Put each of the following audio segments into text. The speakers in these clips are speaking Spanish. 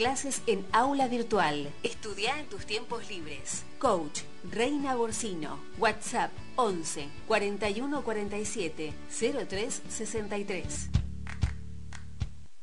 clases en aula virtual. Estudia en tus tiempos libres. Coach Reina Borsino. WhatsApp 11 41 47 03 63.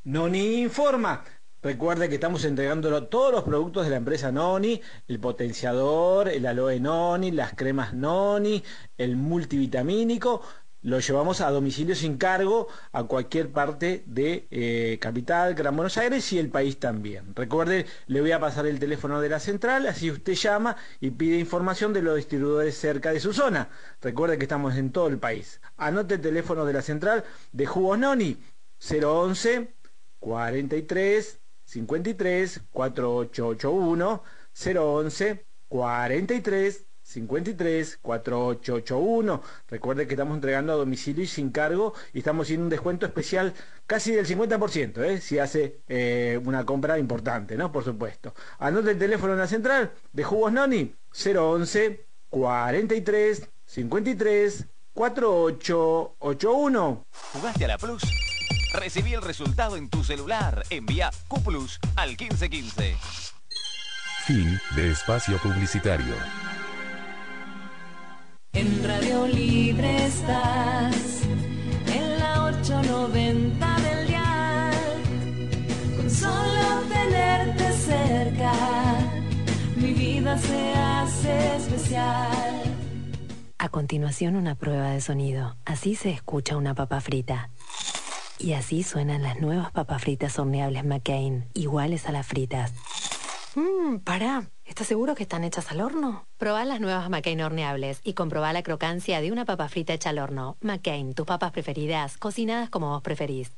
Noni informa. Recuerde que estamos entregando todos los productos de la empresa Noni, el potenciador, el aloe Noni, las cremas Noni, el multivitamínico lo llevamos a domicilio sin cargo a cualquier parte de eh, Capital, Gran Buenos Aires y el país también. Recuerde, le voy a pasar el teléfono de la central, así usted llama y pide información de los distribuidores cerca de su zona. Recuerde que estamos en todo el país. Anote el teléfono de la central de Jugos Noni, 011 43 53 4881 011 43 53 4881. Recuerde que estamos entregando a domicilio y sin cargo y estamos haciendo un descuento especial casi del 50%, ¿eh? si hace eh, una compra importante, ¿no? Por supuesto. Anote el teléfono en la central de Jugos Noni 011 43 53 4881. ¿Jugaste a la Plus? Recibí el resultado en tu celular. Envía Q Plus al 1515. Fin de espacio publicitario. En Radio Libre estás, en la 890 del día, con solo tenerte cerca, mi vida se hace especial. A continuación una prueba de sonido. Así se escucha una papa frita. Y así suenan las nuevas papas fritas horneables McCain, iguales a las fritas. Mmm, pará. ¿Estás seguro que están hechas al horno? Probá las nuevas McCain horneables y comprobá la crocancia de una papa frita hecha al horno. McCain, tus papas preferidas, cocinadas como vos preferís.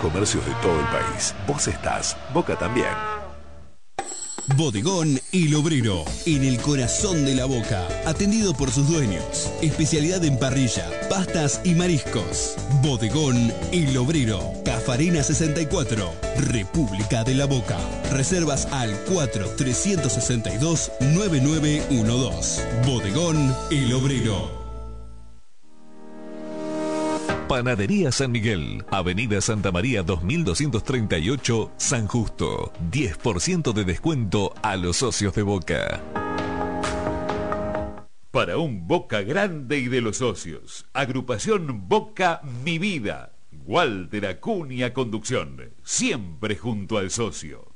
comercios de todo el país. Vos estás, Boca también. Bodegón El Obrero, en el corazón de la boca, atendido por sus dueños. Especialidad en parrilla, pastas y mariscos. Bodegón El Obrero, Cafarina 64, República de la Boca. Reservas al 4-362-9912. Bodegón El Obrero. Panadería San Miguel, Avenida Santa María 2238, San Justo. 10% de descuento a los socios de Boca. Para un Boca grande y de los socios. Agrupación Boca Mi Vida. Walter Acuña Conducción. Siempre junto al socio.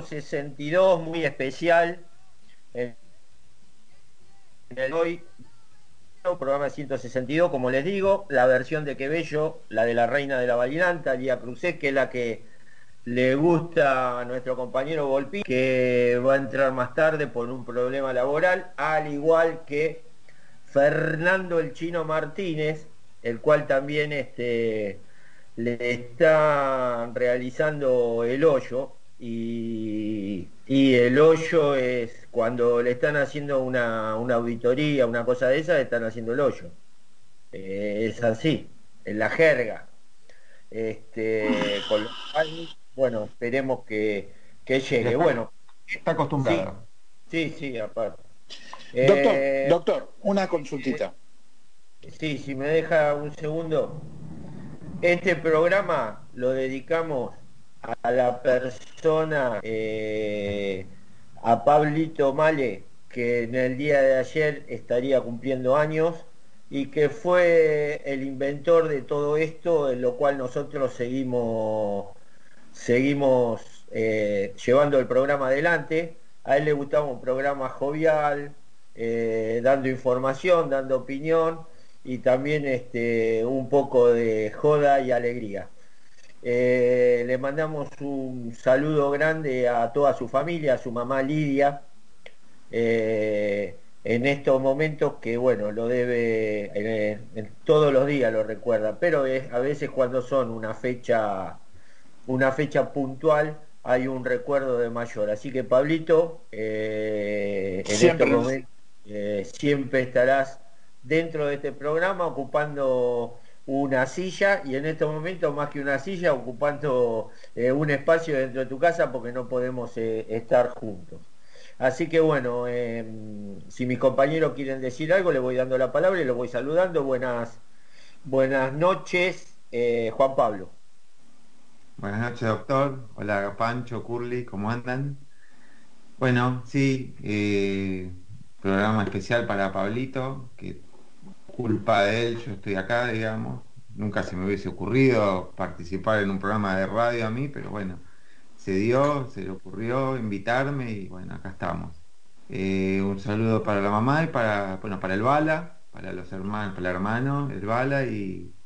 162, muy especial. En el hoy programa 162, como les digo, la versión de Quebello, la de la reina de la Valinanta, Lía Cruzet, que es la que le gusta a nuestro compañero Volpi, que va a entrar más tarde por un problema laboral, al igual que Fernando el Chino Martínez, el cual también este, le está realizando el hoyo y, y el hoyo es cuando le están haciendo una, una auditoría, una cosa de esa, le están haciendo el hoyo. Eh, es así, en la jerga. Este, con lo cual, bueno, esperemos que, que llegue. Bueno, Está acostumbrado. sí, sí, aparte. Doctor, Eh, doctor, una consultita. Sí, si me deja un segundo. Este programa lo dedicamos a la persona, eh, a Pablito Male, que en el día de ayer estaría cumpliendo años y que fue el inventor de todo esto, en lo cual nosotros seguimos, seguimos eh, llevando el programa adelante. A él le gustaba un programa jovial, eh, dando información, dando opinión y también este, un poco de joda y alegría. Eh, le mandamos un saludo grande a toda su familia, a su mamá Lidia, eh, en estos momentos que bueno, lo debe, eh, en- todos los días lo recuerda, pero es, a veces cuando son una fecha, una fecha puntual, hay un recuerdo de mayor. Así que Pablito, eh, en Siempre. estos momentos siempre estarás dentro de este programa ocupando una silla y en estos momentos más que una silla ocupando eh, un espacio dentro de tu casa porque no podemos eh, estar juntos. Así que bueno, eh, si mis compañeros quieren decir algo, le voy dando la palabra y lo voy saludando. Buenas, buenas noches, eh, Juan Pablo. Buenas noches, doctor. Hola, Pancho, Curly, ¿cómo andan? Bueno, sí, programa especial para Pablito, que culpa de él, yo estoy acá, digamos. Nunca se me hubiese ocurrido participar en un programa de radio a mí, pero bueno, se dio, se le ocurrió invitarme y bueno, acá estamos. Eh, un saludo para la mamá y para, bueno, para el Bala, para los hermanos, para el hermano, el Bala y,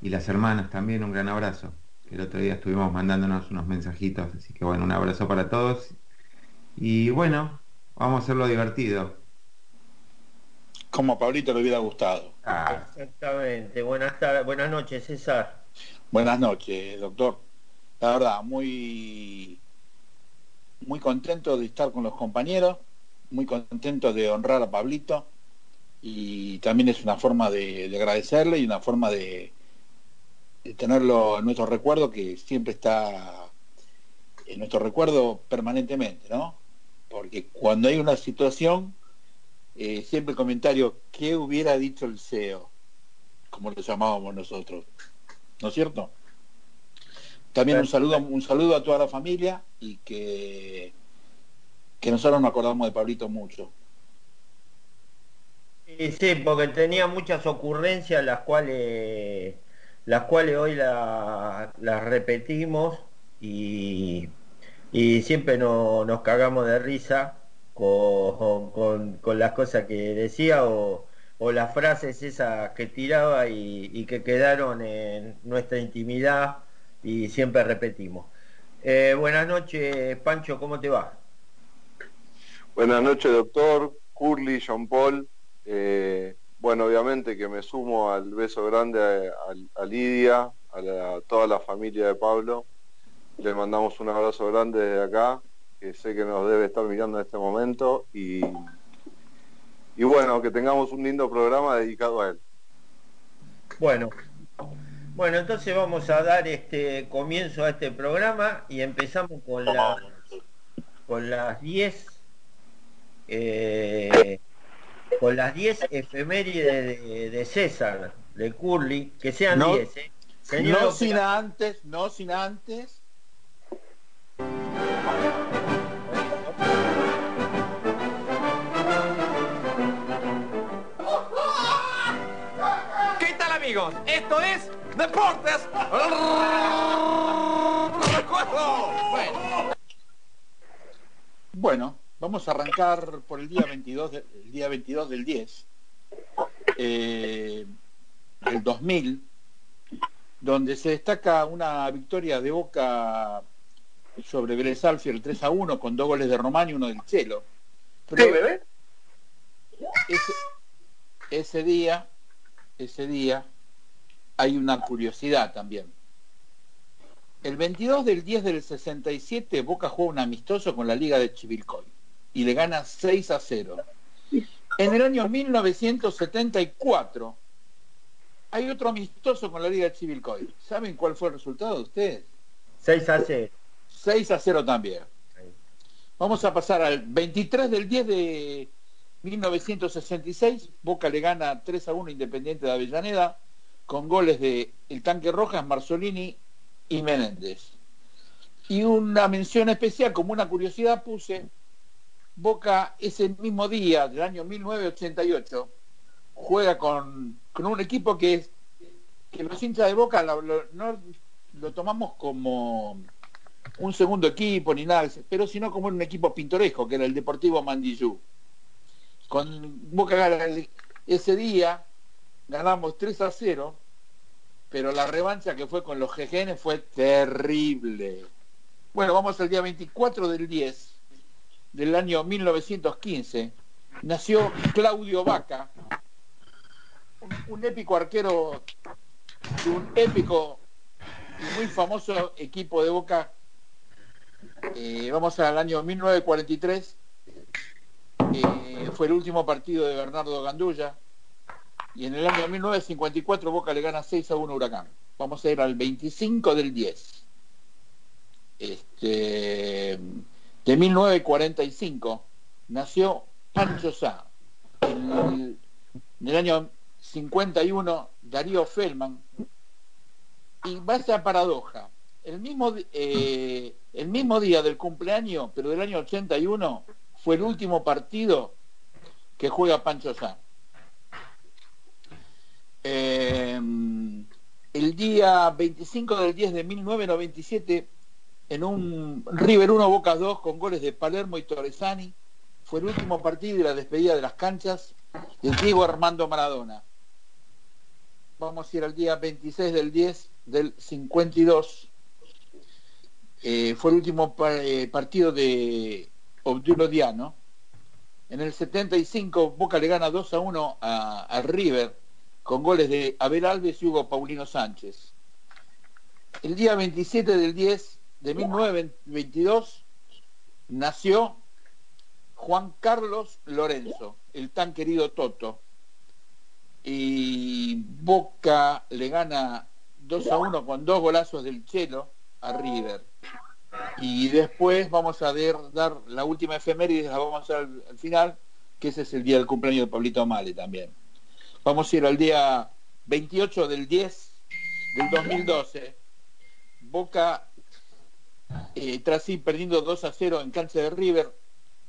y las hermanas también, un gran abrazo. El otro día estuvimos mandándonos unos mensajitos, así que bueno, un abrazo para todos. Y bueno, vamos a hacerlo divertido. Como a Pablito le hubiera gustado. Ah, Exactamente. Buenas tardes, buenas noches, César. Buenas noches, doctor. La verdad, muy, muy contento de estar con los compañeros, muy contento de honrar a Pablito y también es una forma de, de agradecerle y una forma de, de tenerlo en nuestro recuerdo que siempre está en nuestro recuerdo permanentemente, ¿no? Porque cuando hay una situación, eh, siempre el comentario, ¿qué hubiera dicho el CEO? Como lo llamábamos nosotros. ¿No es cierto? También un saludo, un saludo a toda la familia y que, que nosotros nos acordamos de Pablito mucho. Sí, sí, porque tenía muchas ocurrencias las cuales las cuales hoy la- las repetimos y, y siempre no- nos cagamos de risa con, con- las cosas que decía o, las frases esas que tiraba y, y que quedaron en nuestra intimidad y siempre repetimos. Eh, buenas noches, Pancho, ¿cómo te va? Buenas noches, doctor, Curly, Jean Paul. Eh, bueno, obviamente que me sumo al beso grande a, a- a Lidia, a, la- a toda la familia de Pablo. Le mandamos un abrazo grande desde acá, que sé que nos debe estar mirando en este momento. Y, y bueno, que tengamos un lindo programa dedicado a él. Bueno, bueno, entonces vamos a dar este comienzo a este programa y empezamos con la con las 10 eh, con las 10 efemérides de, de César, de Curly, que sean No- 10, ¿eh? Señor no opera- sin antes, no sin antes. Esto es Deportes. Recuerdo. Bueno. Bueno, vamos a arrancar por el día 22, de- el día 22 del 10. eh, del 2000, donde se destaca una victoria de Boca sobre Vélez Sarsfield 3 a 1 con dos goles de Román y uno del Chelo. Pero ¿Qué, bebé? ese, ese día, ese día, hay una curiosidad también. El 22 del 10 del 67, Boca juega un amistoso con la Liga de Chivilcoy y le gana 6 a 0. En el año 1974 hay otro amistoso con la Liga de Chivilcoy. ¿Saben cuál fue el resultado de ustedes? 6 a 0. 6 a 0 también. Vamos a pasar al 23 del 10 de 1966. Boca le gana 3 a 1 Independiente de Avellaneda con goles de El Tanque Rojas, Marzolini y Menéndez. Y una mención especial, como una curiosidad, puse Boca ese mismo día del año 1988 juega con, con un equipo que, es, que los hinchas de Boca lo, lo- no lo tomamos como un segundo equipo ni nada, pero sino como un equipo pintoresco, que era el Deportivo Mandillú. Con Boca gana ese día ganamos 3 a 0, pero la revancha que fue con los GGN fue terrible. Bueno, vamos al día 24 del 10 del año 1915. Nació Claudio Vaca, un, épico arquero de un épico y muy famoso equipo de Boca. Eh, vamos al año 1943. Eh, fue el último partido de Bernardo Gandulla. Y en el año 1954 Boca le gana 6 a 1 a Huracán. Vamos a ir al 25 del 10. Este, de 1945 nació Pancho Sá. En, el año 51 Darío Feldman. Y vaya paradoja. El mismo, eh, el mismo día del cumpleaños, pero del año 81, fue el último partido que juega Pancho Sá. Eh, el día 25 del 10 de 1997, en un River 1 Boca 2 con goles de Palermo y Torresani, fue el último partido y la despedida de las canchas de Diego Armando Maradona. Vamos a ir al día 26 del 10 del 52. Eh, fue el último eh, partido de Obdulo Diano. En el 75 Boca le gana 2 a 1 a, a River con goles de Abel Alves y Hugo Paulino Sánchez. El día 27 del 10 de 1922 nació Juan Carlos Lorenzo, el tan querido Toto. Y Boca le gana 2 a 1 con dos golazos del Chelo a River. Y después vamos a ver- dar la última efeméride, la vamos a hacer al, al final, que ese es el día del cumpleaños de Pablito Male también. Vamos a ir al día 28 del 10 del 2012. Boca, eh, tras ir perdiendo 2 a 0 en cancha de River,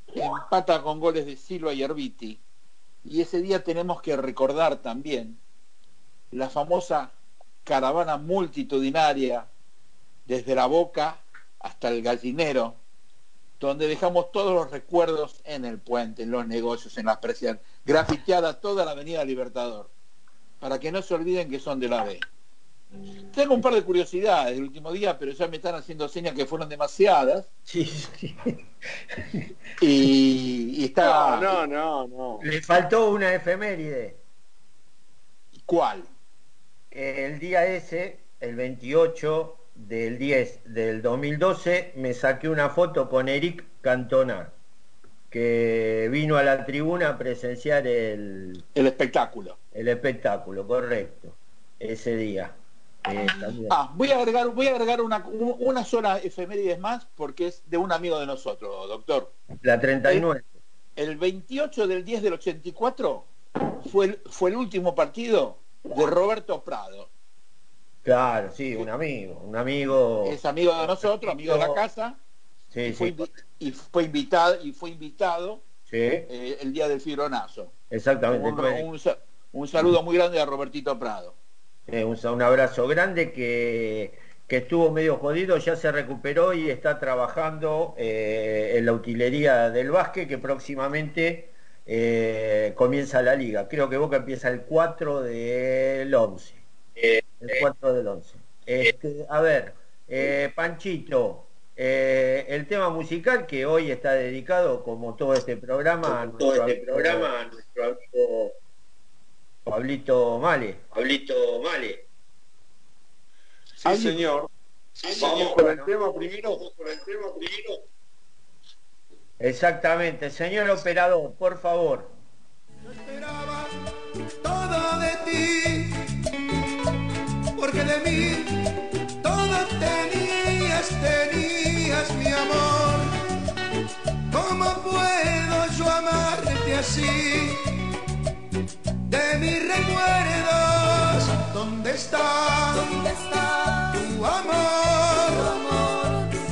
empata con goles de Silva y Herbiti. Y ese día tenemos que recordar también la famosa caravana multitudinaria desde la Boca hasta el gallinero, donde dejamos todos los recuerdos en el puente, en los negocios, en las presión, grafiteada toda la avenida Libertador, para que no se olviden que son de la B. Tengo un par de curiosidades del último día, pero ya me están haciendo señas que fueron demasiadas. Y, y está... No, no, no. Le faltó una efeméride. ¿Cuál? El día ese, el 28 del 10 del 2012, me saqué una foto con Eric Cantona, que vino a la tribuna a presenciar el, El espectáculo. el espectáculo, correcto, ese día. Eh. Ah, voy a agregar, voy a agregar una, un- una sola efemérides más porque es de un amigo de nosotros, doctor. La 39. El 28 del 10 del 84 fue el, fue el último partido de Roberto Prado. Claro, sí, un amigo, un amigo. Es amigo de nosotros, amigo de la casa, Sí, y, fue, sí, y fue invitado y fue invitado sí, eh, el día del fibronazo. exactamente. Un, un sa- un saludo muy grande a Robertito Prado. Eh, un, un abrazo grande que, que estuvo medio jodido, ya se recuperó y está trabajando eh, en la utilería del básquet que próximamente eh, comienza la liga. Creo que Boca empieza el 4 del 11. El 4 del 11. Este, a ver, eh, Panchito, eh, el tema musical que hoy está dedicado, como todo este programa, a todo nuestro este amigo programa a nuestro amigo Pablito Male. Pablito Male. Sí, señor. Vamos con el tema primero. con el tema primero. Exactamente, señor operador, por favor. todo de ti, porque de mí todo tenías, tenías mi amor. ¿Cómo puedo yo amarte así? De mis recuerdos, ¿dónde está? ¿Dónde está tu amor?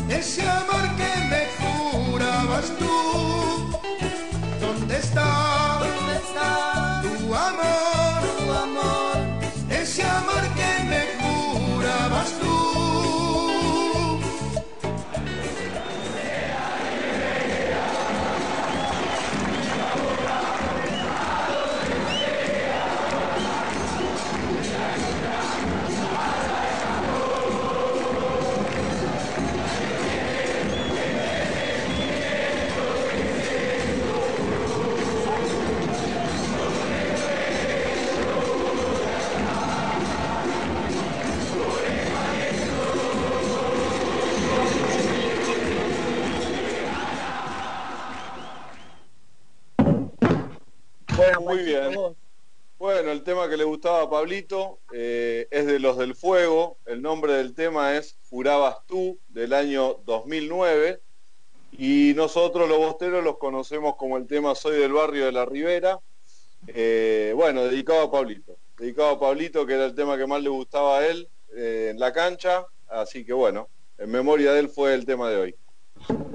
Ese amor que me jurabas tú. ¿Dónde está? ¿Dónde está tu amor? Tu amor. Muy bien. Bueno, el tema que le gustaba a Pablito eh, es de los del fuego. El nombre del tema es Jurabas tú, del año 2009. Y nosotros los bosteros los conocemos como el tema Soy del barrio de la Ribera. Eh, bueno, dedicado a Pablito. Dedicado a Pablito, que era el tema que más le gustaba a él eh, en la cancha. Así que bueno, en memoria de él fue el tema de hoy.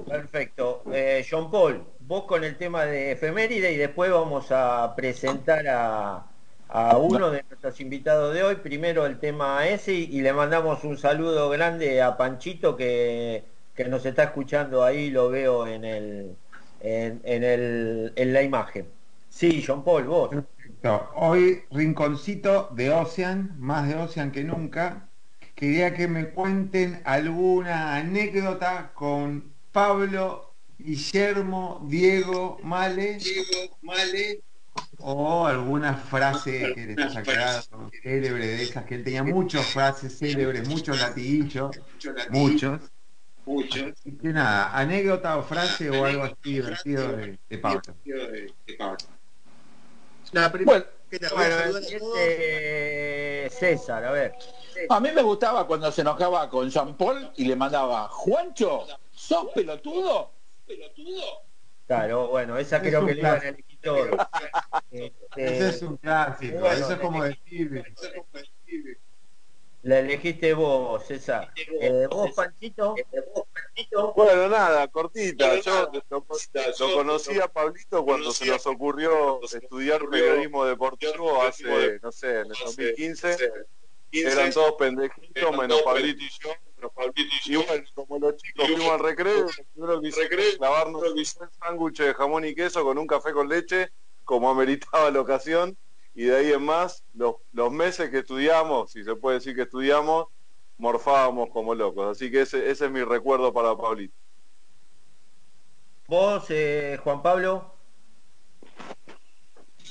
Perfecto. Eh, John Paul, vos con el tema de efeméride y después vamos a presentar a, a uno de nuestros invitados de hoy. Primero el tema ese y, le mandamos un saludo grande a Panchito que, que nos está escuchando ahí, lo veo en el en el en la imagen. Sí, John Paul, vos. Perfecto. Hoy rinconcito de Ocean, más de Ocean que nunca. Quería que me cuenten alguna anécdota con Pablo, Guillermo, Diego, Male. Diego Male. O alguna frase que les haya quedado célebre de esas, que él tenía muchas frases célebres, muchos latiguillos, muchos. Muchos. Que nada, anécdota o frase o algo así divertido de, de Pablo. La primera Bueno, bueno, este, César, a ver. A mí me gustaba cuando se enojaba con Jean Paul y le mandaba, Juancho, ¿sos pelotudo? ¿Pelotudo? Claro, bueno, esa creo que le iban a elegir todos. Este, Ese es un clásico, bueno, eso es como decir, La elegiste vos, César. Eh, vos, Panchito. Bueno, nada, cortita. Yo lo, lo conocí a Pablito cuando se nos ocurrió estudiar periodismo deportivo hace, no sé, en el 2015. Eran todos pendejitos, menos Pablito y yo. Y bueno, como los chicos fuimos al recreo, lo primero que hicimos fue clavarnos un sándwich de jamón y queso con un café con leche, como ameritaba la ocasión. Y de ahí en más, los, los meses que estudiamos, si se puede decir que estudiamos, morfábamos como locos. Así que ese, ese es mi recuerdo para Pablito. Vos, eh, Juan Pablo.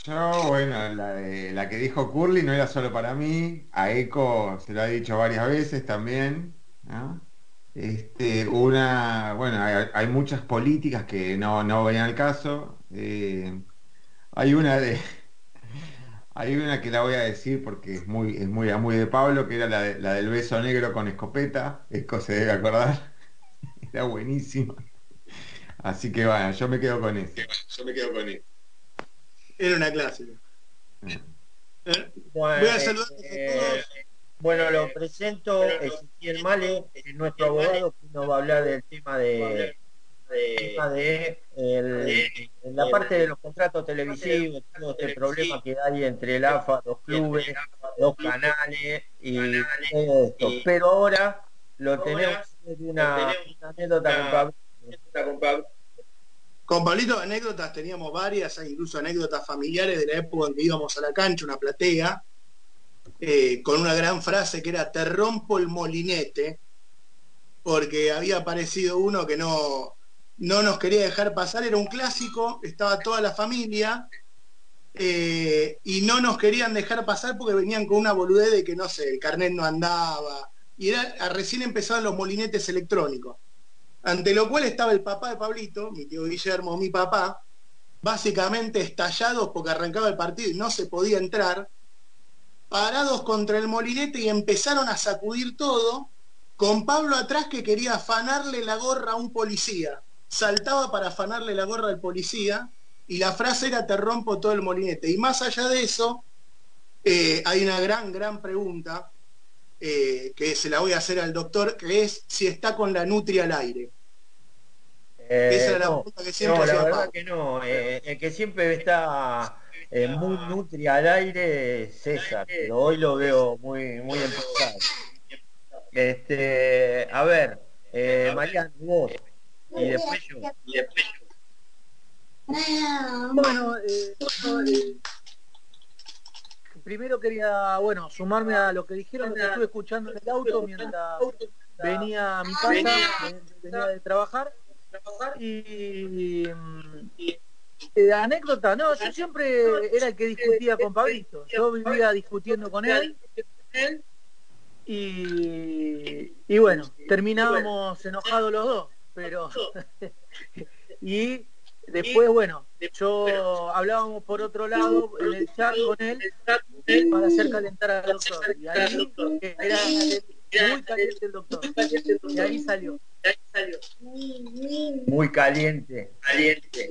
Yo, bueno, la, de- la que dijo Curly no era solo para mí, a Eco se lo ha dicho varias veces también, ¿no? Este, una, bueno, hay, hay muchas políticas que no, no venían al caso. eh, hay una de, hay una que la voy a decir porque es muy, es muy, muy de Pablo, que era la, de- la del beso negro con escopeta. Eco se debe acordar. Era buenísima. Así que bueno, yo me quedo con eso. Yo me quedo con él. Era una clásica. Bueno, Voy a saludar a eh, todos. Bueno, lo presento, Ezequiel Male, es nuestro abogado, que nos va a hablar del tema de, el- la parte de los contratos televisivos, todo este problema que hay entre el AFA, los clubes, los canales y esto. Pero ahora lo tenemos una, una anécdota con Pablo. Con Pablito anécdotas teníamos varias, incluso anécdotas familiares de la época en que íbamos a la cancha, una platea, eh, con una gran frase que era te rompo el molinete, porque había aparecido uno que no, no nos quería dejar pasar, era un clásico, estaba toda la familia, eh, y no nos querían dejar pasar porque venían con una boludez de que no sé, el carnet no andaba, y era, recién empezaban los molinetes electrónicos. Ante lo cual estaba el papá de Pablito, mi tío Guillermo, mi papá, básicamente estallados porque arrancaba el partido y no se podía entrar, parados contra el molinete y empezaron a sacudir todo, con Pablo atrás que quería afanarle la gorra a un policía. Saltaba para afanarle la gorra al policía y la frase era te rompo todo el molinete. Y más allá de eso, eh, hay una gran, gran pregunta eh, que se la voy a hacer al doctor, que es si está con la nutria al aire. Eh, Esa era la pregunta que siempre no, la hacía verdad Pablo. que no. el que siempre está eh, muy nutria al aire es César, pero hoy lo veo muy, muy empezado. Este, a ver, eh, Mariano, vos, y después yo. Bueno, eh, yo, eh, primero quería, bueno, sumarme a lo que dijeron, que estuve escuchando en el auto mientras venía a mi casa, ven- venía de trabajar. Y, eh, anécdota, no, yo siempre era el que discutía con Pablito. Yo vivía discutiendo con él. Y, y bueno, terminábamos enojados los dos, pero y después bueno, yo hablábamos por otro lado en el chat con él para hacer calentar al doctor y muy caliente el doctor y ahí salió. Muy caliente. Caliente.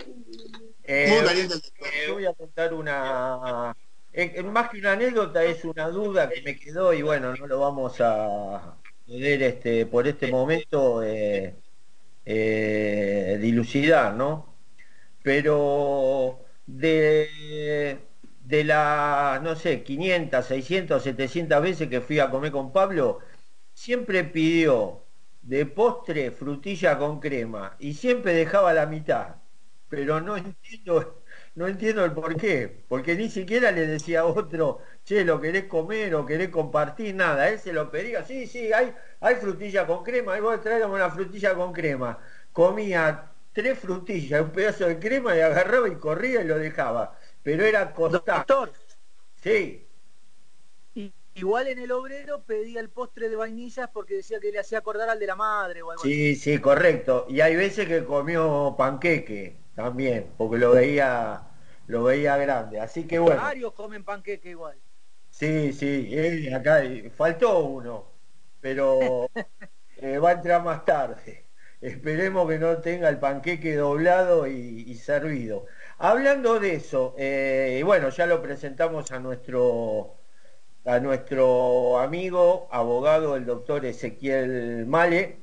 Muy caliente el doctor. Yo voy a contar una... eh, eh, más que una anécdota es una duda que me quedó y bueno, no lo vamos a poder este, por este momento eh, eh, dilucidar, ¿no? Pero de, de las, no sé, 500, 600, 700 veces que fui a comer con Pablo, siempre pidió de postre frutilla con crema y siempre dejaba la mitad, pero no entiendo, no entiendo el por qué, porque ni siquiera le decía a otro, che, lo querés comer o querés compartir, nada, él se lo pedía, sí, sí, hay, hay frutilla con crema, ahí vos tráigame una frutilla con crema, comía tres frutillas, un pedazo de crema y agarraba y corría y lo dejaba, pero era constante. Doctor, Sí, igual en el obrero pedía el postre de vainillas porque decía que le hacía acordar al de la madre o algo así. Sí, sí, correcto. Y hay veces que comió panqueque también, porque lo veía, lo veía grande. Así que bueno, Varios comen panqueque igual. sí, sí, eh, acá faltó uno, pero eh, va a entrar más tarde. Esperemos que no tenga el panqueque doblado y, y servido. Hablando de eso, eh, bueno, ya lo presentamos a nuestro a nuestro amigo abogado el doctor Ezequiel Male,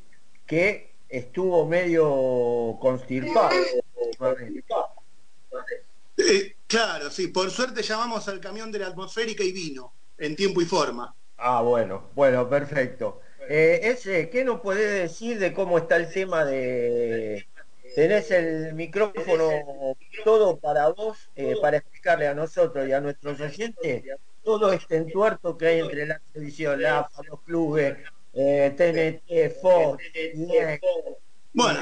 que estuvo medio constipado. Eh, claro, sí, por suerte llamamos al camión de la atmosférica y vino, en tiempo y forma. Ah, bueno, bueno, perfecto. Eh, ese, ¿qué nos puede decir de cómo está el tema de... Tenés el micrófono todo para vos, eh, para explicarle a nosotros y a nuestros oyentes todo este entuerto que hay entre la televisión, la AFA, los clubes, eh, TNT, Fox, Bueno,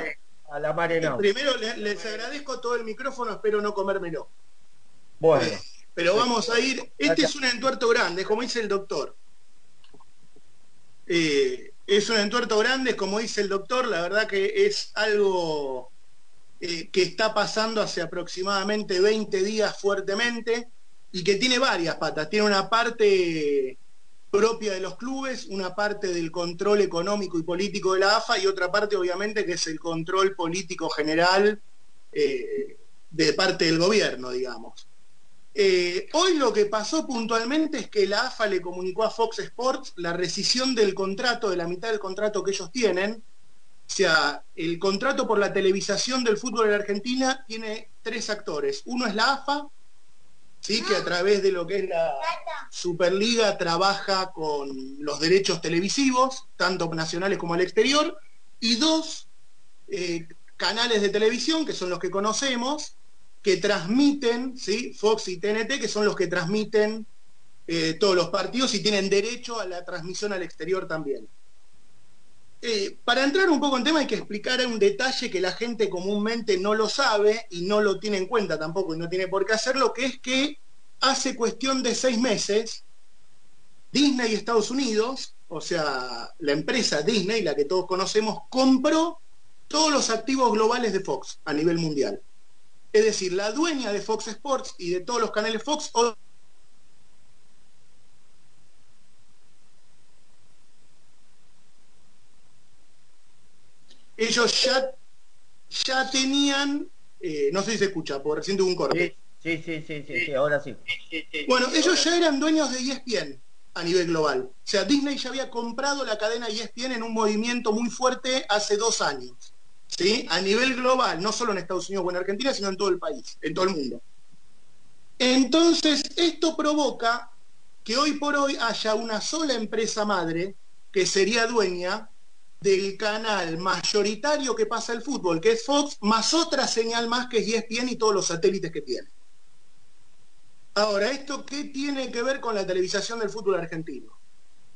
a la Marena. primero le- les agradezco todo el micrófono, espero no comérmelo. Bueno, Pero vamos a ir, este es un entuerto grande, como dice el doctor. Eh, es un entuerto grande, como dice el doctor, la verdad que es algo eh, que está pasando hace aproximadamente 20 días fuertemente y que tiene varias patas. Tiene una parte propia de los clubes, una parte del control económico y político de la AFA y otra parte obviamente que es el control político general eh, de parte del gobierno, digamos. Eh, hoy lo que pasó puntualmente es que la AFA le comunicó a Fox Sports la rescisión del contrato, de la mitad del contrato que ellos tienen. O sea, el contrato por la televisación del fútbol en Argentina tiene tres actores. Uno es la AFA, ¿sí? que a través de lo que es la Superliga trabaja con los derechos televisivos, tanto nacionales como al exterior. Y dos, eh, canales de televisión, que son los que conocemos, que transmiten, ¿sí? Fox y TNT, que son los que transmiten eh, todos los partidos y tienen derecho a la transmisión al exterior también. Eh, para entrar un poco en tema hay que explicar un detalle que la gente comúnmente no lo sabe y no lo tiene en cuenta tampoco y no tiene por qué hacerlo, que es que hace cuestión de seis meses, Disney Estados Unidos, o sea, la empresa Disney, la que todos conocemos, compró todos los activos globales de Fox a nivel mundial. Es decir, la dueña de Fox Sports y de todos los canales Fox ellos ya, ya tenían, eh, no sé si se escucha, porque recién tuve un corte. Sí, sí, sí, sí, sí, ahora sí. Bueno, ellos ya eran dueños de ESPN a nivel global. O sea, Disney ya había comprado la cadena ESPN en un movimiento muy fuerte hace dos años. ¿Sí? A nivel global, no solo en Estados Unidos o en Argentina, sino en todo el país, en todo el mundo. Entonces, esto provoca que hoy por hoy haya una sola empresa madre que sería dueña del canal mayoritario que pasa el fútbol, que es Fox, más otra señal más que es ESPN y todos los satélites que tiene. Ahora, ¿esto qué tiene que ver con la televisación del fútbol argentino?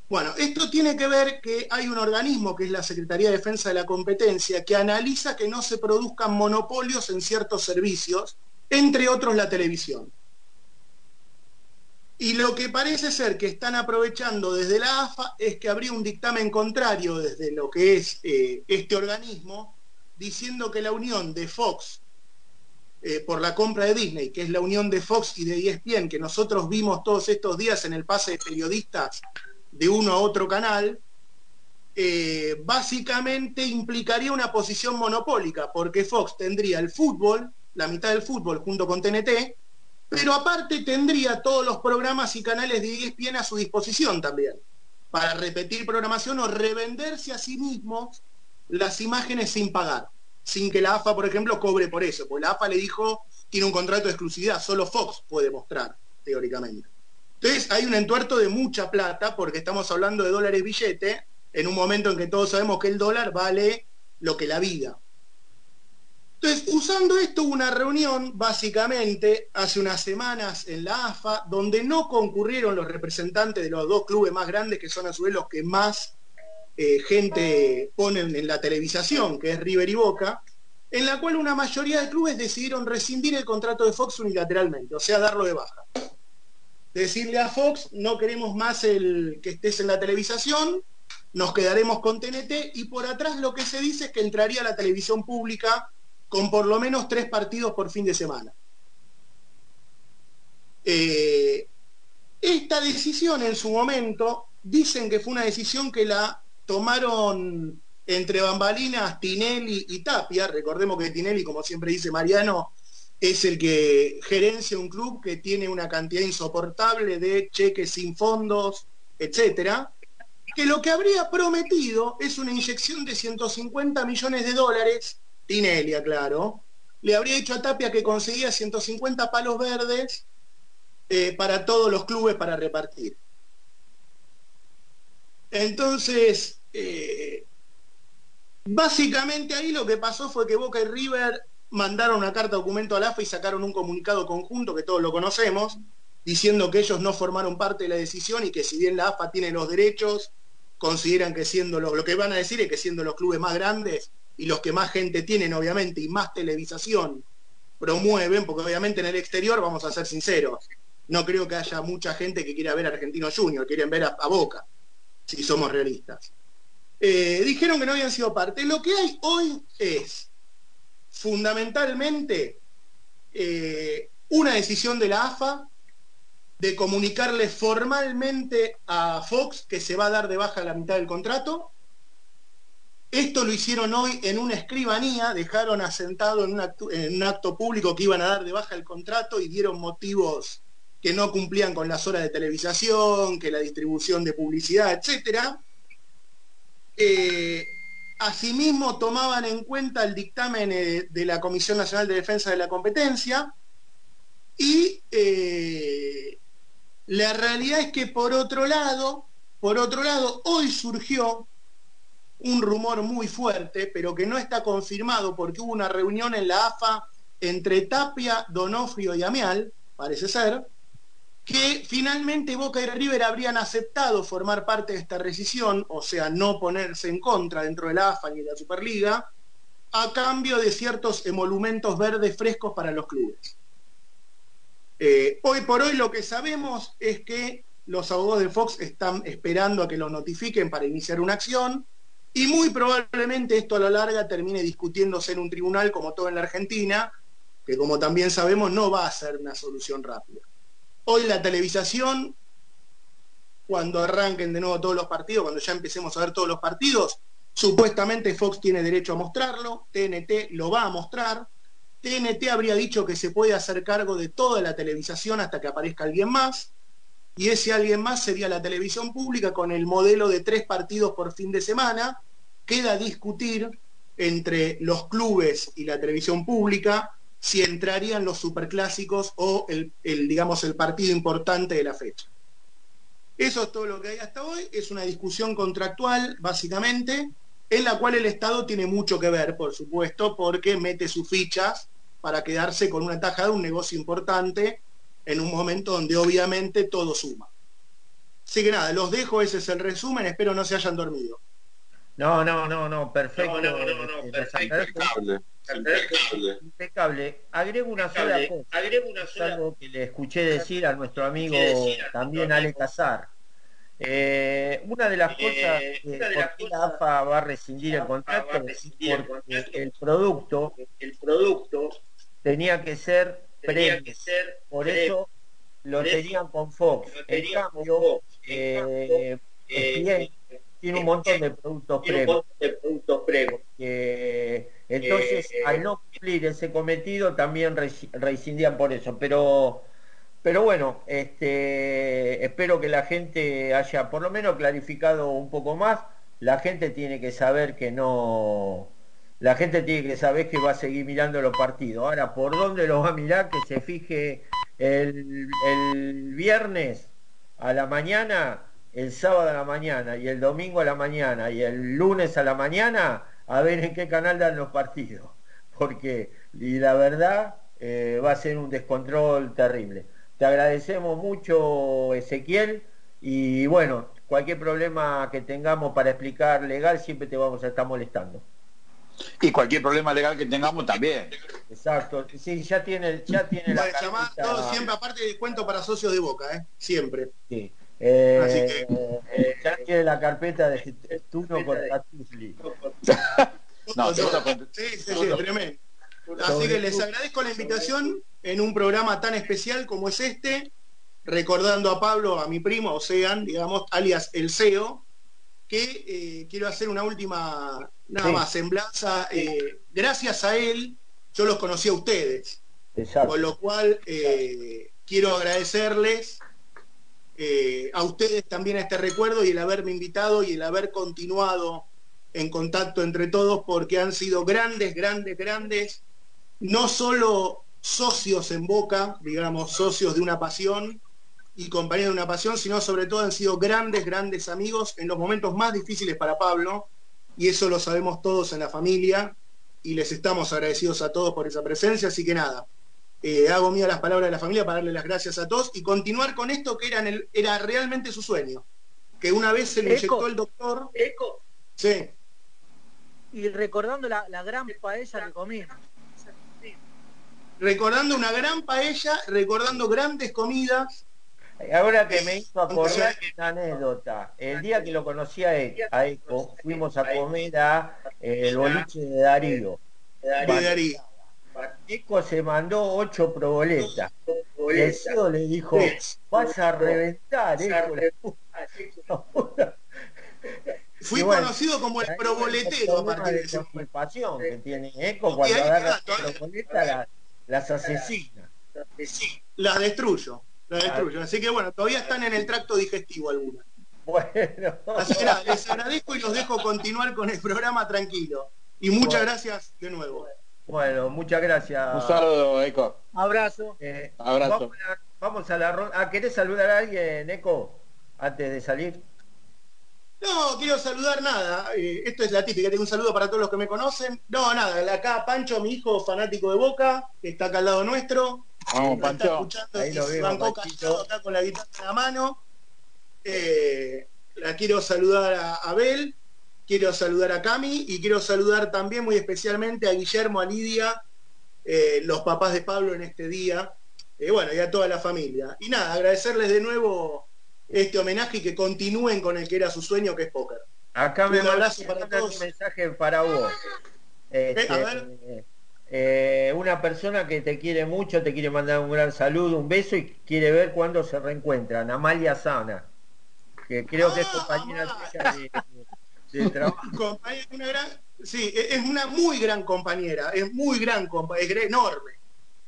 Bueno, esto tiene que ver que hay un organismo que es la Secretaría de Defensa de la Competencia que analiza que no se produzcan monopolios en ciertos servicios, entre otros la televisión. Y lo que parece ser que están aprovechando desde la AFA es que habría un dictamen contrario desde lo que es eh, este organismo, diciendo que la unión de Fox eh, por la compra de Disney, que es la unión de Fox y de ESPN, que nosotros vimos todos estos días en el pase de periodistas de uno a otro canal, eh, básicamente implicaría una posición monopólica, porque Fox tendría el fútbol, la mitad del fútbol junto con TNT, pero aparte tendría todos los programas y canales de ESPN a su disposición también, para repetir programación o revenderse a sí mismos las imágenes sin pagar, sin que la AFA, por ejemplo, cobre por eso, porque la AFA le dijo, tiene un contrato de exclusividad, solo Fox puede mostrar, teóricamente. Entonces hay un entuerto de mucha plata, porque estamos hablando de dólares billete, en un momento en que todos sabemos que el dólar vale lo que la vida. Entonces, usando esto, una reunión, básicamente, hace unas semanas en la AFA, donde no concurrieron los representantes de los dos clubes más grandes, que son a su vez los que más eh, gente ponen en la televisación, que es River y Boca, en la cual una mayoría de clubes decidieron rescindir el contrato de Fox unilateralmente, o sea, darlo de baja. Decirle a Fox, no queremos más el que estés en la televisación, nos quedaremos con TNT y por atrás lo que se dice es que entraría la televisión pública con por lo menos tres partidos por fin de semana. Eh, esta decisión en su momento dicen que fue una decisión que la tomaron entre bambalinas Tinelli y Tapia. Recordemos que Tinelli, como siempre dice Mariano, es el que gerencia un club que tiene una cantidad insoportable de cheques sin fondos, etcétera, que lo que habría prometido es una inyección de 150 millones de dólares, Tinelli, aclaro, le habría dicho a Tapia que conseguía 150 palos verdes eh, para todos los clubes para repartir. Entonces, eh, básicamente ahí lo que pasó fue que Boca y River mandaron una carta documento al AFA y sacaron un comunicado conjunto, que todos lo conocemos, diciendo que ellos no formaron parte de la decisión y que si bien la AFA tiene los derechos, consideran que siendo los, lo que van a decir es que siendo los clubes más grandes y los que más gente tienen obviamente y más televisación promueven, porque obviamente en el exterior, vamos a ser sinceros, no creo que haya mucha gente que quiera ver a Argentino Junior, quieren ver a, Boca, si somos realistas. Eh, dijeron que no habían sido parte. Lo que hay hoy es fundamentalmente eh, una decisión de la AFA de comunicarle formalmente a Fox que se va a dar de baja la mitad del contrato. Esto lo hicieron hoy en una escribanía, dejaron asentado en un, acto, público que iban a dar de baja el contrato y dieron motivos que no cumplían con las horas de televisación, que la distribución de publicidad, etcétera. Eh, asimismo tomaban en cuenta el dictamen eh, de la Comisión Nacional de Defensa de la Competencia y eh, la realidad es que por otro lado, por otro lado, hoy surgió un rumor muy fuerte, pero que no está confirmado porque hubo una reunión en la AFA entre Tapia, Donofrio y Amial, parece ser, que finalmente Boca y River habrían aceptado formar parte de esta rescisión, o sea, no ponerse en contra dentro de la AFA ni de la Superliga, a cambio de ciertos emolumentos verdes frescos para los clubes. Eh, hoy por hoy lo que sabemos es que los abogados de Fox están esperando a que lo notifiquen para iniciar una acción y muy probablemente esto a la larga termine discutiéndose en un tribunal como todo en la Argentina, que como también sabemos no va a ser una solución rápida. Hoy la televisación, cuando arranquen de nuevo todos los partidos, cuando ya empecemos a ver todos los partidos, supuestamente Fox tiene derecho a mostrarlo, TNT lo va a mostrar, TNT habría dicho que se puede hacer cargo de toda la televisación hasta que aparezca alguien más, y ese alguien más sería la televisión pública con el modelo de tres partidos por fin de semana. Queda discutir entre los clubes y la televisión pública si entrarían los superclásicos o el, digamos, el partido importante de la fecha. Eso es todo lo que hay hasta hoy. Es una discusión contractual, básicamente, en la cual el Estado tiene mucho que ver, por supuesto, porque mete sus fichas para quedarse con una tajada de un negocio importante en un momento donde obviamente todo suma. Así que nada, los dejo, ese es el resumen, espero no se hayan dormido. No, no, no, no, perfecto. No, no, no, no, eh, perfecto. Impecable. Impecable. Impecable. Agrego una sola cosa. Agrego una Es sola- algo que le escuché decir a nuestro amigo a también Ale Casar. Eh, una de las Eh, cosas de por las qué la AFA va a rescindir el contrato es porque el producto, El producto tenía que ser tenía que ser Por eso lo tenían con Fox. En cambio, eh, eh, ESPN tiene un montón de productos de que entonces Eh, al no cumplir ese cometido también rescindían por eso. Pero pero bueno este espero que la gente haya por lo menos clarificado un poco más. La gente tiene que saber que no la gente tiene que saber que va a seguir mirando los partidos ahora por dónde los va a mirar que se fije el, viernes a la mañana el sábado a la mañana y el domingo a la mañana y el lunes a la mañana a ver en qué canal dan los partidos. Porque, y la verdad, eh, va a ser un descontrol terrible. Te agradecemos mucho, Ezequiel, y bueno, cualquier problema que tengamos para explicar legal, siempre te vamos a estar molestando. Y cualquier problema legal que tengamos también. Exacto, sí, ya tiene, ya tiene la todos siempre, aparte de cuento para socios de Boca, ¿eh? siempre. Sí. Eh, Así que- eh, ya tiene la carpeta de Tuno contra. No, Sí, sí, sí, tremendo. Así que les agradezco la invitación en un programa tan especial como es este, recordando a Pablo, a mi primo, Ocean, digamos, alias El CEO, que eh, quiero hacer una última, nada Sí. más, semblanza. eh, gracias a él, yo los conocí a ustedes. Exacto. Con lo cual, eh, quiero agradecerles eh, a ustedes también este recuerdo y el haberme invitado y el haber continuado en contacto entre todos porque han sido grandes, grandes, grandes, no solo socios en Boca, digamos, socios de una pasión y compañeros de una pasión, sino sobre todo han sido grandes, grandes amigos en los momentos más difíciles para Pablo y eso lo sabemos todos en la familia y les estamos agradecidos a todos por esa presencia, así que nada, eh, hago mía las palabras de la familia para darle las gracias a todos y continuar con esto que era, en el- era realmente su sueño. Que una vez se lo Eco. inyectó el doctor. Eco. Sí. Y recordando la, la gran paella que comí. Recordando una gran paella, recordando grandes comidas. Ahora que me hizo acordar una anécdota, el día que lo conocí a, Eco, fuimos a comer a eh, el boliche de Darío. De Darío. Eco se mandó ocho proboletas. El CEO le dijo, vas a reventar, Eco. la puta". Fui bueno, conocido como el proboletero a partir de ese que tiene Eco cuando agarra las proboletas la- las asesina. Las destruyo. Las destruyo. Así que bueno, todavía están en el tracto digestivo algunas. Bueno. Así que nada, les agradezco y los dejo continuar con el programa tranquilo. Y muchas Bueno. gracias de nuevo. Bueno, muchas gracias. Un saludo, Eco. Abrazo. Eh, Abrazo. Vamos a la, vamos a la ronda. Ah, ¿querés saludar a alguien, Eco? Antes de salir. No, quiero saludar nada. eh, esto es la típica, tengo un saludo para todos los que me conocen. No, nada, acá Pancho, mi hijo fanático de Boca, que está acá al lado nuestro. Vamos, está Pancho. escuchando Ahí lo callado acá con la guitarra en la mano. Eh, la quiero saludar a Abel, quiero saludar a Cami y quiero saludar también muy especialmente a Guillermo, a Lidia, eh, los papás de Pablo en este día, eh, bueno, y a toda la familia. Y nada, agradecerles de nuevo este homenaje y que continúen con el que era su sueño, que es póker. Acá me Un abrazo para todos. un mensaje para vos. Este, a ver. eh, una persona que te quiere mucho, te quiere mandar un gran saludo, un beso y quiere ver cuándo se reencuentran. Amalia Sana, que creo que es Ah, compañera de, de trabajo. Compañera, una gran, sí, e- es una muy gran compañera, es muy gran compañera, es enorme.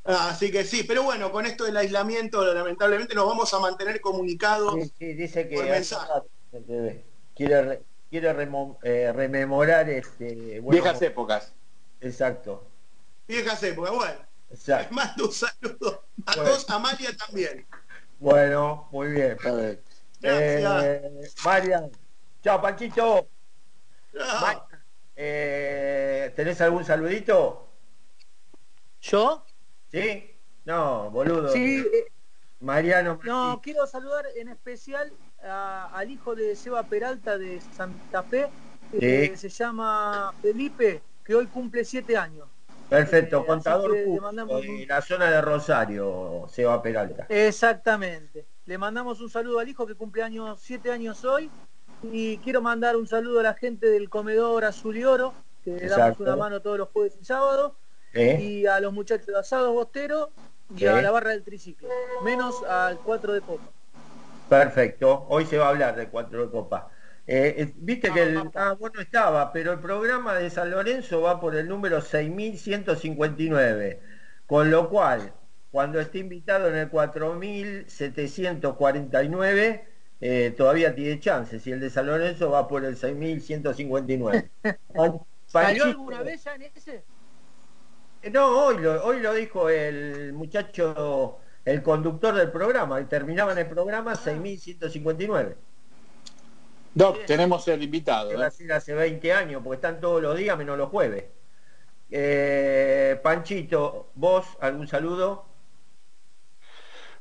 Así que sí, pero bueno, con esto del aislamiento, lamentablemente nos vamos a mantener comunicados. Sí, sí, dice que por mensaje. re- remo- eh, rememorar este, bueno, Viejas épocas. Exacto, Viejas épocas, bueno. exacto. Les mando un saludo a Bueno. todos, a Amalia también. Bueno, muy bien. Gracias. Eh, Marian, chao Panchito. Marian, eh, ¿Tenés algún saludito? ¿Yo? ¿Sí? No, boludo. Sí, eh, Mariano. no, quiero saludar en especial a- al hijo de Seba Peralta de Santa Fe, que Sí. se llama Felipe, que hoy cumple siete años. Perfecto, Eh, contador público mandamos de la zona de Rosario, Seba Peralta. Exactamente. Le mandamos un saludo al hijo que cumple años, siete años hoy. Y quiero mandar un saludo a la gente del comedor Azul y Oro, que le damos una mano todos los jueves y sábados. ¿Eh? Y a los muchachos de Asados Bostero y a la barra del triciclo. Menos al 4 de copa. Perfecto, hoy se va a hablar de cuatro de copa. Eh, eh, Viste que el, ah, vos no estaba, pero el programa de San Lorenzo va por el número 6159, con lo cual, cuando esté invitado en el 4749, eh, todavía tiene chances, y el de San Lorenzo va por el 6159. Pan- ¿Salió alguna vez ya en ese? Eh, No, hoy lo, hoy lo dijo el muchacho, el conductor del programa, y terminaba en el programa 6159. Doc, tenemos el invitado. que va a ¿eh? ser hace 20 años, porque están todos los días menos los jueves. Eh, Panchito, ¿vos algún saludo?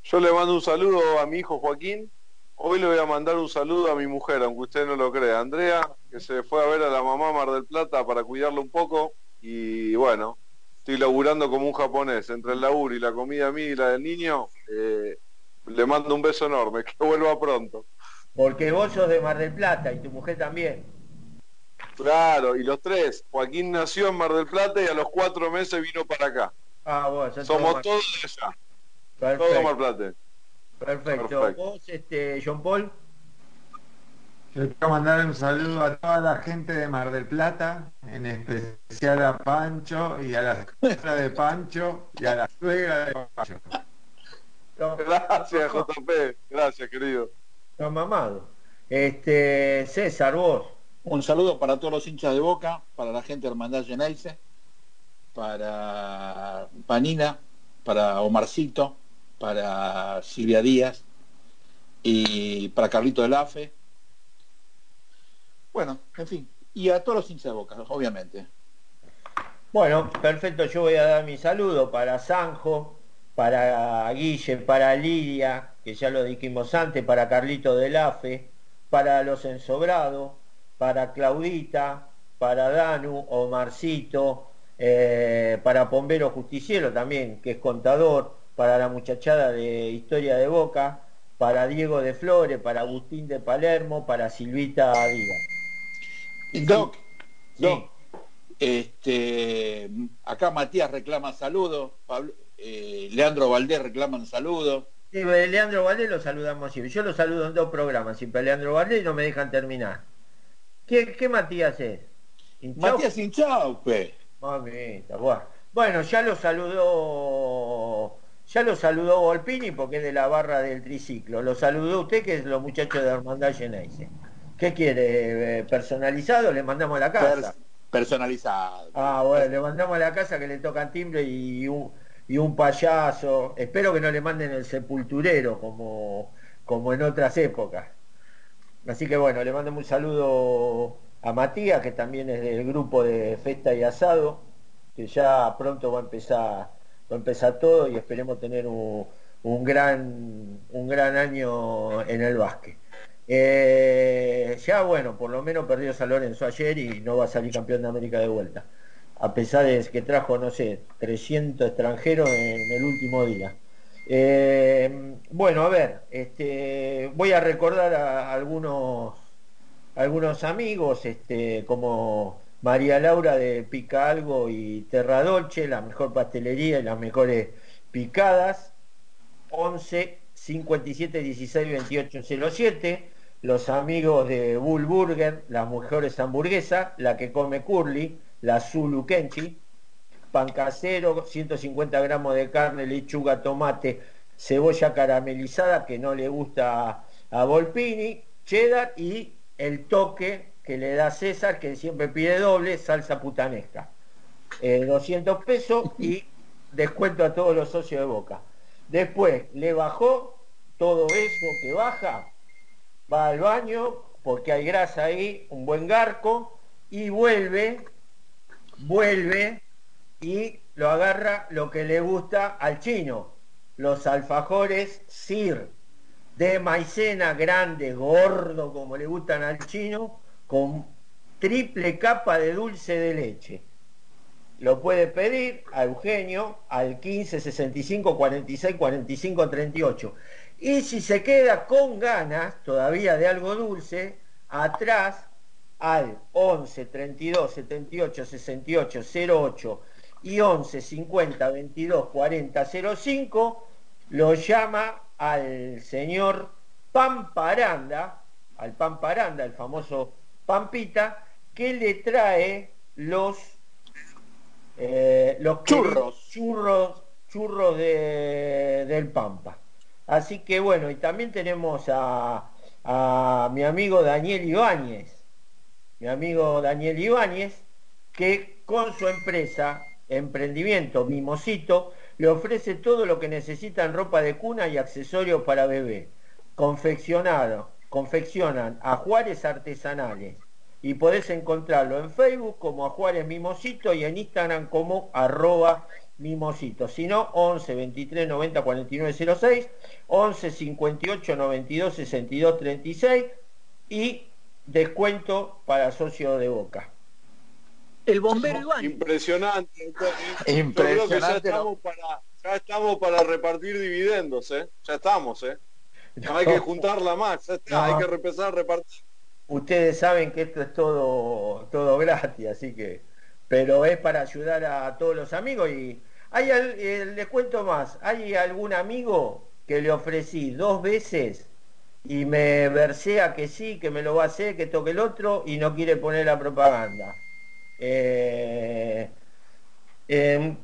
Yo le mando un saludo a mi hijo Joaquín. Hoy le voy a mandar un saludo a mi mujer, aunque usted no lo crea. Andrea, que se fue a ver a la mamá Mar del Plata para cuidarlo un poco. Y bueno, estoy laburando como un japonés. Entre el laburo y la comida mía y la del niño, eh, le mando un beso enorme. Que vuelva pronto. Porque vos sos de Mar del Plata y tu mujer también. Claro, y los tres. Joaquín nació en Mar del Plata y a los cuatro meses vino para acá. Ah, sos Somos Mar- todos de allá. Todos Perfecto, Mar Plata. perfecto. Perfecto. Vos, este, John Paul, Yo quiero mandar un saludo a toda la gente de Mar del Plata, en especial a Pancho y a la suegra de Pancho y a la suegra de Pancho. Gracias, JP. Gracias, querido. no mamado. Este, César, vos. Un saludo para todos los hinchas de Boca, para la gente de Hermandad Geneise, para Panina, para Omarcito, para Silvia Díaz y para Carlito del AFE. Bueno, en fin, y a todos los hinchas de Boca, obviamente. Bueno, perfecto, yo voy a dar mi saludo para Sanjo, para Guille, para Lidia, que ya lo dijimos antes, para Carlito del AFE, para los ensobrados, para Claudita, para Danu, Omarcito, eh, para Pombero Justiciero también, que es contador, para la muchachada de Historia de Boca, para Diego de Flores, para Agustín de Palermo, para Silvita Díaz. Doc, Sí. Doc, este, acá Matías reclama saludos, Pablo- eh, Leandro Valdés reclaman saludos. Sí, eh, Leandro Valdés lo saludamos siempre. Yo lo saludo en dos programas, siempre Leandro Valdés y no me dejan terminar. ¿Qué, qué Matías es? Matías Inchaupe. Mamita, bueno. Bueno, ya lo saludó, ya lo saludó Volpini porque es de la barra del triciclo. Lo saludó usted que es los muchachos de Hermandad Geneise. ¿Qué quiere? eh, ¿Personalizado? Le mandamos a la casa. Per- personalizado. Ah, bueno, le mandamos a la casa que le tocan timbre y un, y un payaso. Espero que no le manden el sepulturero como, como en otras épocas. Así que bueno, le mandamos un saludo a Matías, que también es del grupo de Festa y Asado, que ya pronto va a empezar, va a empezar todo y esperemos tener un, un gran, un gran año en el básquet. Eh, ya bueno, por lo menos perdió San Lorenzo ayer y no va a salir campeón de América de vuelta. A pesar de que trajo, no sé, 300 extranjeros en el último día. Eh, bueno, a ver, este, voy a recordar a algunos, algunos amigos, este, como María Laura de Pica Algo y Terra Dolce, la mejor pastelería y las mejores picadas. 11 57 16 28 07 los amigos de Bull Burger, las mejores hamburguesas, la que come Curly, la Zulu Kenchi, pan casero, 150 gramos de carne, lechuga, tomate, cebolla caramelizada que no le gusta a Volpini, cheddar y el toque que le da César, que siempre pide doble, salsa putanesca. Eh, 200 pesos y descuento a todos los socios de Boca. Después le bajó todo eso que baja, va al baño porque hay grasa ahí, un buen garco y vuelve, vuelve y lo agarra lo que le gusta al chino, los alfajores Sir de maicena grande, gordo como le gustan al chino, con triple capa de dulce de leche. Lo puede pedir a Eugenio al 15 65 46 45 38. Y si se queda con ganas todavía de algo dulce, atrás al 11 32 78 68 08 y 11 50 22 40 05 lo llama al señor Pamparanda, al Pamparanda, el famoso Pampita, que le trae los eh, los Churros. churros churros de, del Pampa. Así que bueno, y también tenemos a, mi amigo Daniel Ibáñez, mi amigo Daniel Ibáñez, que con su empresa, emprendimiento Mimosito, le ofrece todo lo que necesita en ropa de cuna y accesorios para bebé. Confeccionado, confeccionan ajuares artesanales y podés encontrarlo en Facebook como Ajuares Mimosito y en Instagram como arroba Mimosito. Si no, 11 23 90 49 06, 11 58 92 62 36 y descuento para socio de Boca. El bombero Iván. Impresionante. doctor. Yo creo que ya Impresionante, estamos para, ya estamos para repartir dividendos, ¿eh? Ya estamos, ¿eh? No hay que juntarla más, ya está, No. hay que empezar a repartir. Ustedes saben que esto es todo, todo gratis, así que, pero es para ayudar a todos los amigos y hay al- eh, les cuento más, hay algún amigo que le ofrecí dos veces y me versea que sí, que me lo va a hacer, que toque el otro y no quiere poner la propaganda. Eh, eh,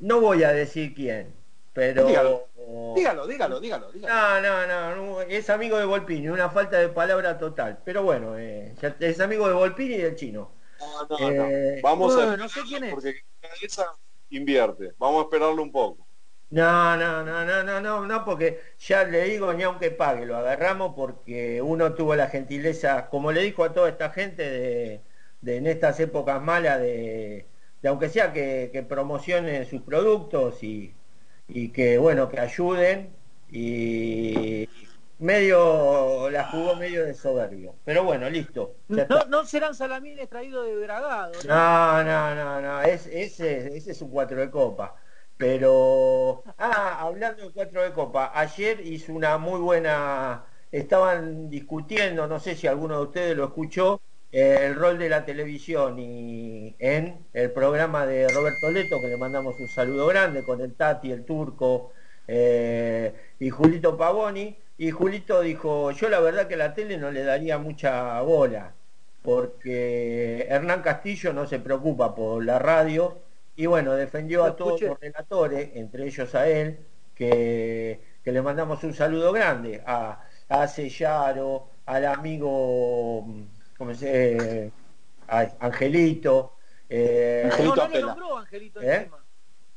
no voy a decir quién, pero Dígalo, dígalo, dígalo, dígalo. dígalo. no, no, no, no, es amigo de Volpini, una falta de palabra total. Pero bueno, eh, ya- es amigo de Volpini y del chino. No, no, Eh, no. Vamos bueno, a no sé quién es. porque esa invierte. Vamos a esperarlo un poco. No, no, no, no, no, no, no, porque ya le digo, ni aunque pague, lo agarramos porque uno tuvo la gentileza, como le dijo a toda esta gente de, en estas épocas malas, de, de aunque sea que, que promocionen sus productos y, y que, bueno, que ayuden y medio, la jugó medio de soberbio. Pero bueno, listo. No, no serán salamines traídos de Bragado. ¿no? No, no, no, no, es, ese, ese es un cuatro de copa. Pero, ah, hablando de cuatro de copa, ayer hizo una muy buena, estaban discutiendo, no sé si alguno de ustedes lo escuchó, eh, el rol de la televisión y en el programa de Roberto Leto, que le mandamos un saludo grande con el Tati, el Turco eh, y Julito Pavoni. Y Julito dijo, yo la verdad que la tele no le daría mucha bola porque Hernán Castillo no se preocupa por la radio y bueno, defendió a todos los relatores, entre ellos a él, que, que le mandamos un saludo grande, a, a Sellaro, al amigo, ¿cómo se a Angelito. eh, Angelito no, no lo nombró Angelito ¿Eh?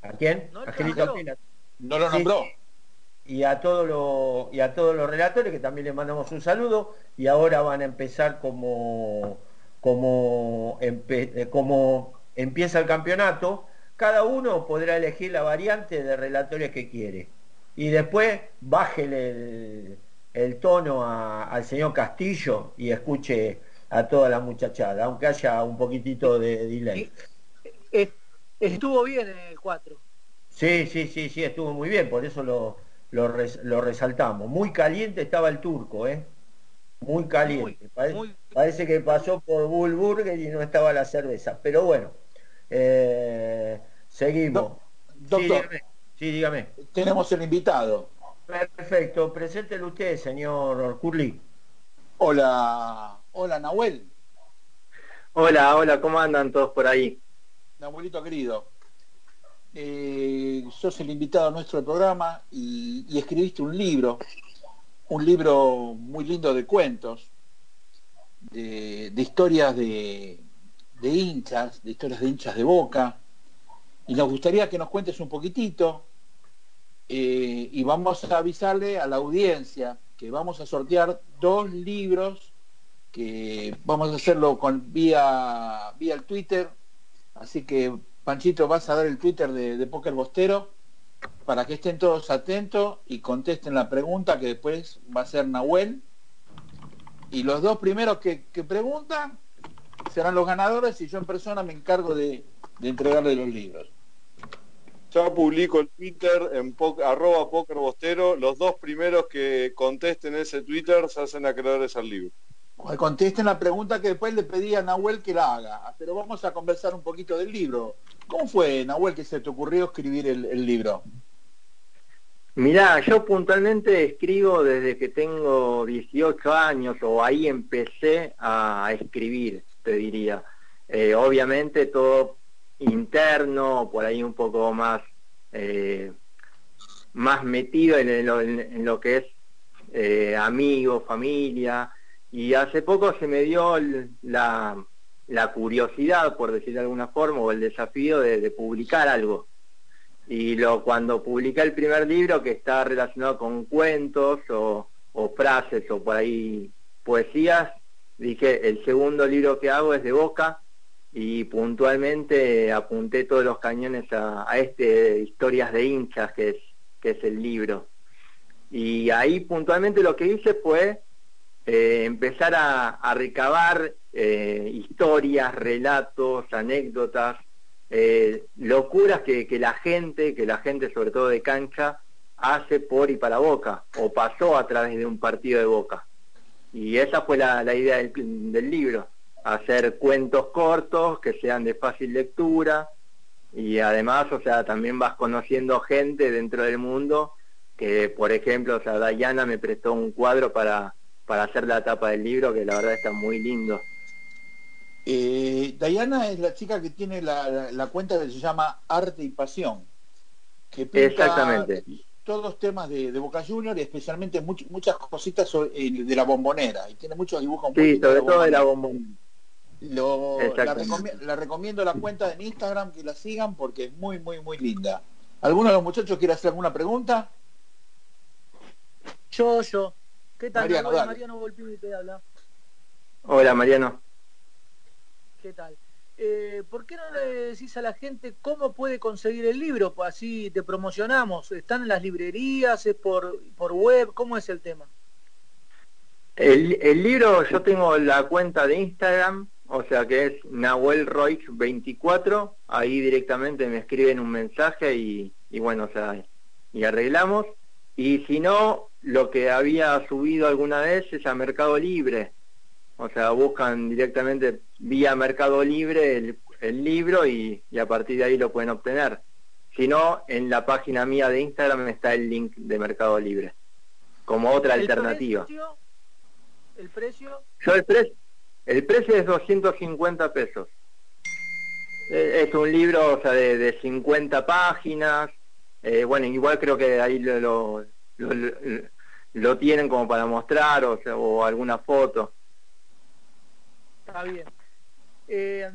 ¿A quién? No Angelito. Apela. No lo nombró. sí. Y a todos los y a todos los relatores que también les mandamos un saludo y ahora van a empezar como como empe- eh, como empieza el campeonato cada uno podrá elegir la variante de relatores que quiere y después bájele el, el tono a- al señor Castillo y escuche a toda la muchachada aunque haya un poquitito de delay Eh, Estuvo bien el 4. Sí, sí, sí, sí, estuvo muy bien, por eso lo, lo, res- lo resaltamos. Muy caliente estaba el turco, ¿eh? Muy caliente. Pare- Parece que pasó por Bull Burger y no estaba la cerveza. Pero bueno, eh, seguimos. Doctor. dígame. Sí, dígame. Tenemos el invitado. Perfecto, preséntelo usted, señor Curly. Hola, hola Nahuel, Hola, hola, ¿cómo andan todos por ahí? Nahuelito querido. Eh, sos el invitado nuestro del programa y, escribiste un libro, un libro muy lindo de cuentos, de, de historias de, de hinchas, de historias de hinchas de boca. Y nos gustaría que nos cuentes un poquitito eh, y vamos a avisarle a la audiencia que vamos a sortear dos libros que vamos a hacerlo con vía vía el Twitter así que Panchito vas a dar el Twitter de, de Bostero para que estén todos atentos y contesten la pregunta que después va a ser Nahuel y los dos primeros que, que preguntan serán los ganadores y yo en persona me encargo de, de entregarle los libros Ya publico el Twitter en po- arroba pokerbostero. Los dos primeros que contesten ese Twitter se hacen acreedores al libro. Contesten la pregunta que después le pedí a Nahuel que la haga pero vamos a conversar un poquito del libro ¿cómo fue Nahuel que se te ocurrió escribir el, el libro? Mirá, yo puntualmente escribo desde que tengo 18 años o ahí empecé a escribir, te diría. Eh, obviamente todo interno, por ahí un poco más, eh, más metido en en- en lo que es eh, amigos, familia. Y hace poco se me dio la, la curiosidad, por decir de alguna forma, o el desafío de, publicar algo. Y lo, cuando publiqué el primer libro que está relacionado con cuentos o, o frases o por ahí poesías, dije, el segundo libro que hago es de Boca y puntualmente apunté todos los cañones a, a este historias de hinchas que es, que es el libro. Y ahí puntualmente lo que hice fue eh, empezar a, recabar eh, historias, relatos, anécdotas, eh, locuras que, la gente, que la gente sobre todo de cancha, hace por y para Boca, o pasó a través de un partido de Boca. Y esa fue la, la idea del, del libro, hacer cuentos cortos que sean de fácil lectura y además, o sea, también vas conociendo gente dentro del mundo que, por ejemplo, o sea, Dayana me prestó un cuadro para, para hacer la tapa del libro que la verdad está muy lindo. Eh, Diana es la chica que tiene la, la- la cuenta que se llama Arte y Pasión, que pinta Exactamente. todos temas de, de Boca Junior y especialmente much- muchas cositas sobre- eh, de la bombonera y tiene muchos dibujos muy Sí, sobre todo de la bombonera. Lo- la, Exactamente. recomi- la recomiendo la cuenta en Instagram que la sigan porque es muy muy muy linda. ¿Alguno de los muchachos quiere hacer alguna pregunta? Yo, yo. ¿Qué tal? Mariano, dale. Mariano Volpini te habla. Hola Mariano. ¿Qué tal? Eh, ¿Por qué no le decís a la gente cómo puede conseguir el libro? Pues así te promocionamos. ¿Están en las librerías? ¿Es por, por web? ¿Cómo es el tema? El, el libro, yo tengo la cuenta de Instagram, o sea que es Nahuel Roig 24, ahí directamente me escriben un mensaje y, y bueno, o sea, y arreglamos. Y si no, lo que había subido alguna vez es a Mercado Libre, o sea, buscan directamente vía Mercado Libre el, el libro y, y a partir de ahí lo pueden obtener. Si no, en la página mía de Instagram está el link de Mercado Libre, como otra ¿El alternativa. precio? ¿El precio? Yo el precio, el precio es 250 pesos. Eh, Es un libro o sea, de, de 50 páginas. Eh, bueno, igual creo que ahí lo, lo, tienen como para mostrar o, sea, o alguna foto. Está bien. Eh,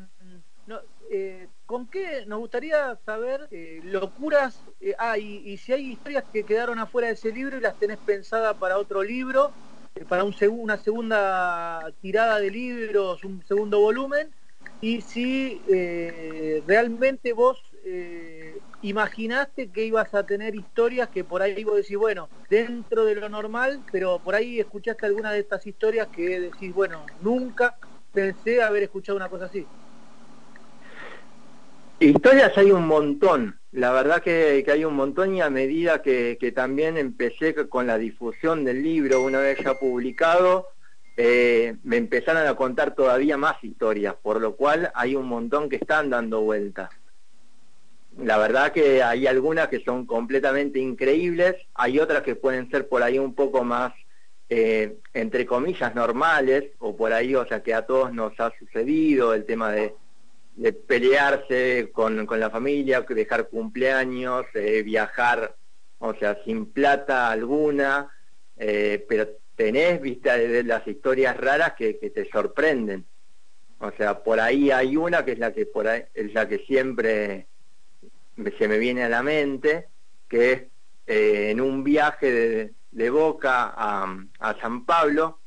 eh, ¿con qué nos gustaría saber locuras? ah, y, si hay historias que quedaron afuera de ese libro y las tenés pensadas para otro libro, para un segu- una segunda tirada de libros, un segundo volumen, y si realmente vos eh, imaginaste que ibas a tener historias que por ahí vos decís, bueno, dentro de lo normal, pero por ahí escuchaste alguna de estas historias que decís, bueno, nunca pensé haber escuchado una cosa así. Historias hay un montón, la verdad que, que hay un montón y a medida que, que también empecé con la difusión del libro, una vez ya publicado, eh, me empezaron a contar todavía más historias, por lo cual hay un montón que están dando vueltas. La verdad que hay algunas que son completamente increíbles, hay otras que pueden ser por ahí un poco más, eh, entre comillas, normales, o por ahí, o sea, que a todos nos ha sucedido el tema de, pelearse con, con la familia, dejar cumpleaños, eh, viajar, o sea, sin plata alguna, eh, pero tenés, viste, de las historias raras que, que te sorprenden. O sea, por ahí hay una que es la que por ahí, es la que siempre se me viene a la mente, que es eh, en un viaje de, de Boca a, a San Pablo,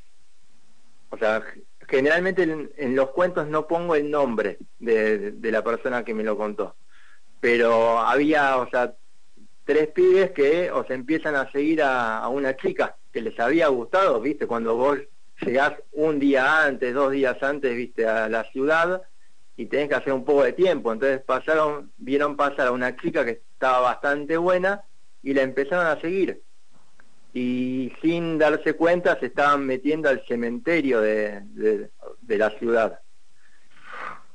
o sea, generalmente en, los cuentos no pongo el nombre de, de la persona que me lo contó, pero había, o sea, tres pibes que, o sea, empiezan a seguir a, a una chica que les había gustado, viste, cuando vos llegás un día antes, dos días antes, viste, a la ciudad y tenés que hacer un poco de tiempo, entonces pasaron, vieron pasar a una chica que estaba bastante buena y la empezaron a seguir y sin darse cuenta se estaban metiendo al cementerio de, de, la ciudad.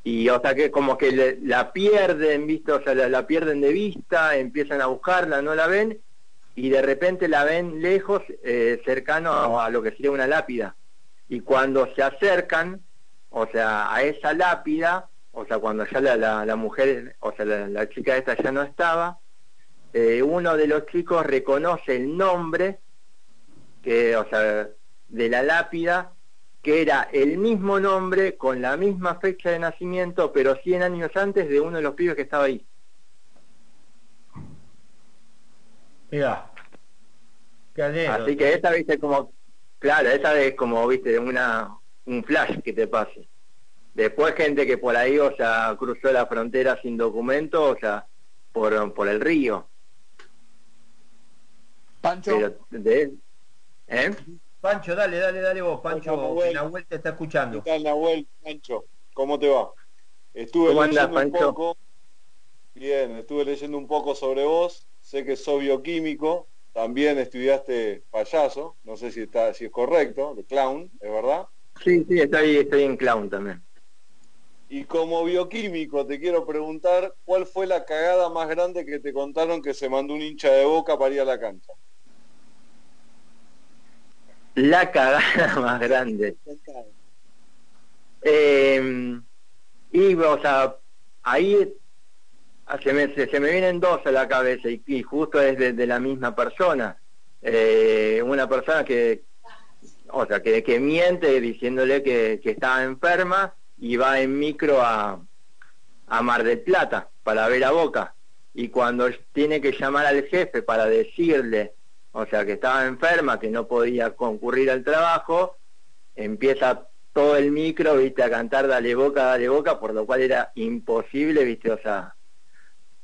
Y o sea que como que la pierden, ¿viste? O sea, la, pierden de vista, empiezan a buscarla, no la ven, y de repente la ven lejos, eh, cercano a lo que sería una lápida. Y cuando se acercan, o sea, a esa lápida, o sea, cuando ya la, la, la mujer, o sea, la, la chica esta ya no estaba, eh, uno de los chicos reconoce el nombre que, o sea, de la lápida, que era el mismo nombre con la misma fecha de nacimiento, pero 100 años antes de uno de los pibes que estaba ahí. Mira. Así que esa, viste, como, claro, esa es como, viste, una, un flash que te pase. Después gente que por ahí, o sea, cruzó la frontera sin documento, o sea, por, por el río. Pancho. Pero de, ¿eh? Pancho, dale, dale, dale vos, Pancho, Nahuel. Nahuel te está escuchando. ¿Qué tal, Nahuel? Pancho, ¿cómo te va? Estuve ¿Cómo andás, leyendo un Pancho? poco. Bien, estuve leyendo un poco sobre vos. Sé que sos bioquímico. También estudiaste payaso. No sé si está, si es correcto, de clown, ¿es verdad? Sí, sí, estoy, estoy en clown también. Y como bioquímico te quiero preguntar, ¿cuál fue la cagada más grande que te contaron que se mandó un hincha de boca para ir a la cancha? La cagada más grande. Eh, y, o sea, ahí ah, se me, me vienen dos a la cabeza y, justo es de la misma persona. Eh, una persona que, o sea, que, que miente diciéndole que, que estaba enferma y va en micro a, a Mar del Plata para ver a Boca. Y cuando tiene que llamar al jefe para decirle, o sea, que estaba enferma, que no podía concurrir al trabajo, empieza todo el micro, viste, a cantar dale boca, dale boca, por lo cual era imposible, viste, o sea,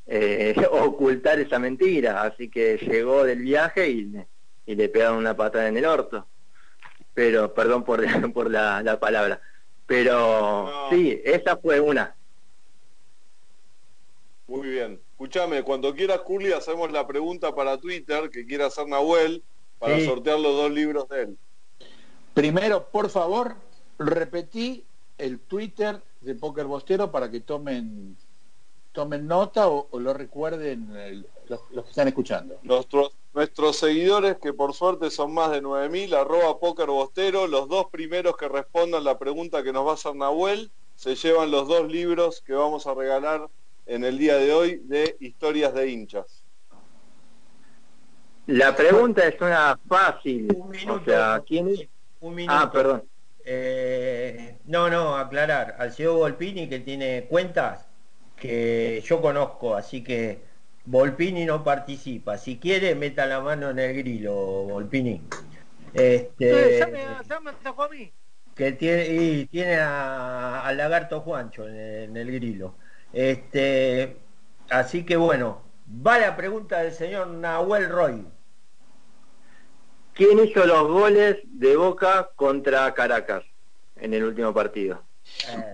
eh, ocultar esa mentira. Así que llegó del viaje y, le- y le pegaron una patada en el orto. Pero, perdón por, por la, la palabra. Pero sí, esa fue una. Muy bien. Escúchame, cuando quieras, Curly, hacemos la pregunta para Twitter que quiera hacer Nahuel para Sí. sortear los dos libros de él. Primero, por favor, repetí el Twitter de Póker Bostero para que tomen tomen nota o, o lo recuerden el- los, los que están escuchando. Nuestros, nuestros seguidores, que por suerte son más de 9.000, arroba Póker Bostero, los dos primeros que respondan la pregunta que nos va a hacer Nahuel, se llevan los dos libros que vamos a regalar en el día de hoy de historias de hinchas. La pregunta es una fácil. o sea, ¿quién es? Un minuto. Ah, perdón. Eh, no, no, aclarar. Al señor Volpini que tiene cuentas, que yo conozco, así que Volpini no participa. Si quiere, meta la mano en el grilo, Volpini. Este, ya, me, ya me atacó a mí. que tiene, y tiene a- al lagarto Juancho en, en el grilo. Este, así que bueno, va la pregunta del señor Nahuel Roy. ¿Quién hizo los goles de Boca contra Caracas en el último partido?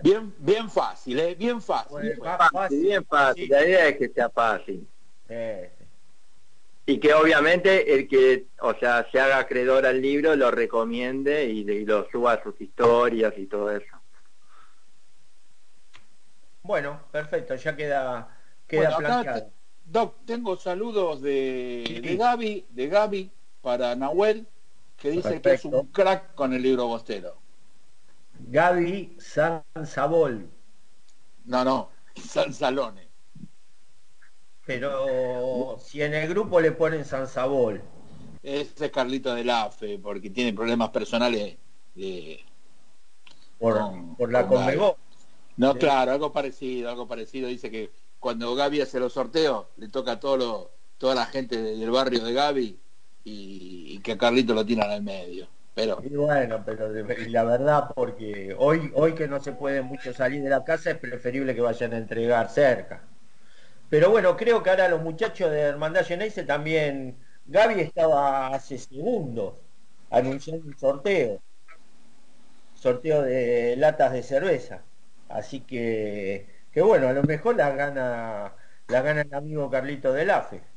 Bien, bien fácil, ¿eh? bien fácil. Fácil, bien fácil. La idea es que sea fácil. Eh, Y que obviamente el que, o sea, se haga acreedor al libro lo recomiende y, y lo suba a sus historias y todo eso. bueno, perfecto, ya queda, queda Bueno, planteado. Doc, tengo saludos de, de Gaby, de Gaby para Nahuel, que dice que es un crack con el libro bostero. Gaby Sansabol, No, no, San Salone. Pero si en el grupo le ponen Sansabol, Ese es Carlito de la Fe, porque tiene problemas personales de, por, Con- por la con Conmebol. No, Sí. claro, algo parecido, algo parecido. Dice que cuando Gaby hace los sorteos, le toca a todo lo- toda la gente de- del barrio de Gaby y, y que a Carlito lo tiran al medio. Pero Y bueno, pero la verdad, porque hoy, hoy que no se puede mucho salir de la casa, es preferible que vayan a entregar cerca. Pero bueno, creo que ahora los muchachos de Hermandad Geneise también, Gaby estaba hace segundos anunciando un sorteo, sorteo de latas de cerveza. Así que, que bueno, a lo mejor la gana, la gana el amigo Carlito del AFE.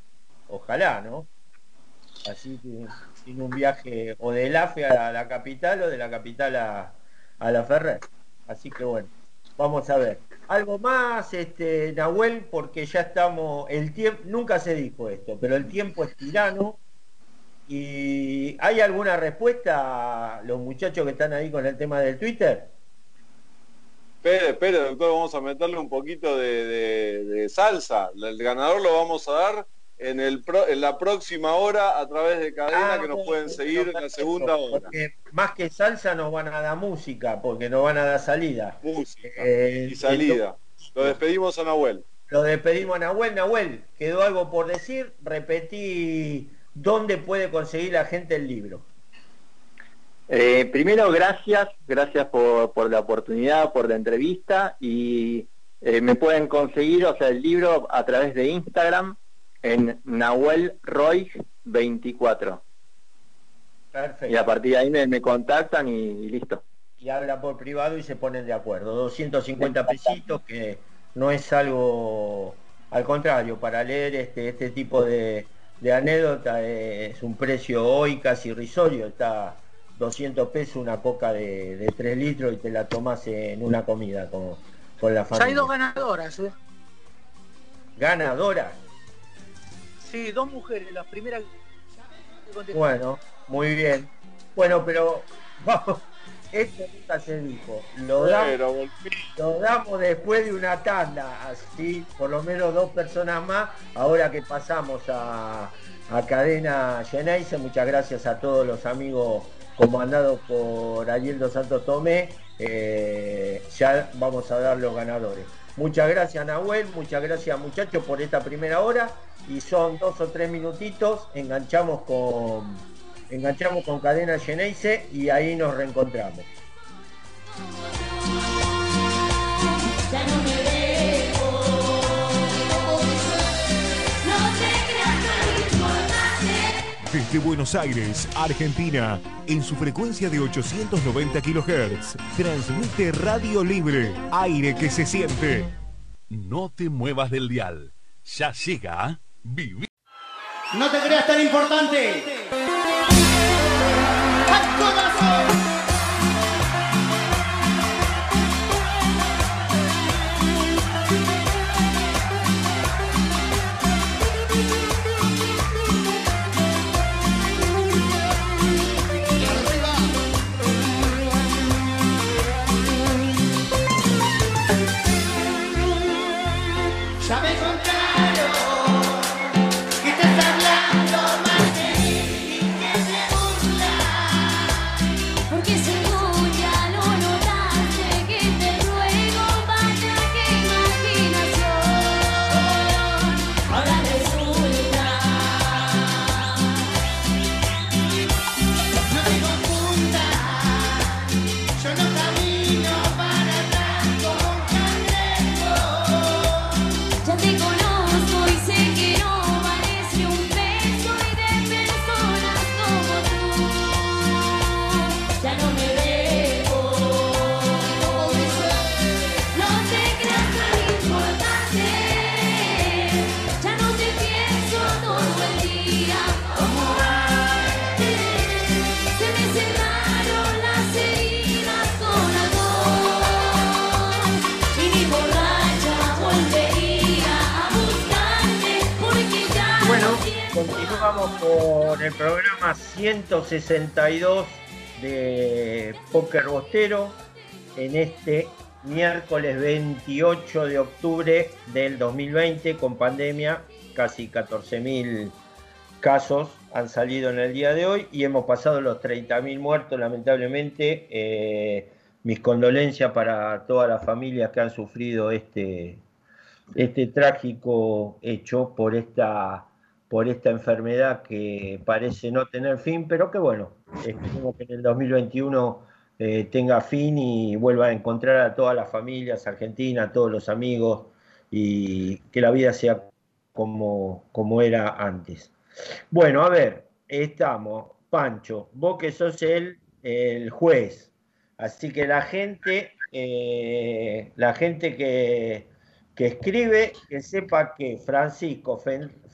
Ojalá, ¿no? Así que tiene un viaje o del AFE a la capital o de la capital a, a la Ferrer. Así que bueno, vamos a ver. Algo más, este, Nahuel, porque ya estamos, el tiempo, nunca se dijo esto, pero el tiempo es tirano. ¿Y hay alguna respuesta a los muchachos que están ahí con el tema del Twitter? Espere, espere, doctor, vamos a meterle un poquito de, salsa. El ganador lo vamos a dar en, el pro- en la próxima hora a través de cadena Ah, que nos pueden seguir en la segunda hora. Porque más que salsa nos van a dar música, porque nos van a dar salida. Música Eh, y salida. Lo despedimos a Nahuel. Lo despedimos a Nahuel. Nahuel, ¿quedó algo por decir? Repetí dónde puede conseguir la gente el libro. Eh, primero, gracias, gracias por, por la oportunidad, por la entrevista y eh, me pueden conseguir, o sea, el libro a través de Instagram en Nahuel Roy 24 Perfecto. y a partir de ahí me, me contactan y, y listo. Y habla por privado y se ponen de acuerdo. 250 pesitos que no es algo, al contrario, para leer este, este tipo de, de anécdota eh, es un precio hoy casi irrisorio. Está 200 pesos una coca de, de 3 litros y te la tomas en una comida con, con la Ya hay familia. dos ganadoras, ¿eh? Ganadora. Sí, dos mujeres, las primeras que. Bueno, muy bien. Bueno, pero vamos, esto nunca se dijo. Lo damos, Pero, lo damos después de una tanda, así por lo menos dos personas más. Ahora que pasamos a, a Cadena Geneise, muchas gracias a todos los amigos comandados por Ariel Santos Tomé. Eh, ya vamos a dar los ganadores. Muchas gracias Nahuel, muchas gracias muchachos por esta primera hora. Y son dos o tres minutitos, enganchamos con enganchamos con Cadena Geneise y ahí nos reencontramos. Desde Buenos Aires, Argentina, en su frecuencia de 890 kHz, transmite Radio Libre, aire que se siente. No te muevas del dial. Ya llega Vivir. No te creas tan importante. Con el programa 162 de Póker Bostero en este miércoles 28 de octubre del 2020 con pandemia, casi 14.000 casos han salido en el día de hoy y hemos pasado los 30.000 muertos lamentablemente. Eh, mis condolencias para todas las familias que han sufrido este, este trágico hecho por esta, por esta enfermedad que parece no tener fin, pero que bueno, esperemos que en el 2021 eh, tenga fin y vuelva a encontrar a todas las familias argentinas, a todos los amigos y que la vida sea como, como era antes. Bueno, a ver, estamos, Pancho, vos que sos el, el juez, así que la gente, eh, la gente que, que escribe, que sepa que Francisco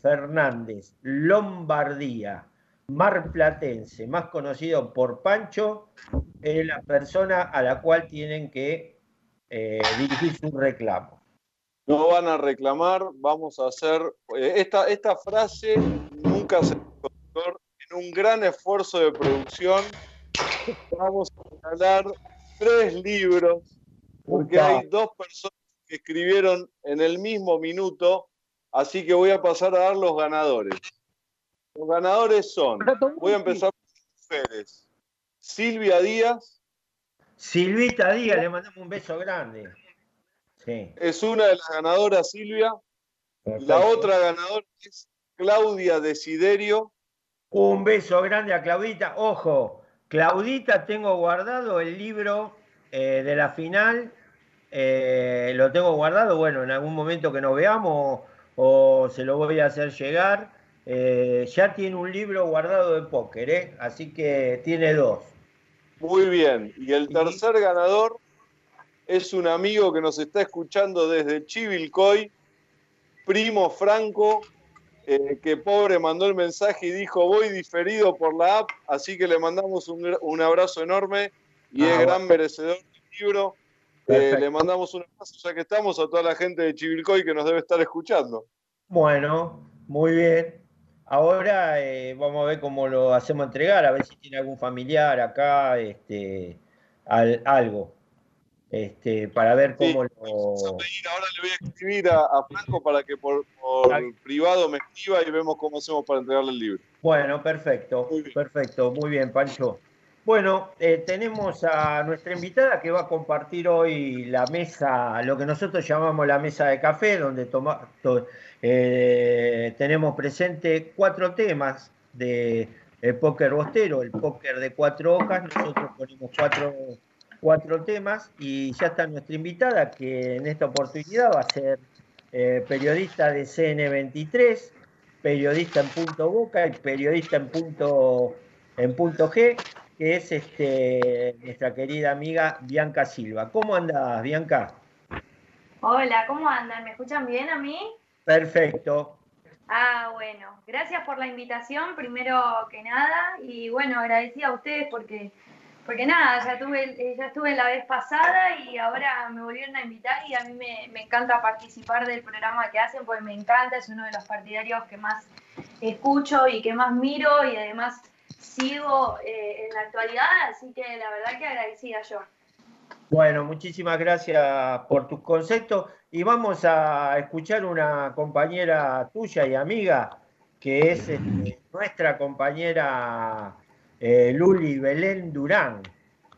Fernández Lombardía, marplatense, más conocido por Pancho, es la persona a la cual tienen que eh, dirigir su reclamo. No van a reclamar, vamos a hacer. eh, esta, esta frase nunca se en un gran esfuerzo de producción. Vamos a regalar tres libros, porque hay dos personas que escribieron en el mismo minuto, así que voy a pasar a dar los ganadores. Los ganadores son, voy a empezar por mujeres. Silvia Díaz Silvita Díaz, le mandamos un beso grande. Sí. es una de las ganadoras, Silvia. La otra ganadora es Claudia Desiderio. Un beso grande a Claudita. Ojo, Claudita, tengo guardado el libro eh, de la final. eh, lo tengo guardado, bueno, en algún momento que nos veamos o, se lo voy a hacer llegar. Eh, ya tiene un libro guardado de póker, ¿eh? así que tiene dos. Muy bien. Y el tercer ganador es un amigo que nos está escuchando desde Chivilcoy, Primo Franco, eh, que pobre mandó el mensaje y dijo voy diferido por la app, así que le mandamos un, abrazo enorme y Ah, es gran merecedor del libro. Eh, le mandamos un abrazo ya que estamos a toda la gente de Chivilcoy que nos debe estar escuchando. Bueno, muy bien. Ahora eh, vamos a ver cómo lo hacemos entregar, a ver si tiene algún familiar acá, este, al- algo, este, para ver cómo lo... Ahora le voy a escribir a, a Franco para que por, por privado me escriba y vemos cómo hacemos para entregarle el libro. Bueno, perfecto, perfecto, muy bien, Pancho. Bueno, eh, tenemos a nuestra invitada que va a compartir hoy la mesa, lo que nosotros llamamos la mesa de café, donde toma- to- eh, tenemos presente cuatro temas de el póker bostero, el póker de cuatro hojas. Nosotros ponemos cuatro, cuatro temas y ya está nuestra invitada, que en esta oportunidad va a ser eh, periodista de CN23, periodista en punto Boca y periodista en punto, en punto G, que es este, nuestra querida amiga Bianca Silva. ¿Cómo andás, Bianca? Hola, ¿cómo andan? ¿Me escuchan bien a mí? Perfecto. Ah, bueno, gracias por la invitación, primero que nada, y bueno, agradecida a ustedes porque, porque nada, ya tuve, ya estuve la vez pasada y ahora me volvieron a invitar y a mí me, me encanta participar del programa que hacen, porque me encanta, es uno de los partidarios que más escucho y que más miro y además sigo eh, en la actualidad, así que la verdad que agradecida yo. Bueno, muchísimas gracias por tus conceptos y vamos a escuchar una compañera tuya y amiga que es este, nuestra compañera eh, Luli Belén Durán,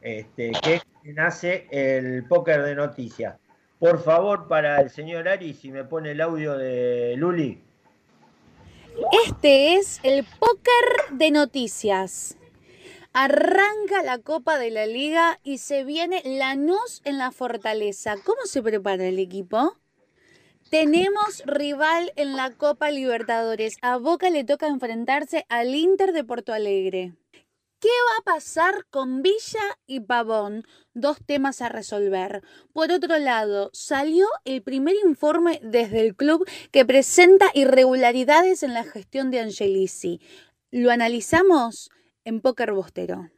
este, que es quien hace el póker de noticias. Por favor, para el señor Ari, si me pone el audio de Luli. Este es el póker de noticias. Arranca la Copa de la Liga y se viene Lanús en la Fortaleza. ¿Cómo se prepara el equipo? Tenemos rival en la Copa Libertadores. A Boca le toca enfrentarse al Inter de Porto Alegre. ¿Qué va a pasar con Villa y Pavón? Dos temas a resolver. Por otro lado, salió el primer informe desde el club que presenta irregularidades en la gestión de Angelici. Lo analizamos en Póker Bostero.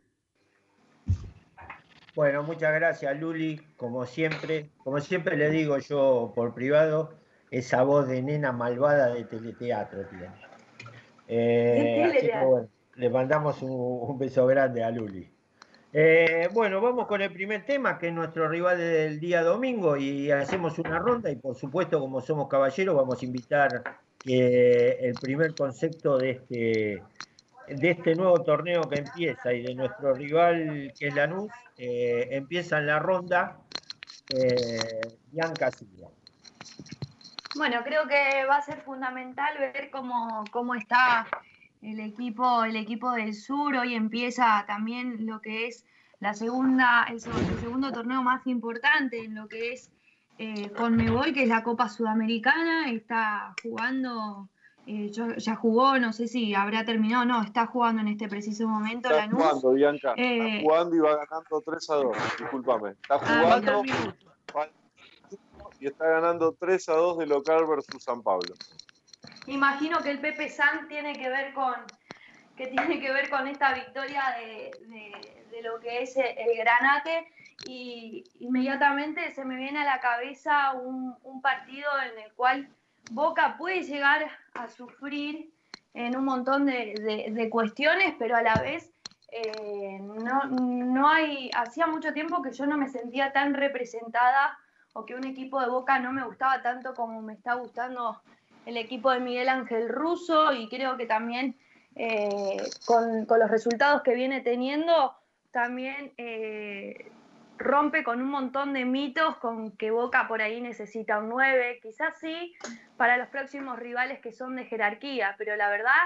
Bueno, muchas gracias Luli, como siempre, como siempre le digo yo por privado, esa voz de nena malvada de teleteatro tiene. Eh, Le mandamos un, beso grande a Luli. Eh, bueno, vamos con el primer tema, que es nuestro rival del día domingo, y hacemos una ronda, y por supuesto, como somos caballeros, vamos a invitar que el primer concepto de este, de este nuevo torneo que empieza y de nuestro rival, que es Lanús, eh, empieza en la ronda eh, Bianca Silva. Bueno, creo que va a ser fundamental ver cómo, cómo está el equipo, el equipo del sur. Hoy empieza también lo que es la segunda, el, el segundo torneo más importante en lo que es eh, Conmebol, que es la Copa Sudamericana. Está jugando, eh, ya, jugó, no sé si habrá terminado, no, está jugando en este preciso momento Está Lanús. jugando, Bianca. Eh, Está jugando y va ganando 3 a 2. Discúlpame. Está Ah, jugando y está ganando 3 a 2 de local versus San Pablo. Imagino que el Pepe San tiene que ver con que tiene que ver con esta victoria de, de- lo que es el Granate. Y inmediatamente se me viene a la cabeza un, un partido en el cual Boca puede llegar a sufrir en un montón de, de- de cuestiones, pero a la vez eh, no, no hay, hacía mucho tiempo que yo no me sentía tan representada o que un equipo de Boca no me gustaba tanto como me está gustando el equipo de Miguel Ángel Russo y creo que también eh, con, los resultados que viene teniendo también eh, rompe con un montón de mitos con que Boca por ahí necesita un 9, quizás sí para los próximos rivales que son de jerarquía, pero la verdad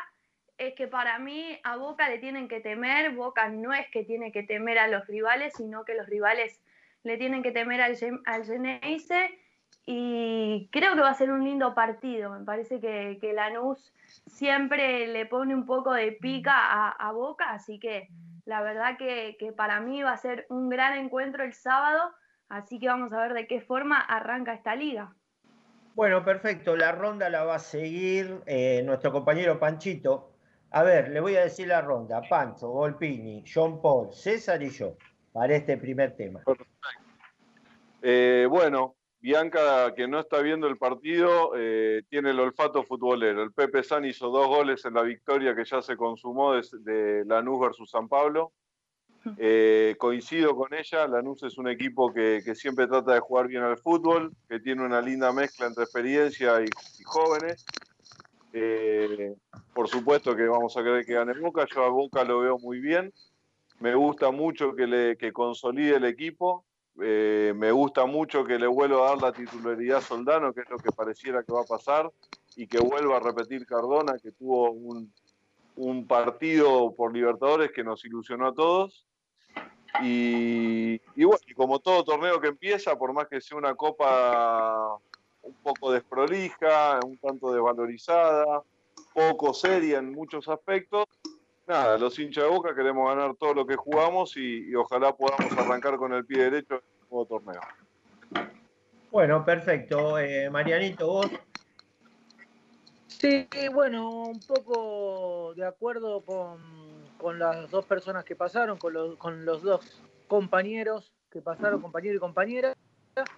es que para mí a Boca le tienen que temer, Boca no es que tiene que temer a los rivales, sino que los rivales le tienen que temer al, al Geneise y creo que va a ser un lindo partido, me parece que, que Lanús siempre le pone un poco de pica a, a Boca, así que la verdad que, que para mí va a ser un gran encuentro el sábado, así que vamos a ver de qué forma arranca esta liga. Bueno, perfecto. La ronda la va a seguir eh, nuestro compañero Panchito. A ver, le voy a decir la ronda. Pancho, Volpini, John Paul, César y yo, para este primer tema. Eh, bueno, Bianca, que no está viendo el partido, eh, tiene el olfato futbolero. El Pepe San hizo dos goles en la victoria que ya se consumó de, de Lanús versus San Pablo. Eh, coincido con ella, Lanús es un equipo que, que siempre trata de jugar bien al fútbol, que tiene una linda mezcla entre experiencia y, y jóvenes. Eh, por supuesto que vamos a querer que gane Boca, yo a Boca lo veo muy bien. Me gusta mucho que, le, que consolide el equipo, eh, me gusta mucho que le vuelva a dar la titularidad a Soldano, que es lo que pareciera que va a pasar, y que vuelva a repetir Cardona, que tuvo un, un partido por Libertadores que nos ilusionó a todos. Y, bueno, como todo torneo que empieza, por más que sea una copa un poco desprolija, un tanto desvalorizada, poco seria en muchos aspectos, nada, los hinchas de Boca queremos ganar todo lo que jugamos y, ojalá podamos arrancar con el pie derecho nuevo torneo. Bueno, perfecto. Eh, Marianito, vos. Sí, bueno, un poco de acuerdo con, con las dos personas que pasaron, con los, con los dos compañeros que pasaron, compañero y compañera.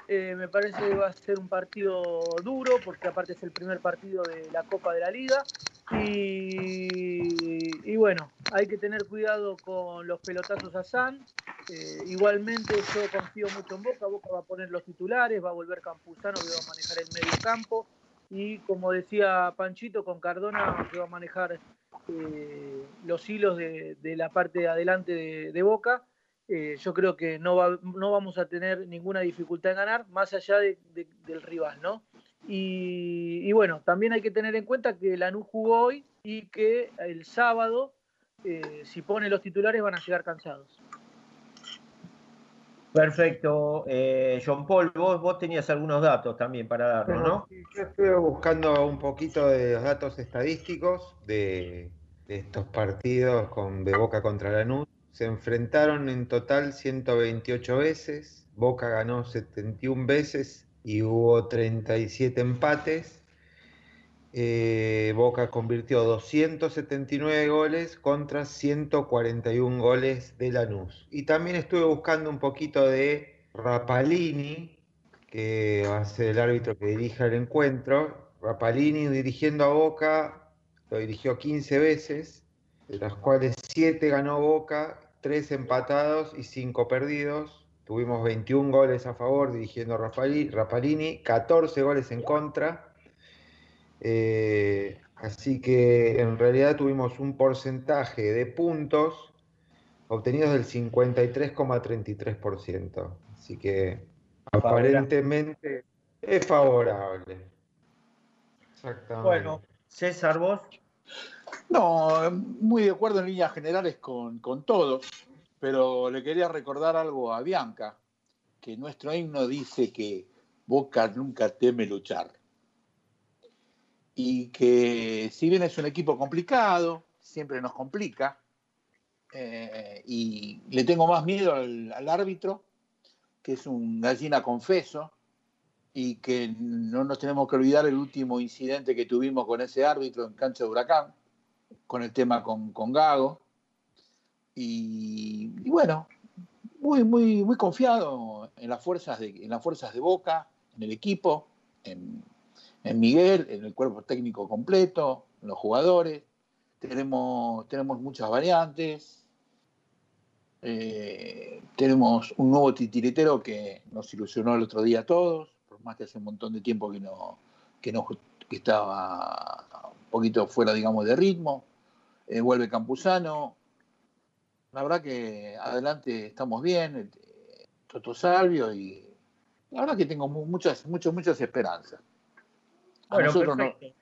Eh, me parece que va a ser un partido duro, porque aparte es el primer partido de la Copa de la Liga. Y, y bueno, hay que tener cuidado con los pelotazos a San. Eh, igualmente yo confío mucho en Boca, Boca va a poner los titulares, va a volver Campuzano que va a manejar el medio campo y como decía Panchito, con Cardona que va a manejar eh, los hilos de, de la parte de adelante de, Boca. Eh, yo creo que no, va- no vamos a tener ninguna dificultad en ganar, más allá de- del rival, ¿no? Y, y bueno, también hay que tener en cuenta que Lanús jugó hoy y que el sábado, eh, si pone los titulares, van a llegar cansados. Perfecto. Eh, John Paul, vos, vos tenías algunos datos también para darnos, ¿no? Yo estuve buscando un poquito de los datos estadísticos de, de estos partidos con, de Boca contra Lanús. Se enfrentaron en total 128 veces, Boca ganó 71 veces y hubo 37 empates. Eh, Boca convirtió 279 goles contra 141 goles de Lanús. Y también estuve buscando un poquito de Rapalini, que va a ser el árbitro que dirija el encuentro. Rapalini dirigiendo a Boca lo dirigió 15 veces, de las cuales 7 ganó Boca, 3 empatados y 5 perdidos. Tuvimos 21 goles a favor dirigiendo Rafali- Rafalini, 14 goles en contra. Eh, así que en realidad tuvimos un porcentaje de puntos obtenidos del 53,33%. Así que aparentemente es favorable. Exactamente. Bueno, César, vos. No, muy de acuerdo en líneas generales con, con todos, pero le quería recordar algo a Bianca, que nuestro himno dice que Boca nunca teme luchar. Y que si bien es un equipo complicado, siempre nos complica, eh, y le tengo más miedo al, árbitro, que es un gallina confeso, y que no nos tenemos que olvidar el último incidente que tuvimos con ese árbitro en cancha de huracán, con el tema con, con Gago. Y, y bueno, muy, muy, muy confiado en las fuerzas de, en las fuerzas de Boca, en el equipo, en, en Miguel, en el cuerpo técnico completo, en los jugadores. Tenemos, tenemos muchas variantes. Eh, tenemos un nuevo titiritero que nos ilusionó el otro día a todos, por más que hace un montón de tiempo que no, que no que estaba un poquito fuera, digamos, de ritmo. Eh, vuelve Campuzano. La verdad que adelante estamos bien, eh, Toto Salvio, y la verdad que tengo mu- muchas, muchas, muchas esperanzas. Bueno, nosotros no- perfecto.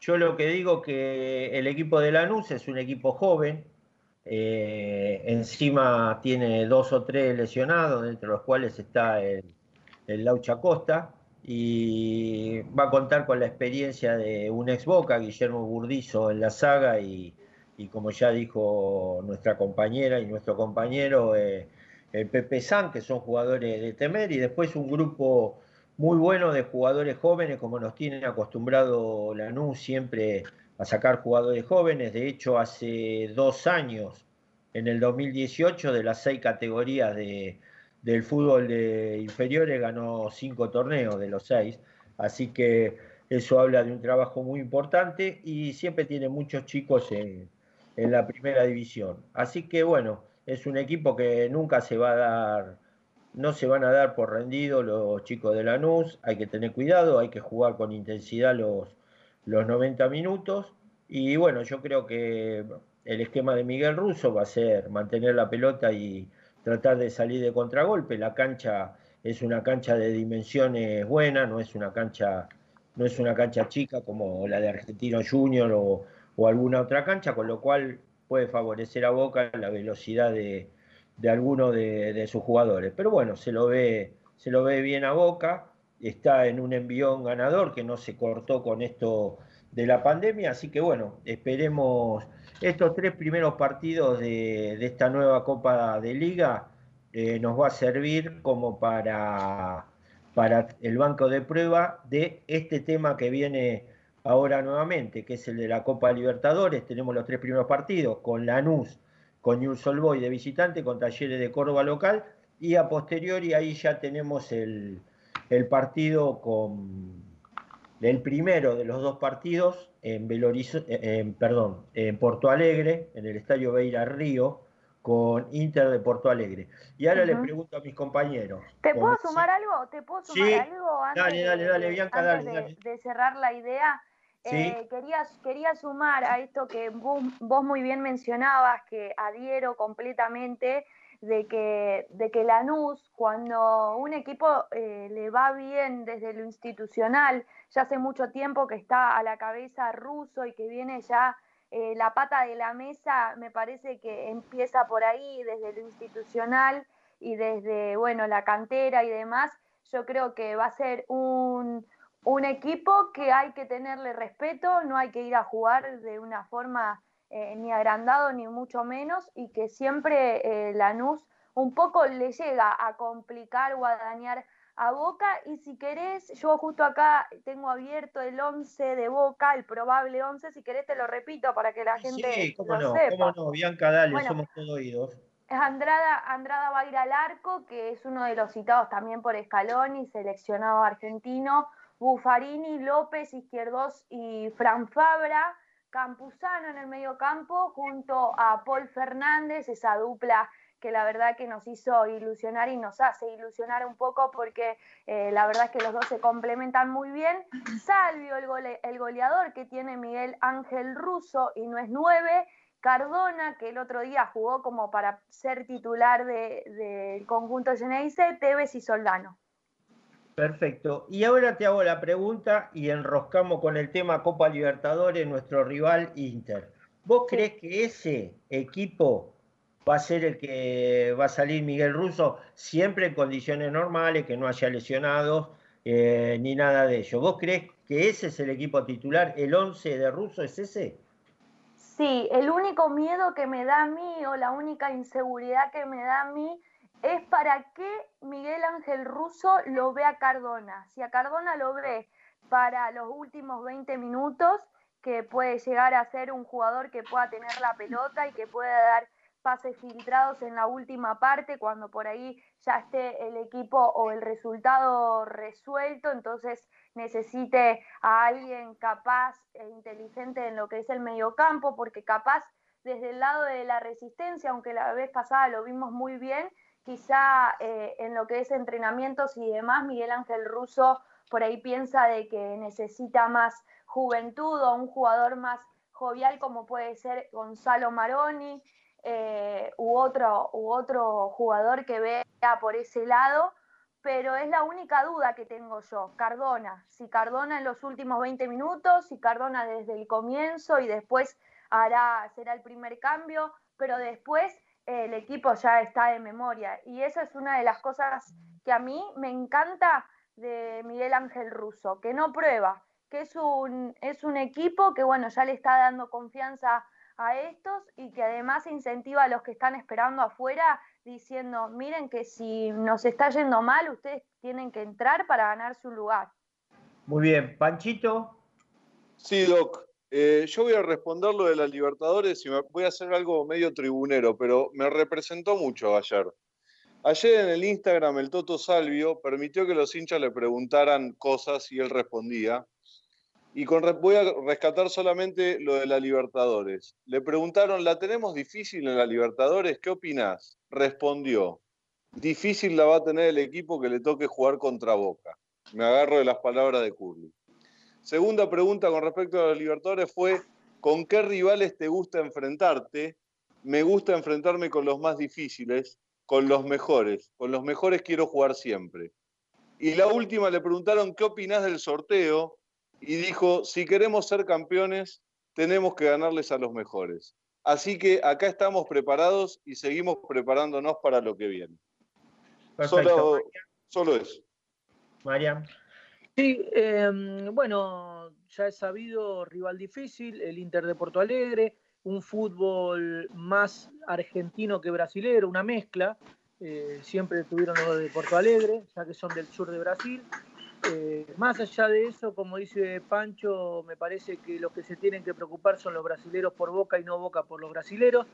Yo lo que digo que el equipo de Lanús es un equipo joven, eh, encima tiene dos o tres lesionados, entre los cuales está el, el Laucha Costa, y va a contar con la experiencia de un ex Boca, Guillermo Burdizo, en la saga, y, y como ya dijo nuestra compañera y nuestro compañero, eh, el Pepe San, que son jugadores de temer, y después un grupo muy bueno de jugadores jóvenes, como nos tienen acostumbrado Lanús siempre a sacar jugadores jóvenes. De hecho, hace dos años, en el 2018, de las seis categorías de, del fútbol de inferiores, ganó cinco torneos de los seis. Así que eso habla de un trabajo muy importante y siempre tiene muchos chicos en, en la primera división. Así que bueno, es un equipo que nunca se va a dar no se van a dar por rendido los chicos de Lanús, hay que tener cuidado, hay que jugar con intensidad los, los 90 minutos. Y bueno, yo creo que el esquema de Miguel Russo va a ser mantener la pelota y tratar de salir de contragolpe, la cancha es una cancha de dimensiones buenas, no es una cancha no es una cancha chica como la de Argentino Junior o alguna otra cancha, con lo cual puede favorecer a Boca la velocidad de, de alguno de, sus jugadores. Pero bueno, se lo ve, se lo ve bien a Boca, está en un envión ganador que no se cortó con esto de la pandemia, así que bueno, esperemos estos tres primeros partidos de, de esta nueva Copa de Liga eh, nos va a servir como para, para el banco de prueba de este tema que viene ahora nuevamente, que es el de la Copa Libertadores. Tenemos los tres primeros partidos con Lanús, con Newell's Old Boys de visitante, con Talleres de Córdoba local, y a posteriori ahí ya tenemos el, el partido con el primero de los dos partidos en Belo Horizo- eh, en- perdón, en Porto Alegre, en el Estadio Beira Río, con Inter de Porto Alegre. Y ahora le Ujú. pregunto a mis compañeros. ¿Te puedo sumar algo? ¿Te puedo sumar Sí, algo antes, dale, dale, dale, Bianca, antes de cerrar la idea? Eh, quería, quería sumar a esto que vos, vos muy bien mencionabas, que adhiero completamente de que, de que Lanús, cuando un equipo eh, le va bien desde lo institucional, ya hace mucho tiempo que está a la cabeza ruso y que viene ya eh, la pata de la mesa, me parece que empieza por ahí, desde lo institucional y desde, bueno, la cantera y demás, yo creo que va a ser un, un equipo que hay que tenerle respeto, no hay que ir a jugar de una forma eh, ni agrandado ni mucho menos y que siempre eh, Lanús un poco le llega a complicar o a dañar a Boca y si querés, yo justo acá tengo abierto el 11 de Boca, el probable 11, si querés te lo repito para que la gente Sí, cómo lo no, sepa. cómo no, Bianca, dale, Bueno. somos todo oídos. Es Andrada, Andrada va a ir al arco, que es uno de los citados también por Scaloni, seleccionado argentino. Buffarini, López, Izquierdos y Fran Fabra. Campuzano en el medio campo junto a Paul Fernández, esa dupla que la verdad que nos hizo ilusionar y nos hace ilusionar un poco porque eh, la verdad es que los dos se complementan muy bien. Salvio, el, gole- el goleador que tiene Miguel Ángel Russo y no es nueve. Cardona, que el otro día jugó como para ser titular de- del conjunto Geneise, Tevez y Soldano. Perfecto. Y ahora te hago la pregunta y enroscamos con el tema Copa Libertadores, nuestro rival Inter. ¿Vos crees que ese equipo va a ser el que va a salir Miguel Russo siempre en condiciones normales, que no haya lesionados eh, ni nada de ello? ¿Vos crees que ese es el equipo titular? ¿El 11 de Russo es ese? Sí, el único miedo que me da a mí o la única inseguridad que me da a mí es para qué Miguel Ángel Russo lo ve a Cardona. Si a Cardona lo ve para los últimos 20 minutos, que puede llegar a ser un jugador que pueda tener la pelota y que pueda dar pases filtrados en la última parte, cuando por ahí ya esté el equipo o el resultado resuelto, entonces necesite a alguien capaz e inteligente en lo que es el mediocampo, porque capaz desde el lado de la resistencia, aunque la vez pasada lo vimos muy bien, quizá eh, en lo que es entrenamientos y demás, Miguel Ángel Russo por ahí piensa de que necesita más juventud o un jugador más jovial como puede ser Gonzalo Maroni eh, u, otro, u otro jugador que vea por ese lado, pero es la única duda que tengo yo, Cardona, si Cardona en los últimos 20 minutos, si Cardona desde el comienzo y después hará, será el primer cambio, pero después el equipo ya está de memoria y eso es una de las cosas que a mí me encanta de Miguel Ángel Russo, que no prueba, que es un, es un equipo que bueno, ya le está dando confianza a estos y que además incentiva a los que están esperando afuera diciendo, miren que si nos está yendo mal, ustedes tienen que entrar para ganarse un lugar. Muy bien, Panchito. Sí, Doc. Eh, yo voy a responder lo de las Libertadores y me- voy a hacer algo medio tribunero, pero me representó mucho ayer. Ayer en el Instagram el Toto Salvio permitió que los hinchas le preguntaran cosas y él respondía. Y voy a rescatar solamente lo de la Libertadores. Le preguntaron, ¿la tenemos difícil en la Libertadores? ¿Qué opinás? Respondió, difícil la va a tener el equipo que le toque jugar contra Boca. Me agarro de las palabras de Curly. Segunda pregunta con respecto a los Libertadores fue, ¿con qué rivales te gusta enfrentarte? Me gusta enfrentarme con los más difíciles, con los mejores. Con los mejores quiero jugar siempre. Y la última le preguntaron, ¿qué opinás del sorteo? Y dijo, si queremos ser campeones, tenemos que ganarles a los mejores. Así que acá estamos preparados y seguimos preparándonos para lo que viene. Perfecto. Solo, solo eso. Mariam. Sí, eh, bueno, ya es sabido, rival difícil, el Inter de Porto Alegre, un fútbol más argentino que brasilero, una mezcla. eh, siempre tuvieron los de Porto Alegre, ya que son del sur de Brasil. Eh, más allá de eso, como dice Pancho, me parece que los que se tienen que preocupar son los brasileros por Boca y no Boca por los brasileros.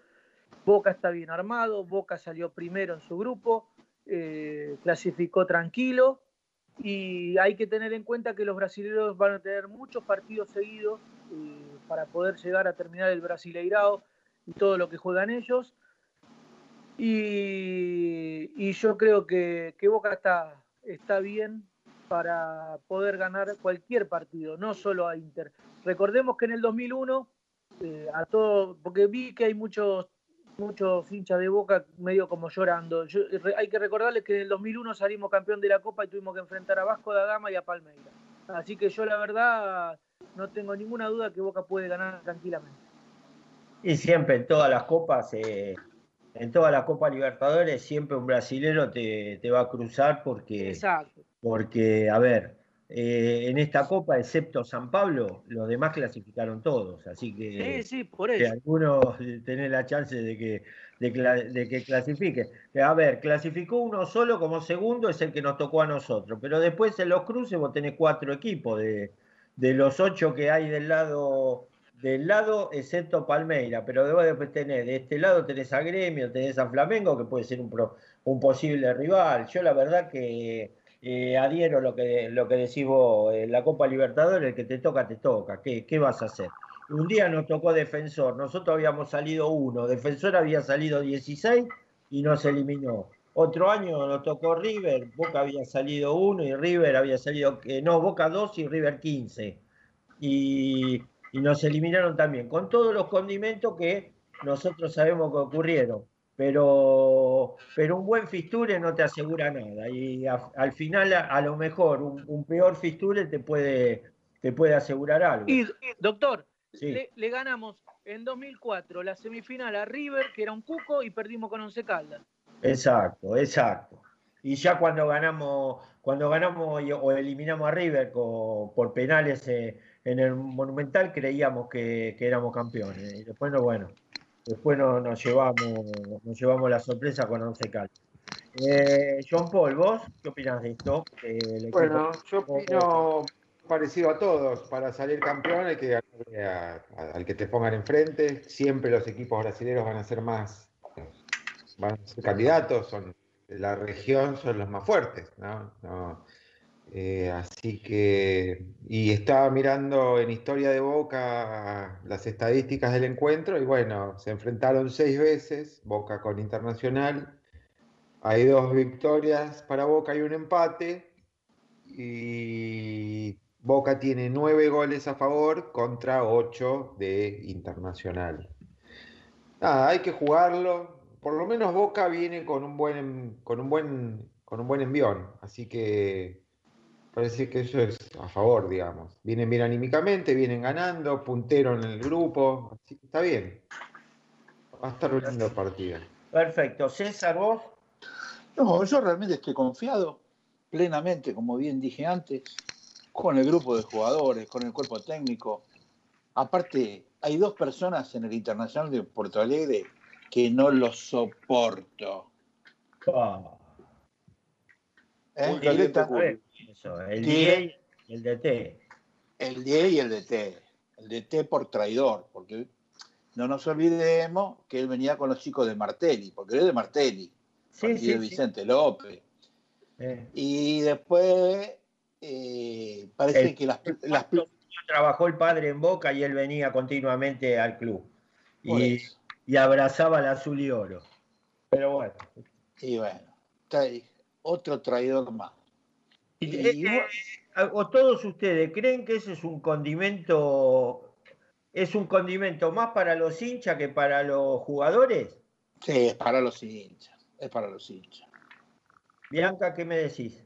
Boca está bien armado, Boca salió primero en su grupo, eh, clasificó tranquilo y hay que tener en cuenta que los brasileños van a tener muchos partidos seguidos eh, para poder llegar a terminar el Brasileirao y todo lo que juegan ellos. Y, yo creo que, que Boca está, está bien para poder ganar cualquier partido, no solo a Inter. Recordemos que en el 2001, eh, a todo, porque vi que hay muchos muchos hinchas de Boca medio como llorando. Yo- hay que recordarles que en el 2001 salimos campeón de la Copa y tuvimos que enfrentar a Vasco da Gama y a Palmeiras. Así que yo la verdad no tengo ninguna duda que Boca puede ganar tranquilamente. Y siempre en todas las copas, eh, en todas las copas Libertadores, siempre un brasilero te, te va a cruzar porque, Exacto. porque a ver, eh, en esta copa, excepto San Pablo, los demás clasificaron todos. Así que, Sí, sí, por que eso. algunos tenés la chance de que, de, que clasifique. Que, A ver, clasificó uno solo como segundo, es el que nos tocó a nosotros. Pero después en los cruces vos tenés cuatro equipos de, de los ocho que hay del lado del lado, excepto Palmeira, pero después después tenés, de este lado tenés a Gremio, tenés a Flamengo, que puede ser un, pro- un posible rival. Yo la verdad que eh, adhiero lo que, lo que decís vos, eh, la Copa Libertadores, el que te toca, te toca. ¿Qué, qué vas a hacer? Un día nos tocó Defensor, nosotros habíamos salido uno, Defensor había salido 16 y nos eliminó. Otro año nos tocó River, Boca había salido uno y River había salido, eh, no, Boca 2 y River 15. Y, y nos eliminaron también, con todos los condimentos que nosotros sabemos que ocurrieron. Pero, pero un buen fisture no te asegura nada. Y a- al final, a, a lo mejor, un, un peor fisture te puede, te puede asegurar algo. Y, doctor, Sí. le, le ganamos en 2004 la semifinal a River, que era un cuco, y perdimos con Once Caldas. Exacto, exacto. Y ya cuando ganamos, cuando ganamos y- o eliminamos a River por penales eh, en el Monumental, creíamos que, que éramos campeones. Y después no, bueno, después no, nos llevamos, nos llevamos la sorpresa con Once Caldas. Eh, John Paul, ¿vos qué opinás de esto? Eh, Bueno, yo opino parecido a todos. Para salir campeón hay que ganarle al que te pongan enfrente. Siempre los equipos brasileños van a ser más, van a ser candidatos, son la región, son los más fuertes, ¿no? No, eh, así que, y estaba mirando en Historia de Boca las estadísticas del encuentro y bueno, se enfrentaron seis veces, Boca con Internacional. Hay dos victorias para Boca y un empate. Y Boca tiene nueve goles a favor contra ocho de Internacional. Nada, hay que jugarlo. Por lo menos Boca viene con un buen, con un buen, con un buen envión. Así que parece que eso es a favor, digamos. Vienen bien anímicamente, vienen ganando, puntero en el grupo. Así que está bien. Va a estar un lindo partido. Perfecto. César, vos. No, yo realmente estoy confiado plenamente, como bien dije antes, con el grupo de jugadores, con el cuerpo técnico. Aparte, hay dos personas en el Internacional de Porto Alegre que no los soporto. Ah, ¿Eh? Eso, el 10 y el DT. El DE y el DT. El DT por traidor, porque no nos olvidemos que él venía con los chicos de Martelli, porque él es de Martelli, Sí, sí, de sí. Vicente López. Eh, Y después eh, parece El- que las, las Trabajó el padre en Boca y él venía continuamente al club. Y, y abrazaba el azul y oro. Pero bueno. Y bueno, está ahí, otro traidor más. Y, Eh, y eh, ¿O todos ustedes creen que ese es un condimento, es un condimento más para los hinchas que para los jugadores? sí, es para los hinchas, es para los hinchas. Bianca, ¿qué me decís?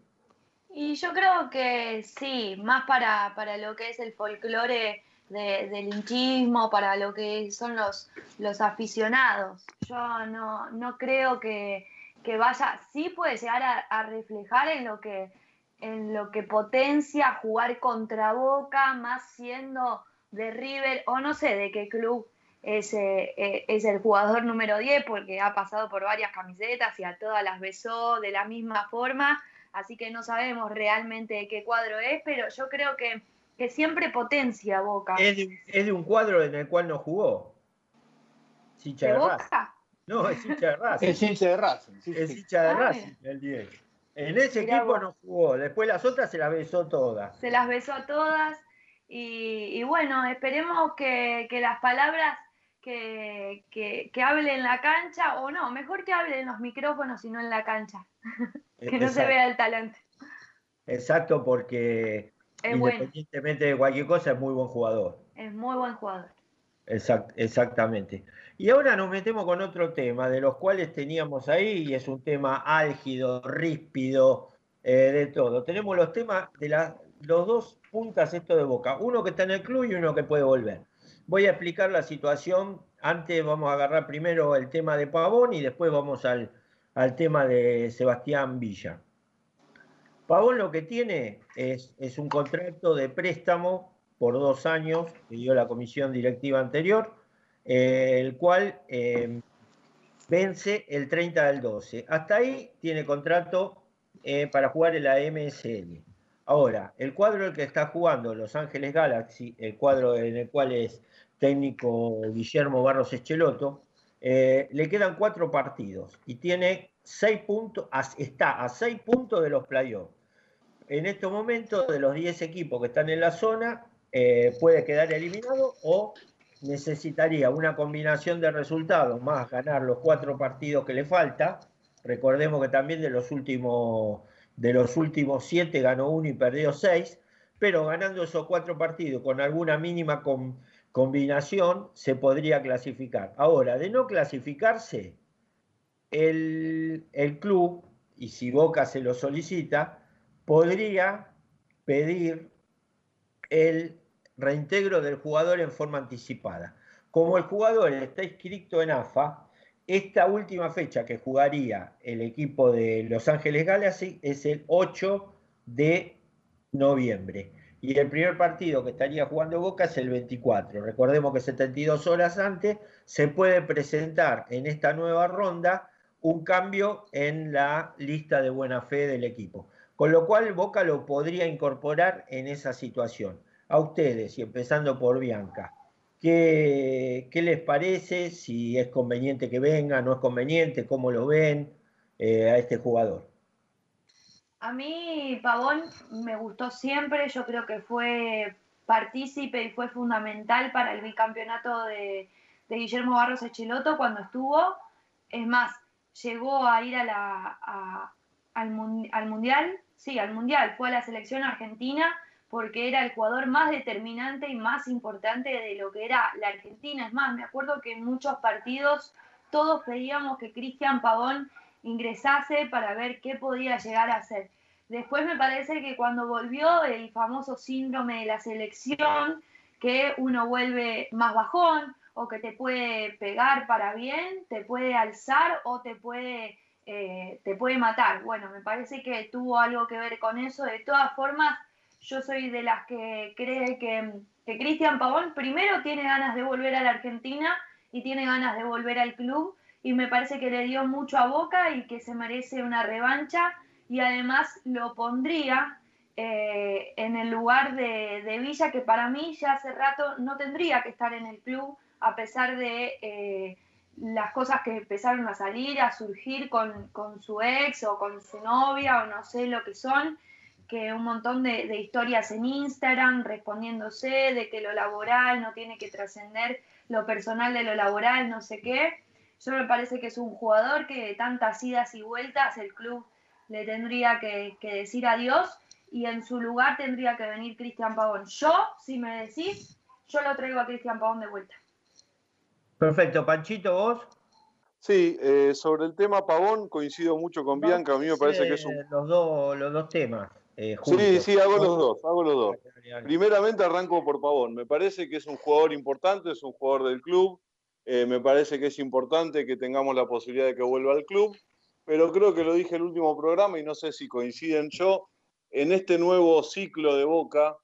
Y yo creo que sí, más para, para lo que es el folclore de- del hinchismo, para lo que son los, los aficionados. Yo no, no creo que, que vaya, sí puede llegar a, a reflejar en lo que en lo que potencia jugar contra Boca, más siendo de River, o no sé de qué club es, eh, eh, es el jugador número 10, porque ha pasado por varias camisetas y a todas las besó de la misma forma, así que no sabemos realmente de qué cuadro es, pero yo creo que, que siempre potencia Boca. Es de, es de un cuadro en el cual no jugó. Es hincha ¿De de Boca? No, es hincha de Racing. Es hincha de Racing. sí, Es hincha de Ah, Racing, el 10. En ese Mirá equipo vos. no jugó. Después las otras se las besó todas. se las besó a todas y, y bueno, esperemos que, que las palabras que, que, que hable en la cancha, o no, mejor que hable en los micrófonos y no en la cancha, que no se vea el talento. Exacto, porque Es bueno, independientemente de cualquier cosa, es muy buen jugador. es muy buen jugador. Exact- exactamente. Y ahora nos metemos con otro tema, de los cuales teníamos ahí, y es un tema álgido, ríspido, eh, de todo. Tenemos los temas de la- los dos puntas esto de Boca, uno que está en el club y uno que puede volver. Voy a explicar la situación. Antes vamos a agarrar primero el tema de Pavón y después vamos al, tema de Sebastián Villa. Pavón lo que tiene es un contrato de préstamo por dos años que dio la comisión directiva anterior, eh, el cual eh, vence el 30 del 12. Hasta ahí tiene contrato eh, para jugar en la MSL. Ahora, el cuadro el que está jugando Los Ángeles Galaxy, el cuadro en el cual es técnico Guillermo Barros Echeloto, le quedan cuatro partidos y tiene seis puntos, está a seis puntos de los playoffs. En estos momentos, de los 10 equipos que están en la zona, eh, puede quedar eliminado o necesitaría una combinación de resultados más ganar los cuatro partidos que le falta. Recordemos que también de los últimos, de los últimos siete ganó uno y perdió seis, pero ganando esos cuatro partidos con alguna mínima com- combinación se podría clasificar. Ahora, de no clasificarse, el, el club, y si Boca se lo solicita, podría pedir el reintegro del jugador en forma anticipada. Como el jugador está inscrito en AFA, esta última fecha que jugaría el equipo de Los Ángeles Galaxy es el 8 de noviembre. Y el primer partido que estaría jugando Boca es el 24. Recordemos que 72 horas antes se puede presentar en esta nueva ronda un cambio en la lista de buena fe del equipo. Con lo cual Boca lo podría incorporar en esa situación. A ustedes, y empezando por Bianca, ¿qué, qué les parece? Si es conveniente que venga, no es conveniente, cómo lo ven eh, a este jugador. A mí Pavón me gustó siempre, yo creo que fue partícipe y fue fundamental para el bicampeonato de, Guillermo Barros Echeloto cuando estuvo. Es más, llegó a ir al, al Mundial, sí, al Mundial, fue a la selección argentina porque era el jugador más determinante y más importante de lo que era la Argentina. Es más, me acuerdo que en muchos partidos todos pedíamos que Cristian Pavón ingresase para ver qué podía llegar a hacer. Después me parece que cuando volvió el famoso síndrome de la selección, que uno vuelve más bajón o que te puede pegar para bien, te puede alzar o te puede, eh, te puede matar. Bueno, me parece que tuvo algo que ver con eso. De todas formas, yo soy de las que cree que, que Cristian Pavón primero tiene ganas de volver a la Argentina y tiene ganas de volver al club y me parece que le dio mucho a Boca y que se merece una revancha y además lo pondría eh, en el lugar de, Villa que para mí ya hace rato no tendría que estar en el club a pesar de eh, las cosas que empezaron a salir, a surgir con, con su ex o con su novia o no sé lo que son que un montón de, de historias en Instagram respondiéndose de que lo laboral no tiene que trascender lo personal de lo laboral, no sé qué. Yo me parece que es un jugador que de tantas idas y vueltas el club le tendría que, que decir adiós y en su lugar tendría que venir Cristian Pavón. Yo, si me decís, yo lo traigo a Cristian Pavón de vuelta. Perfecto, Panchito, vos. Sí, eh, sobre el tema Pavón coincido mucho con Bianca, a mí me parece que es un... Los dos, los dos temas. eh. Sí, sí, hago los dos, hago los dos. Primeramente arranco por Pavón. Me parece que es un jugador importante, es un jugador del club. Eh, me parece que es importante que tengamos la posibilidad de que vuelva al club. Pero creo que lo dije en el último programa y no sé si coinciden yo. En este nuevo ciclo de Boca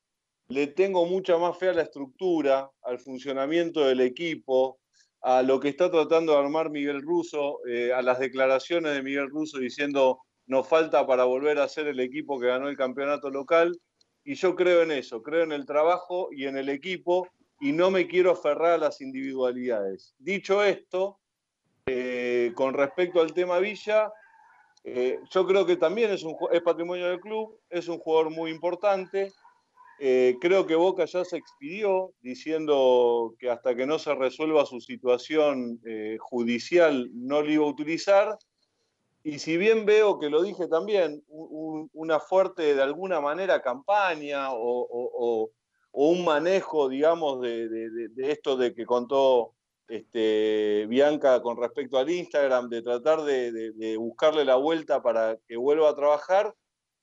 le tengo mucha más fe a la estructura, al funcionamiento del equipo, a lo que está tratando de armar Miguel Russo, eh, a las declaraciones de Miguel Russo diciendo nos falta para volver a ser el equipo que ganó el campeonato local. Y yo creo en eso, creo en el trabajo y en el equipo y no me quiero aferrar a las individualidades. Dicho esto, eh, con respecto al tema Villa, eh, yo creo que también es, un, es patrimonio del club, es un jugador muy importante. Eh, creo que Boca ya se expidió diciendo que hasta que no se resuelva su situación eh, judicial no lo iba a utilizar. Y si bien veo que lo dije también, un- un- una fuerte, de alguna manera, campaña o, un manejo, digamos, de, esto de que contó este, Bianca con respecto al Instagram, de tratar de- de buscarle la vuelta para que vuelva a trabajar,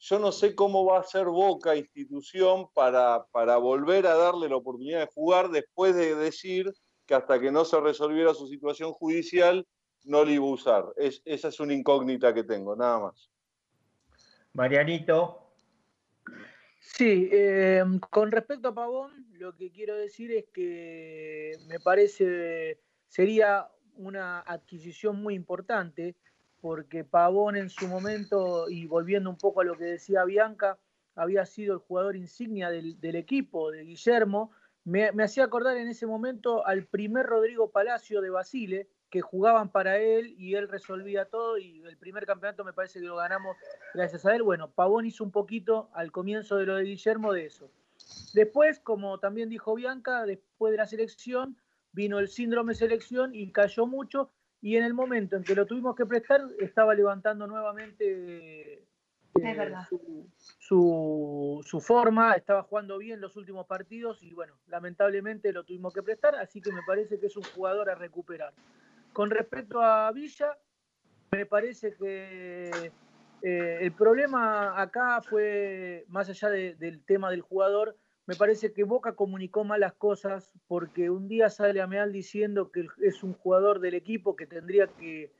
yo no sé cómo va a ser Boca institución para, para volver a darle la oportunidad de jugar después de decir que hasta que no se resolviera su situación judicial no le iba a usar. Es- esa es una incógnita que tengo, nada más. Marianito. Sí, eh, con respecto a Pavón, lo que quiero decir es que me parece sería una adquisición muy importante porque Pavón en su momento, y volviendo un poco a lo que decía Bianca, había sido el jugador insignia del, equipo, de Guillermo. Me, me hacía acordar en ese momento al primer Rodrigo Palacio de Basile, que jugaban para él y él resolvía todo y el primer campeonato me parece que lo ganamos gracias a él. Bueno, Pavón hizo un poquito al comienzo de lo de Guillermo de eso. Después, como también dijo Bianca, después de la selección vino el síndrome selección y cayó mucho y en el momento en que lo tuvimos que prestar estaba levantando nuevamente eh, su, su- su forma, estaba jugando bien los últimos partidos y bueno, lamentablemente lo tuvimos que prestar, así que me parece que es un jugador a recuperar. Con respecto a Villa, me parece que eh, el problema acá fue, más allá de- del tema del jugador, me parece que Boca comunicó malas cosas porque un día sale Ameal diciendo que es un jugador del equipo que tendría que,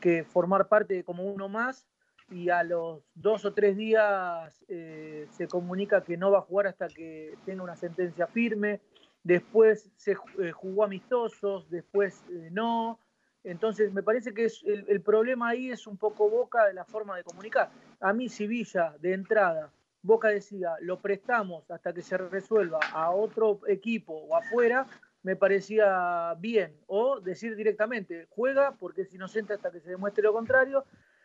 que formar parte como uno más y a los dos o tres días eh, se comunica que no va a jugar hasta que tenga una sentencia firme. Después se eh, jugó amistosos, después eh, no. Entonces me parece que el, problema ahí es un poco Boca de la forma de comunicar. A mí si Villa de entrada, Boca decía, lo prestamos hasta que se resuelva a otro equipo o afuera, me parecía bien. O decir directamente, juega porque es inocente hasta que se demuestre lo contrario,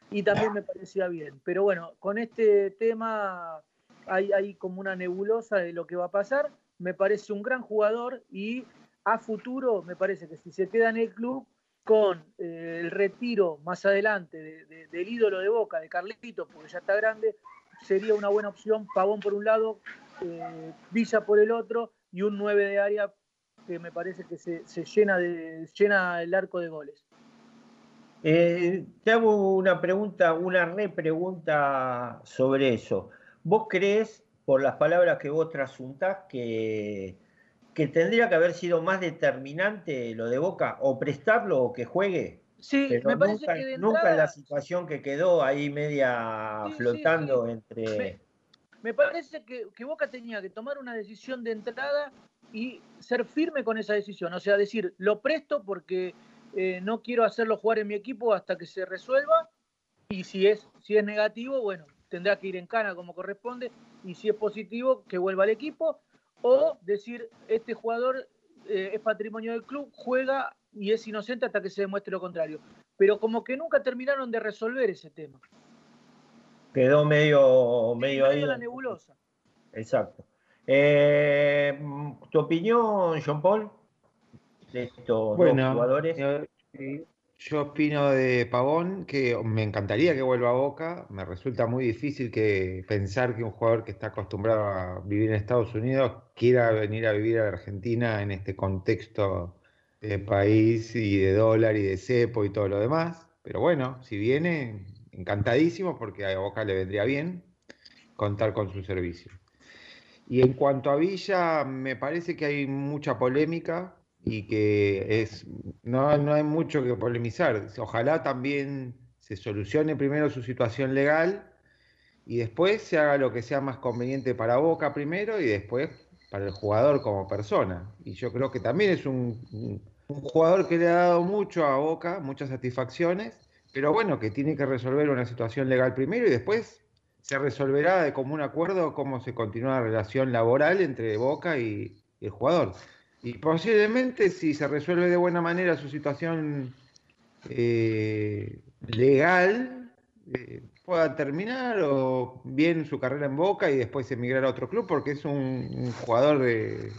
y también me parecía bien. Pero bueno, con este tema hay, hay como una nebulosa de lo que va a pasar. Me parece un gran jugador y a futuro me parece que si se queda en el club con eh, el retiro más adelante de- de- del ídolo de Boca, de Carlito, porque ya está grande, sería una buena opción. Pavón por un lado, eh, Villa por el otro y un 9 de área que me parece que se, llena, de, el arco de goles. Eh, te hago una pregunta, una repregunta sobre eso. ¿Vos crees, por las palabras que vos trasuntás, que tendría que haber sido más determinante lo de Boca, o prestarlo o que juegue? Sí, Pero me parece nunca, que de nunca en la situación que quedó ahí media Sí, sí, flotando sí. entre... Me, me parece que, que Boca tenía que tomar una decisión de entrada y ser firme con esa decisión. O sea, decir, lo presto porque eh, no quiero hacerlo jugar en mi equipo hasta que se resuelva. Y si es, si es negativo, bueno, tendrá que ir en cana como corresponde. Y si es positivo, que vuelva al equipo. O decir, este jugador eh, es patrimonio del club, juega y es inocente hasta que se demuestre lo contrario. Pero como que nunca terminaron de resolver ese tema. Quedó medio, medio ahí. La nebulosa. Exacto. Eh, ¿Tu opinión, John Paul, de estos dos jugadores? eh, yo opino de Pavón que me encantaría que vuelva a Boca. Me resulta muy difícil que pensar que un jugador que está acostumbrado a vivir en Estados Unidos quiera venir a vivir a Argentina en este contexto de país y de dólar y de cepo y todo lo demás. Pero bueno, si viene, encantadísimo porque a Boca le vendría bien contar con su servicio. Y en cuanto a Villa, me parece que hay mucha polémica y que es, no, no hay mucho que polemizar. Ojalá también se solucione primero su situación legal y después se haga lo que sea más conveniente para Boca primero y después para el jugador como persona. Y yo creo que también es un, un- jugador que le ha dado mucho a Boca, muchas satisfacciones, pero bueno, que tiene que resolver una situación legal primero y después se resolverá de común acuerdo cómo se continúa la relación laboral entre Boca y, el jugador. Y posiblemente si se resuelve de buena manera su situación eh, legal, eh, pueda terminar o bien su carrera en Boca y después emigrar a otro club porque es un jugador de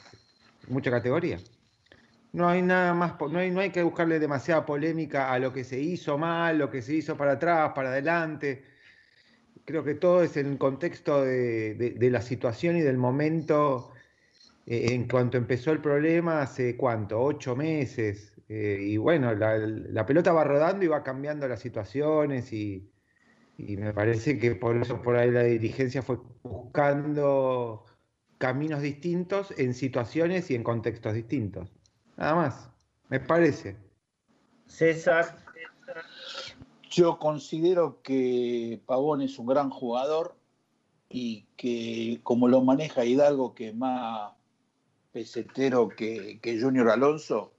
mucha categoría. No hay nada más, no hay, no hay que buscarle demasiada polémica a lo que se hizo mal, lo que se hizo para atrás, para adelante. Creo que todo es en el contexto de, de- la situación y del momento eh, en cuanto empezó el problema, hace cuánto, ocho meses. eh, y bueno, la, la pelota va rodando y va cambiando las situaciones y, y me parece que por eso por ahí la dirigencia fue buscando caminos distintos en situaciones y en contextos distintos. Nada más, me parece. César. Yo considero que Pavón es un gran jugador y que como lo maneja Hidalgo, que es más pesetero que, que Junior Alonso,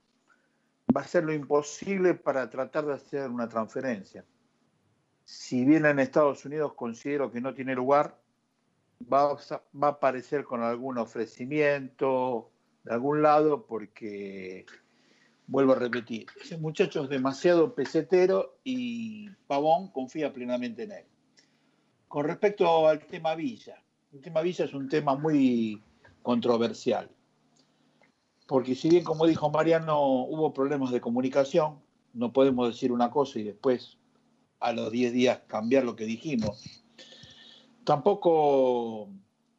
va a hacer lo imposible para tratar de hacer una transferencia. Si bien en Estados Unidos considero que no tiene lugar, va a, va a aparecer con algún ofrecimiento de algún lado porque vuelvo a repetir, ese muchacho es demasiado pesetero y Pavón confía plenamente en él. Con respecto al tema Villa, el tema Villa es un tema muy, controversial. Porque si bien, como dijo Mariano, hubo problemas de comunicación, no podemos decir una cosa y después a los 10 días cambiar lo que dijimos. Tampoco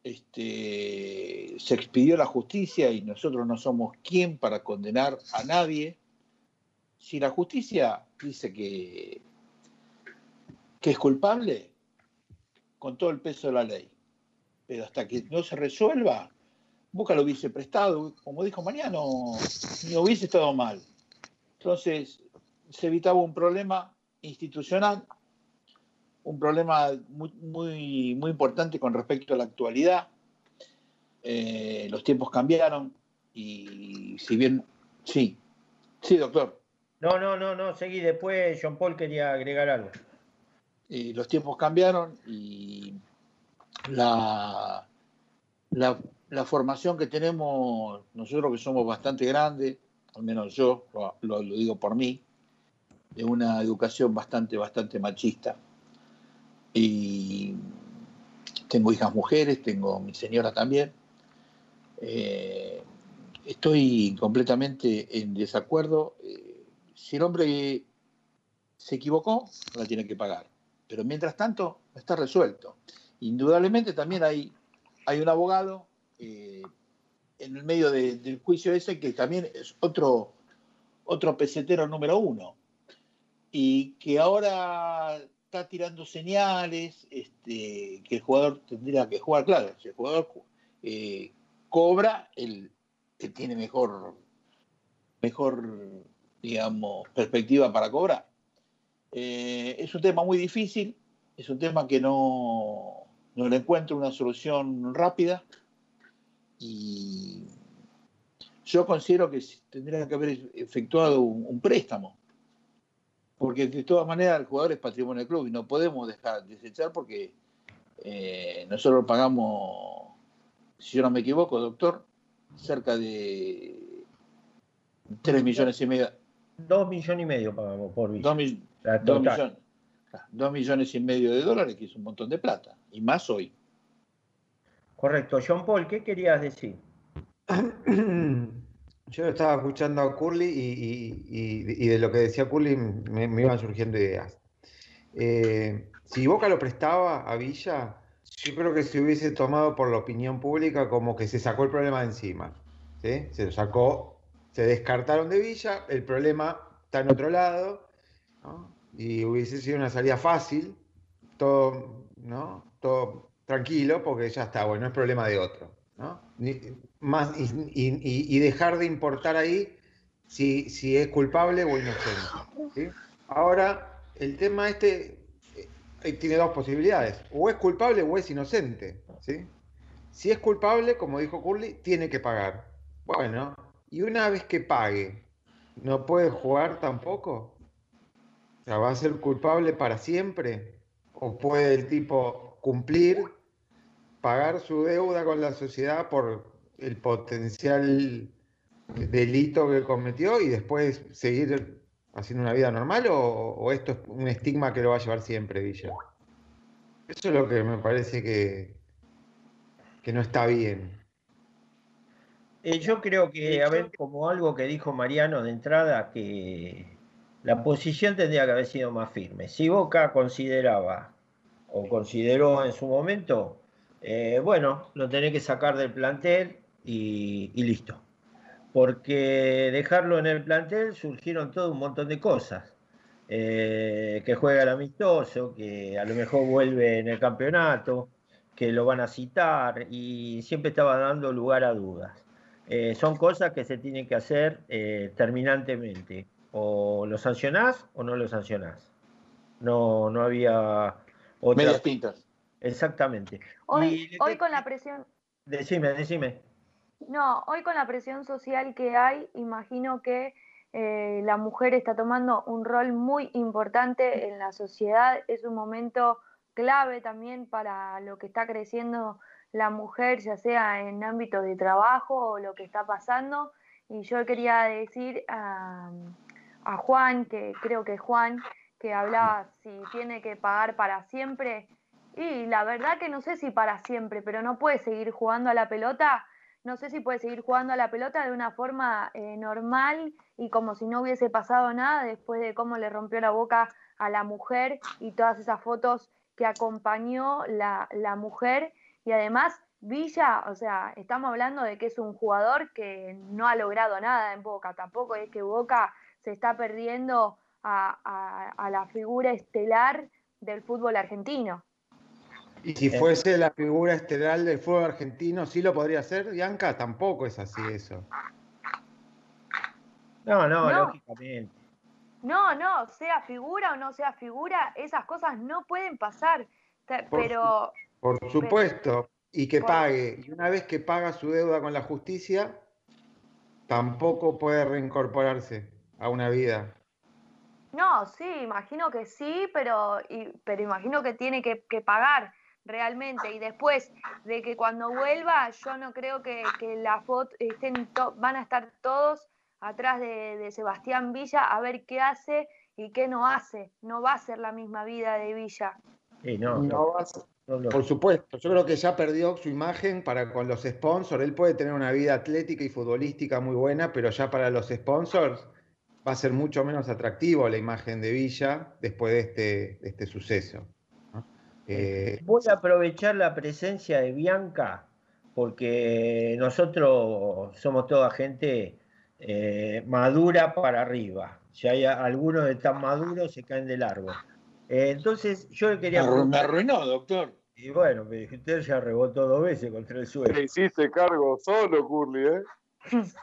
este, se expidió la justicia y nosotros no somos quien para condenar a nadie. Si la justicia dice que, que es culpable, con todo el peso de la ley, pero hasta que no se resuelva, Boca lo hubiese prestado, como dijo Mariano, no hubiese estado mal. Entonces, se evitaba un problema institucional, un problema muy, muy, muy importante con respecto a la actualidad. Eh, los tiempos cambiaron y si bien, sí, sí, doctor. No, no, no, no, seguí. Después John Paul quería agregar algo. Y los tiempos cambiaron y la, la, la formación que tenemos, nosotros que somos bastante grandes, al menos yo, lo, lo- lo digo por mí, de una educación bastante, bastante machista. Y tengo hijas mujeres, tengo mi señora también. Eh, estoy completamente en desacuerdo. Eh, si el hombre se equivocó, la tiene que pagar. Pero mientras tanto, está resuelto. Indudablemente también hay, hay un abogado eh, en el medio de- del juicio ese que también es otro, otro pesetero número uno y que ahora está tirando señales este, que el jugador tendría que jugar. Claro, si el jugador eh, cobra, el que tiene mejor, mejor, digamos, perspectiva para cobrar. Eh, es un tema muy difícil, es un tema que no, no le encuentro una solución rápida y yo considero que tendría que haber efectuado un, un préstamo porque de todas maneras el jugador es patrimonio del club y no podemos dejar desechar porque eh, nosotros pagamos, si yo no me equivoco, doctor, cerca de 3 millones y medio. Dos millones y medio pagamos por Villa. Dos, mil- La dos total. millones, dos millones y medio de dólares, que es un montón de plata, y más hoy. Correcto. John Paul, ¿qué querías decir? Yo estaba escuchando a Curly y, y- y- de lo que decía Curly me, iban surgiendo ideas. Eh, si Boca lo prestaba a Villa, yo creo que se hubiese tomado por la opinión pública como que se sacó el problema de encima. Se lo sacó, se descartaron de Villa, el problema está en otro lado, y hubiese sido una salida fácil, todo, ¿no? todo tranquilo, porque ya está, bueno, es problema de otro. ¿no? Más, y, y- y- dejar de importar ahí si, si es culpable o inocente. Ahora, el tema este eh, tiene dos posibilidades, o es culpable o es inocente. ¿sí? Si es culpable, como dijo Curly, tiene que pagar. Bueno, y una vez que pague, ¿no puede jugar tampoco? ¿va a ser culpable para siempre? ¿O puede el tipo cumplir, pagar su deuda con la sociedad por el potencial delito que cometió y después seguir haciendo una vida normal? ¿O, o esto es un estigma que lo va a llevar siempre, Villa? Eso es lo que me parece que, que no está bien. Eh, yo creo que, a ver, como algo que dijo Mariano de entrada, que la posición tendría que haber sido más firme. Si Boca consideraba o consideró en su momento, eh, bueno, lo tenés que sacar del plantel y, y listo. Porque dejarlo en el plantel surgieron todo un montón de cosas. Eh, que juega el amistoso, que a lo mejor vuelve en el campeonato, que lo van a citar y siempre estaba dando lugar a dudas. Eh, son cosas que se tienen que hacer eh, terminantemente. O lo sancionás o no lo sancionás. No, no había otra. Medias tintas. Exactamente. Hoy, Y- hoy con la presión, Decime, decime. No, hoy con la presión social que hay, imagino que eh, la mujer está tomando un rol muy importante en la sociedad. Es un momento clave también para lo que está creciendo la mujer, ya sea en ámbito de trabajo o lo que está pasando. Y yo quería decir a, a Juan, que creo que Juan, que hablaba si tiene que pagar para siempre. Y la verdad que no sé si para siempre, pero no puede seguir jugando a la pelota no sé si puede seguir jugando a la pelota de una forma eh, normal y como si no hubiese pasado nada después de cómo le rompió la boca a la mujer y todas esas fotos que acompañó la, la mujer. Y además, Villa, o sea, estamos hablando de que es un jugador que no ha logrado nada en Boca, tampoco es que Boca se está perdiendo a, a- a la figura estelar del fútbol argentino. Y si fuese la figura estelar del fútbol argentino, ¿sí lo podría hacer, Bianca? Tampoco es así eso. No, no, No. lógicamente. No, no, sea figura o no sea figura, esas cosas no pueden pasar. Por Pero Por supuesto. Y que Por- pague. Y una vez que paga su deuda con la justicia, tampoco puede reincorporarse a una vida. no, sí, imagino que sí, pero, y- pero imagino que tiene que, que pagar realmente. Y después de que cuando vuelva, yo no creo que, que la foto estén to- van a estar todos atrás de, de Sebastián Villa a ver qué hace y qué no hace. No va a ser la misma vida de Villa. Sí, no, No no, va a ser- no, no. Por supuesto, yo creo que ya perdió su imagen para con los sponsors. Él puede tener una vida atlética y futbolística muy buena, pero ya para los sponsors va a ser mucho menos atractivo la imagen de Villa después de este, de este suceso. Eh, Voy a aprovechar la presencia de Bianca porque nosotros somos toda gente eh, madura para arriba. Si hay algunos de tan maduros, se caen del árbol. Eh, entonces, yo le quería Me arruinó, doctor. Y bueno, me usted ya rebotó dos veces contra el suelo. Te hiciste cargo solo, Curly, ¿eh?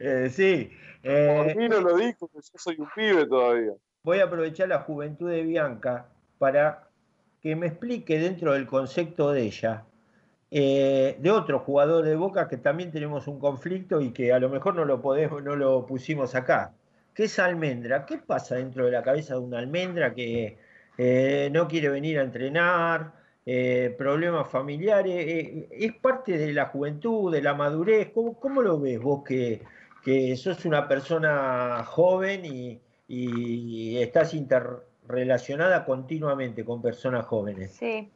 Eh, sí. eh, Por mí no lo dijo, que yo soy un pibe todavía. voy a aprovechar la juventud de Bianca para que me explique dentro del concepto de ella, eh, de otro jugador de Boca que también tenemos un conflicto y que a lo mejor no lo podemos, no lo pusimos acá, que es Almendra. ¿Qué pasa dentro de la cabeza de una Almendra que eh, no quiere venir a entrenar, eh, problemas familiares? ¿Es parte de la juventud, de la madurez? ¿Cómo, cómo lo ves vos que, que sos una persona joven y, y estás interrelacionada continuamente con personas jóvenes? Sí,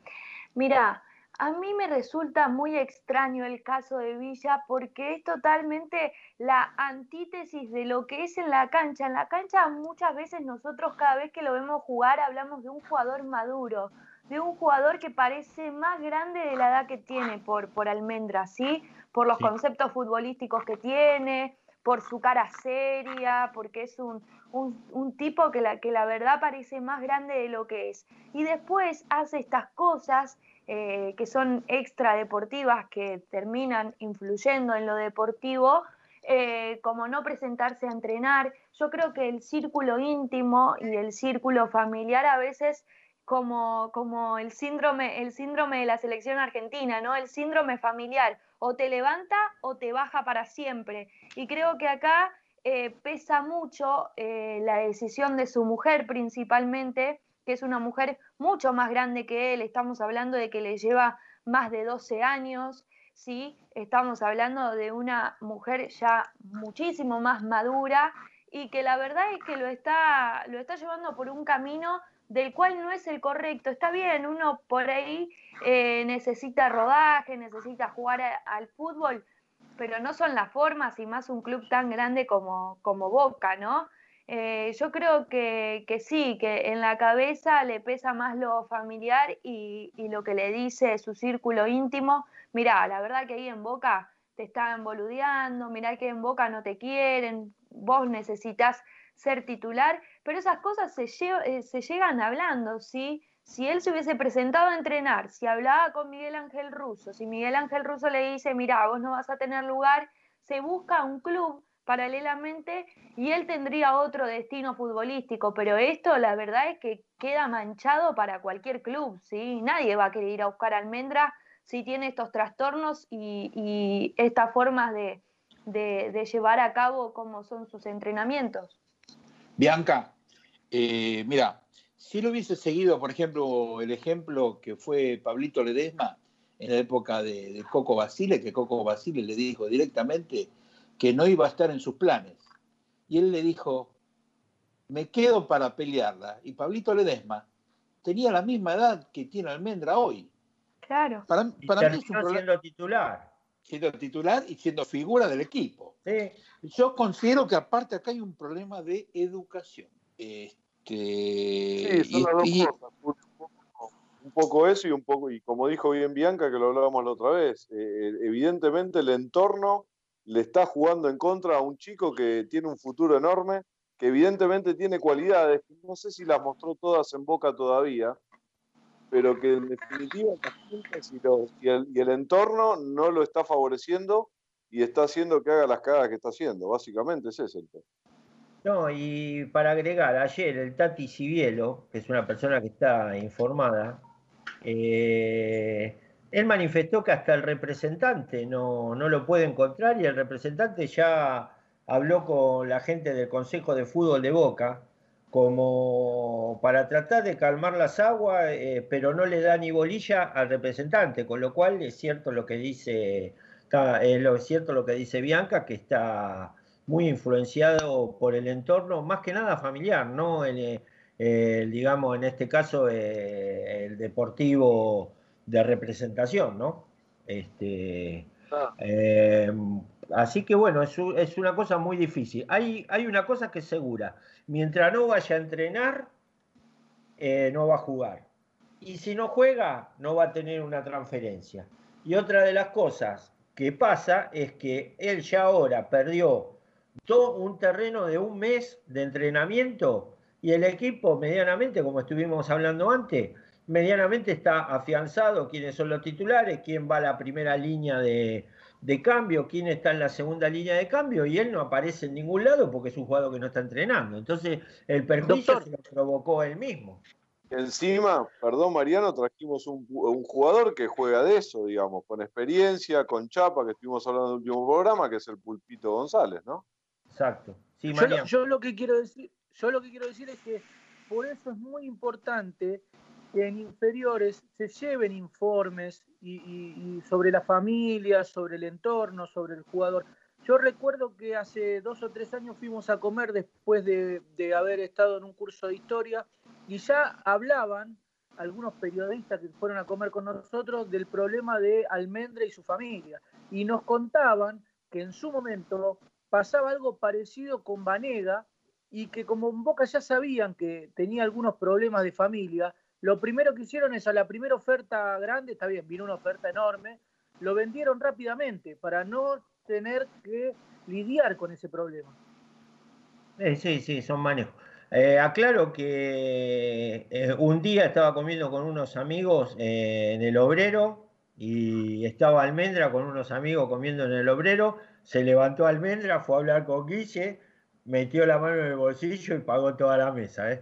mira, a mí me resulta muy extraño el caso de Villa porque es totalmente la antítesis de lo que es en la cancha. En la cancha muchas veces nosotros cada vez que lo vemos jugar hablamos de un jugador maduro, de un jugador que parece más grande de la edad que tiene por, por Almendra, ¿sí? Por los Sí. conceptos futbolísticos que tiene, por su cara seria, porque es un, un, tipo que la, que la verdad parece más grande de lo que es. Y después hace estas cosas eh, que son extra deportivas, que terminan influyendo en lo deportivo, eh, como no presentarse a entrenar. Yo creo que el círculo íntimo y el círculo familiar a veces como, como el síndrome, el síndrome de la selección argentina, ¿no? El síndrome familiar, o te levanta o te baja para siempre. Y creo que acá eh, pesa mucho eh, la decisión de su mujer principalmente, que es una mujer mucho más grande que él, estamos hablando de que le lleva más de 12 años, ¿sí? Estamos hablando de una mujer ya muchísimo más madura y que la verdad es que lo está, lo está llevando por un camino del cual no es el correcto. Está bien, uno por ahí eh, necesita rodaje, necesita jugar al fútbol, pero no son las formas y más un club tan grande como, como Boca, ¿no? Eh, yo creo que, que sí, que en la cabeza le pesa más lo familiar y, y lo que le dice su círculo íntimo. Mirá, la verdad que ahí en Boca te están boludeando, mirá que en Boca no te quieren, vos necesitas ser titular, pero esas cosas eh, se llegan hablando, ¿sí? Si él se hubiese presentado a entrenar, si hablaba con Miguel Ángel Russo, si Miguel Ángel Russo le dice, mira, vos no vas a tener lugar, se busca un club paralelamente y él tendría otro destino futbolístico, pero esto la verdad es que queda manchado para cualquier club, ¿sí? Nadie va a querer ir a buscar Almendra si tiene estos trastornos y, estas formas de, de- de llevar a cabo como son sus entrenamientos. Bianca, eh, mira, si lo hubiese seguido, por ejemplo, el ejemplo que fue Pablito Ledesma en la época de, de Coco Basile, que Coco Basile le dijo directamente que no iba a estar en sus planes. Y él le dijo, me quedo para pelearla. Y Pablito Ledesma tenía la misma edad que tiene Almendra hoy. Claro. Para, Y para mí es un problema. siendo titular. Siendo titular y siendo figura del equipo. Yo considero que aparte acá hay un problema de educación. Este, Sí, son y- las dos y- cosas, un poco- un poco eso y un poco, y como dijo bien Bianca, que lo hablábamos la otra vez, eh, evidentemente el entorno le está jugando en contra a un chico que tiene un futuro enorme, que evidentemente tiene cualidades, no sé si las mostró todas en boca todavía, pero que en definitiva y, el, entorno no lo está favoreciendo y está haciendo que haga las cagadas que está haciendo. Básicamente ese es el tema. No, y para agregar, ayer el Tati Cibielo, que es una persona que está informada, eh, él manifestó que hasta el representante no, no lo puede encontrar y el representante ya habló con la gente del Consejo de Fútbol de Boca como para tratar de calmar las aguas, eh, pero no le da ni bolilla al representante, con lo cual es cierto lo que dice, está- es lo es cierto lo que dice Bianca, que está muy influenciado por el entorno, más que nada familiar, ¿no? El, eh, el, digamos, en este caso, eh, el deportivo de representación, ¿no? Este, eh, así que bueno, es, es una cosa muy difícil. Hay, hay una cosa que es segura, mientras no vaya a entrenar, eh, no va a jugar. Y si no juega, no va a tener una transferencia. Y otra de las cosas que pasa es que él ya ahora perdió todo un terreno de un mes de entrenamiento y el equipo medianamente, como estuvimos hablando antes, medianamente está afianzado quiénes son los titulares, quién va a la primera línea de, de cambio, quién está en la segunda línea de cambio y él no aparece en ningún lado porque es un jugador que no está entrenando. Entonces el perjuicio se lo provocó él mismo. Encima, perdón Mariano, trajimos un, un jugador que juega de eso, digamos, con experiencia, con chapa, que estuvimos hablando en el último programa, que es el Pulpito González, ¿no? Exacto. Sí, yo, yo lo que quiero decir, yo lo que quiero decir es que por eso es muy importante que en inferiores se lleven informes y, sobre la familia, sobre el entorno, sobre el jugador. Yo recuerdo que hace dos o tres años fuimos a comer después de, de haber estado en un curso de historia y ya hablaban algunos periodistas que fueron a comer con nosotros del problema de Almendra y su familia. Y nos contaban que en su momento pasaba algo parecido con Vanega y que como en Boca ya sabían que tenía algunos problemas de familia, lo primero que hicieron es a la primera oferta grande, está bien, vino una oferta enorme, lo vendieron rápidamente para no tener que lidiar con ese problema. Eh, sí, sí, son manejos. Eh, aclaro que eh, un día estaba comiendo con unos amigos eh, en el obrero y estaba Almendra con unos amigos comiendo en el obrero. Se levantó Almendra, fue a hablar con Guille, metió la mano en el bolsillo y pagó toda la mesa.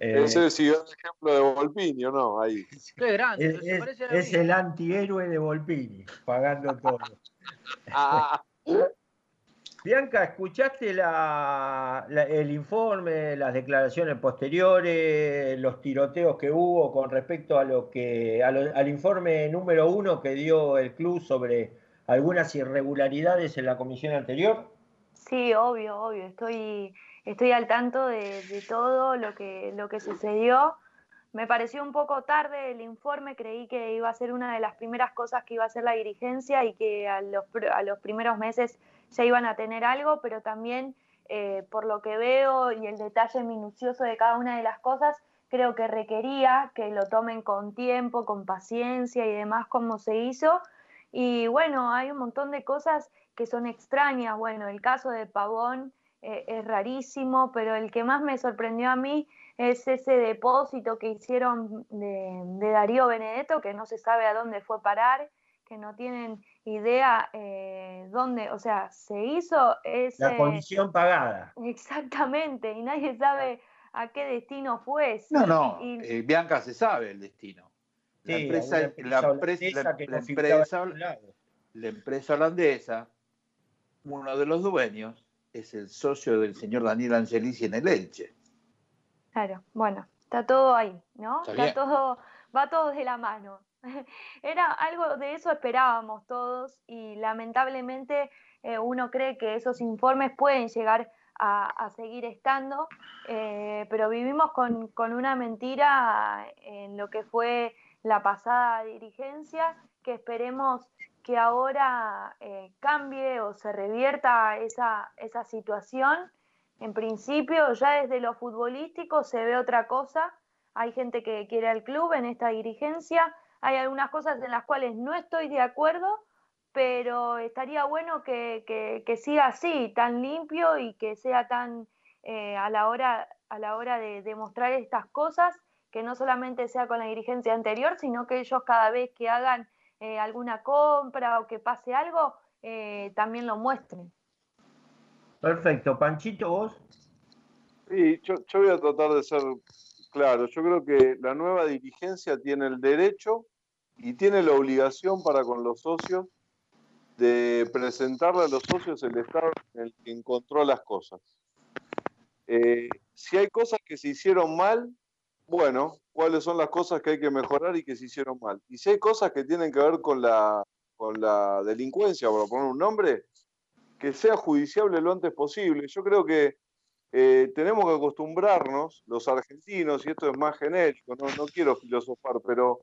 ¿Eh? Ese es el ejemplo de Volpini, ¿o no? Ahí. Qué grande, es, se es- es el antihéroe de Volpini, pagando todo. Bianca, ¿escuchaste la- la- el informe, las declaraciones posteriores, los tiroteos que hubo con respecto a lo que a lo- al informe número uno que dio el club sobre algunas irregularidades en la comisión anterior? Sí, obvio, obvio. Estoy, estoy al tanto de, todo lo que, sucedió. Me pareció un poco tarde el informe, creí que iba a ser una de las primeras cosas que iba a hacer la dirigencia y que a los, pr- a los primeros meses ya iban a tener algo, pero también eh, por lo que veo y el detalle minucioso de cada una de las cosas, creo que requería que lo tomen con tiempo, con paciencia y demás como se hizo. Y bueno, hay un montón de cosas que son extrañas. Bueno, el caso de Pavón eh, es rarísimo, pero el que más me sorprendió a mí es ese depósito que hicieron de, de Darío Benedetto, que no se sabe a dónde fue parar, que no tienen idea eh, dónde, o sea, se hizo ese... La comisión pagada. Exactamente, y nadie sabe a qué destino fue. No, no, Y- eh, Bianca se sabe el destino. La Sí, empresa, la empresa, la empresa holandesa, uno de los dueños es el socio del señor Daniel Angelici en el Elche. Claro, bueno, está todo ahí, ¿no? Está todo, va todo de la mano. Era algo de eso esperábamos todos y lamentablemente eh, uno cree que esos informes pueden llegar a, a seguir estando, eh, pero vivimos con, con una mentira en lo que fue la pasada dirigencia que esperemos que ahora eh, cambie o se revierta esa, esa situación. En principio, ya desde lo futbolístico se ve otra cosa. Hay gente que quiere al club en esta dirigencia. Hay algunas cosas en las cuales no estoy de acuerdo, pero estaría bueno que, que- siga así, tan limpio y que sea tan eh, a la hora, a la hora de demostrar estas cosas, que no solamente sea con la dirigencia anterior, sino que ellos cada vez que hagan eh, alguna compra o que pase algo, eh, también lo muestren. Perfecto. Panchito, vos. Sí, yo, yo voy a tratar de ser claro. Yo creo que la nueva dirigencia tiene el derecho y tiene la obligación para con los socios de presentarle a los socios el estado en el que encontró las cosas. Eh, si hay cosas que se hicieron mal, bueno, cuáles son las cosas que hay que mejorar y que se hicieron mal. Y si hay cosas que tienen que ver con la, con la delincuencia, por poner un nombre, que sea judiciable lo antes posible. Yo creo que eh, tenemos que acostumbrarnos, los argentinos, y esto es más genérico, no, quiero filosofar, pero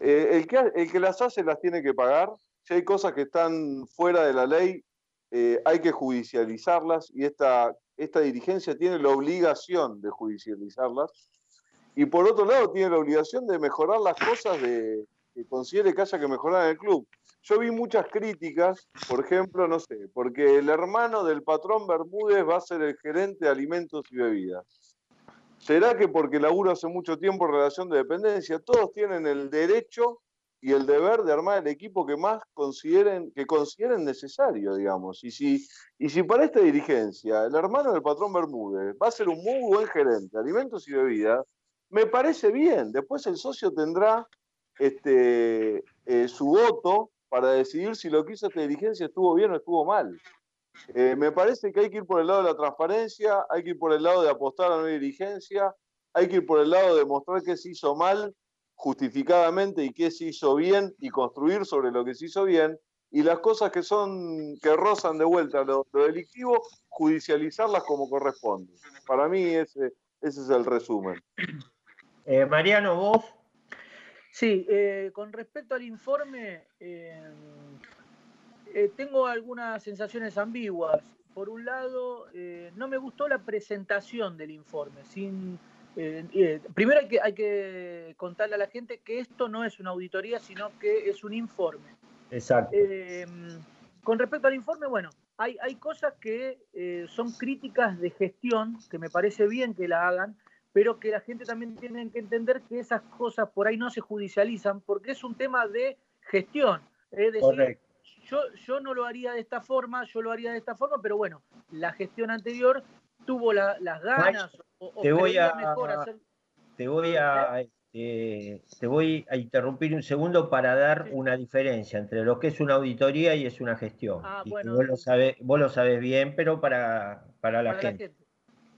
eh, el, que, el que las hace las tiene que pagar. Si hay cosas que están fuera de la ley, eh, hay que judicializarlas y esta, esta dirigencia tiene la obligación de judicializarlas. Y por otro lado, tiene la obligación de mejorar las cosas de, que considere que haya que mejorar en el club. Yo vi muchas críticas, por ejemplo, no sé, porque el hermano del patrón Bermúdez va a ser el gerente de alimentos y bebidas. ¿Será que porque laburo hace mucho tiempo en relación de dependencia? Todos tienen el derecho y el deber de armar el equipo que más consideren, que consideren necesario, digamos. Y si, y si para esta dirigencia el hermano del patrón Bermúdez va a ser un muy buen gerente de alimentos y bebidas, me parece bien. Después el socio tendrá este, eh, su voto para decidir si lo que hizo esta dirigencia estuvo bien o estuvo mal. Eh, me parece que hay que ir por el lado de la transparencia, hay que ir por el lado de apostar a una dirigencia, hay que ir por el lado de mostrar qué se hizo mal justificadamente y qué se hizo bien y construir sobre lo que se hizo bien y las cosas que son que rozan de vuelta lo, lo delictivo judicializarlas como corresponde. Para mí ese, ese es el resumen. Eh, Mariano, vos. Sí, eh, con respecto al informe, eh, eh, tengo algunas sensaciones ambiguas. Por un lado, eh, no me gustó la presentación del informe. Sin, primero hay que, hay que contarle a la gente que esto no es una auditoría, sino que es un informe. Exacto. Con respecto al informe, bueno, hay, hay cosas que son críticas de gestión, que me parece bien que la hagan, pero que la gente también tiene que entender que esas cosas por ahí no se judicializan, porque es un tema de gestión. Es decir, Correcto. yo, yo no lo haría de esta forma, yo lo haría de esta forma, pero bueno, la gestión anterior tuvo la- las ganas o, o te voy a- mejor hacer... Te voy a, este, te voy a interrumpir un segundo para dar una diferencia entre lo que es una auditoría y es una gestión. Ah, bueno. vos lo sabés, vos lo sabés bien, pero para, para la para la gente. gente.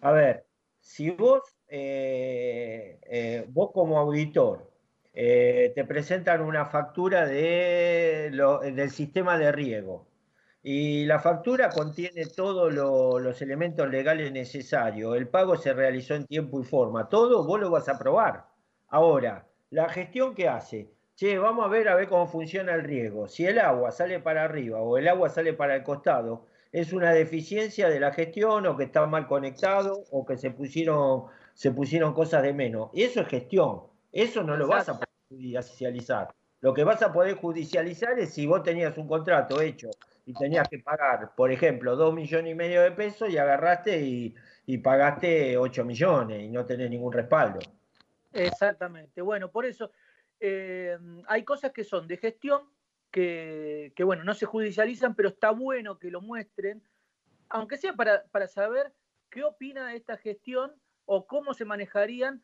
A ver, si vos, eh, eh, vos como auditor, eh, te presentan una factura de del sistema de riego. Y la factura contiene todos lo- los elementos legales necesarios, el pago se realizó en tiempo y forma, todo vos lo vas a probar. Ahora, la gestión que hace, che, vamos a ver a ver cómo funciona el riego, si el agua sale para arriba o el agua sale para el costado, es una deficiencia de la gestión o que está mal conectado o que se pusieron, se pusieron cosas de menos. Y eso es gestión. Eso no lo vas a poder judicializar. Lo que vas a poder judicializar es si vos tenías un contrato hecho y tenías que pagar, por ejemplo, dos millones y medio de pesos y agarraste y, y pagaste 8 millones y no tenés ningún respaldo. Exactamente. Bueno, por eso eh, hay cosas que son de gestión que, que, bueno, no se judicializan, pero está bueno que lo muestren, aunque sea para, para saber qué opina de esta gestión o cómo se manejarían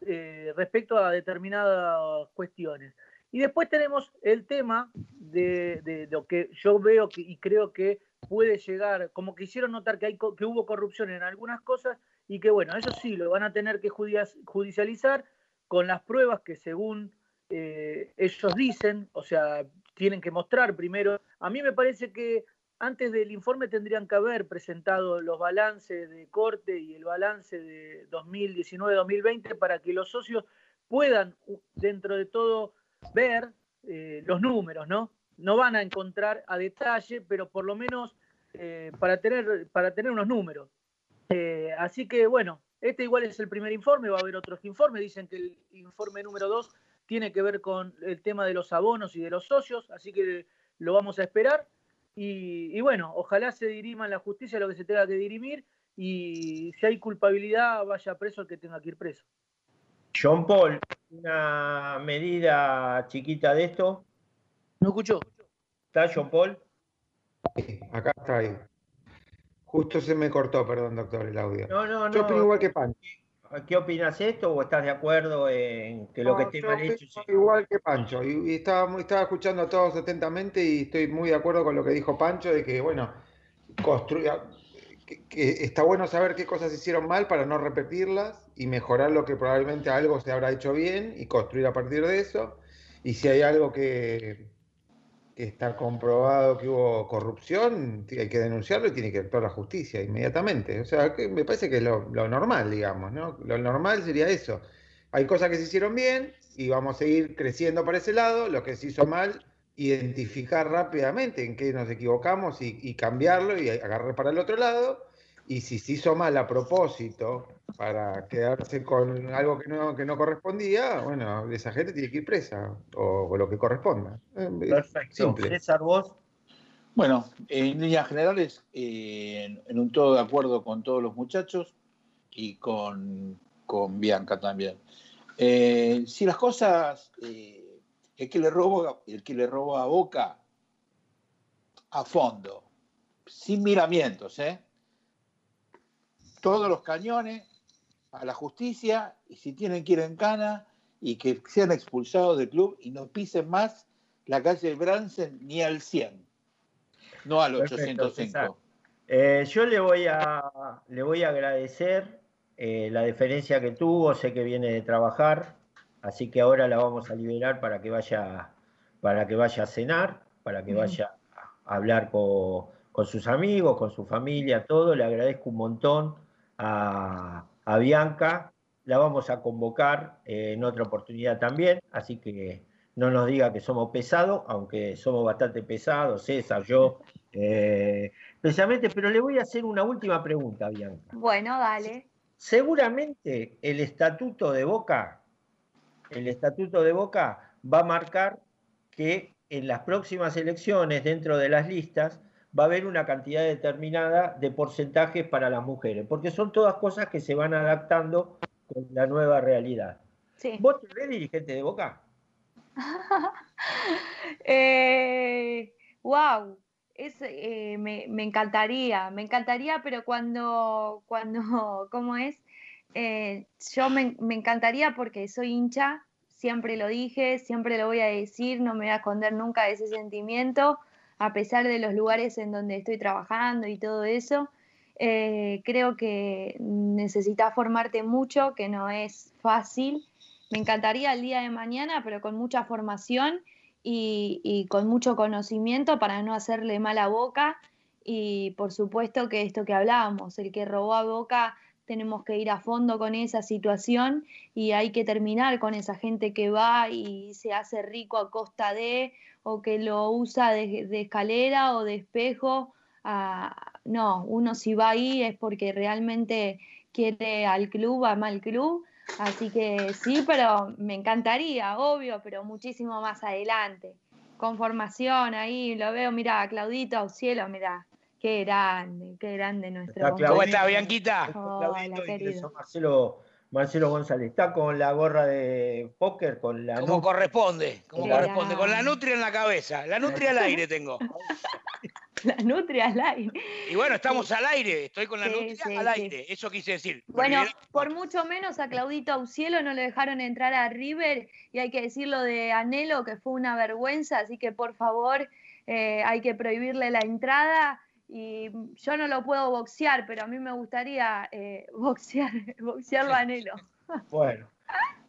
eh, respecto a determinadas cuestiones. Y después tenemos el tema de, lo que yo veo que, y creo que puede llegar, como que hicieron notar que, hay, que hubo corrupción en algunas cosas y que bueno, eso sí, lo van a tener que judicializar con las pruebas que según eh, ellos dicen, o sea, tienen que mostrar primero. A mí me parece que antes del informe tendrían que haber presentado los balances de corte y el balance de 2019-2020 para que los socios puedan, dentro de todo, ver eh, los números, ¿no? no van a encontrar a detalle, pero por lo menos eh, para, tener, para tener unos números. Eh, así que bueno, este igual es el primer informe, va a haber otros informes, dicen que el informe número 2 tiene que ver con el tema de los abonos y de los socios, así que lo vamos a esperar. Y, y bueno, ojalá se dirima en la justicia lo que se tenga que dirimir y si hay culpabilidad vaya preso el que tenga que ir preso. John Paul, una medida chiquita de esto. ¿No escuchó? ¿Está John Paul? Acá está ahí. Justo se me cortó, perdón, doctor, el audio. No, no, Yo no. opino igual que Pancho. ¿Qué opinas esto o estás de acuerdo en que lo que esté mal hecho? Igual que Pancho. Y, y estaba, estaba escuchando a todos atentamente y estoy muy de acuerdo con lo que dijo Pancho, de que, bueno, construya, que, que está bueno saber qué cosas hicieron mal para no repetirlas y mejorar lo que probablemente algo se habrá hecho bien y construir a partir de eso. Y si hay algo que está comprobado que hubo corrupción, hay que denunciarlo y tiene que actuar la justicia inmediatamente. O sea, que me parece que es lo, lo normal, digamos, ¿no? Lo normal sería eso. Hay cosas que se hicieron bien y vamos a seguir creciendo para ese lado. Lo que se hizo mal, identificar rápidamente en qué nos equivocamos y, y cambiarlo y agarrar para el otro lado. Y si se hizo mal a propósito para quedarse con algo que no, que no correspondía, bueno, esa gente tiene que ir presa o, o lo que corresponda. Eh, Perfecto. Simple. César, vos. Bueno, en líneas generales, eh, en, en un todo de acuerdo con todos los muchachos y con, con Bianca también. Eh, si las cosas, eh, el, que le roba, el que le roba a Boca a fondo, sin miramientos, ¿eh? Todos los cañones a la justicia y si tienen que ir en cana y que sean expulsados del club y no pisen más la calle Bransen ni al 100, no al Perfecto, 805. César. Eh, yo le voy a, le voy a agradecer eh, la deferencia que tuvo, sé que viene de trabajar, así que ahora la vamos a liberar para que vaya, para que vaya a cenar, para que vaya a hablar con, con sus amigos, con su familia, todo. Le agradezco un montón a, a Bianca, la vamos a convocar eh, en otra oportunidad también, así que no nos diga que somos pesados, aunque somos bastante pesados, César, yo, eh, precisamente, pero le voy a hacer una última pregunta, Bianca. Bueno, dale. Seguramente el estatuto de Boca, el estatuto de Boca va a marcar que en las próximas elecciones, dentro de las listas, va a haber una cantidad determinada de porcentajes para las mujeres, porque son todas cosas que se van adaptando con la nueva realidad. Sí. ¿Vos te ves dirigente de Boca? Eh, wow, es, eh, me, me encantaría, me encantaría, pero cuando, cuando, ¿cómo es? Eh, yo me, me encantaría porque soy hincha, siempre lo dije, siempre lo voy a decir, no me voy a esconder nunca de ese sentimiento, a pesar de los lugares en donde estoy trabajando y todo eso. Eh, creo que necesitas formarte mucho, que no es fácil. Me encantaría el día de mañana, pero con mucha formación y, con mucho conocimiento para no hacerle mala boca. Y por supuesto que esto que hablábamos, el que robó a boca, tenemos que ir a fondo con esa situación y hay que terminar con esa gente que va y se hace rico a costa de, o que lo usa de, escalera o de espejo. Ah, no, uno si va ahí es porque realmente quiere al club, ama al club. Así que sí, pero me encantaría, obvio, pero muchísimo más adelante. Con formación ahí, lo veo, mira, Claudito, au cielo, mira, qué grande, qué grande nuestro. Está. ¿Cómo estás, Bianquita? Hola, querido. eso Marcelo, Marcelo González. Está con la gorra de póker, con la Como corresponde, como corresponde. Con la nutria en la cabeza, la nutria al aire tengo. La nutria al aire. Y bueno, estamos al aire, estoy con la Sí, nutria sí, al sí. aire, eso quise decir. Bueno, por mucho menos a Claudito Aucielo no le dejaron entrar a River y hay que decirlo de Anelo que fue una vergüenza, así que por favor eh, hay que prohibirle la entrada y yo no lo puedo boxear, pero a mí me gustaría eh, boxear, boxearlo a Anelo. Bueno,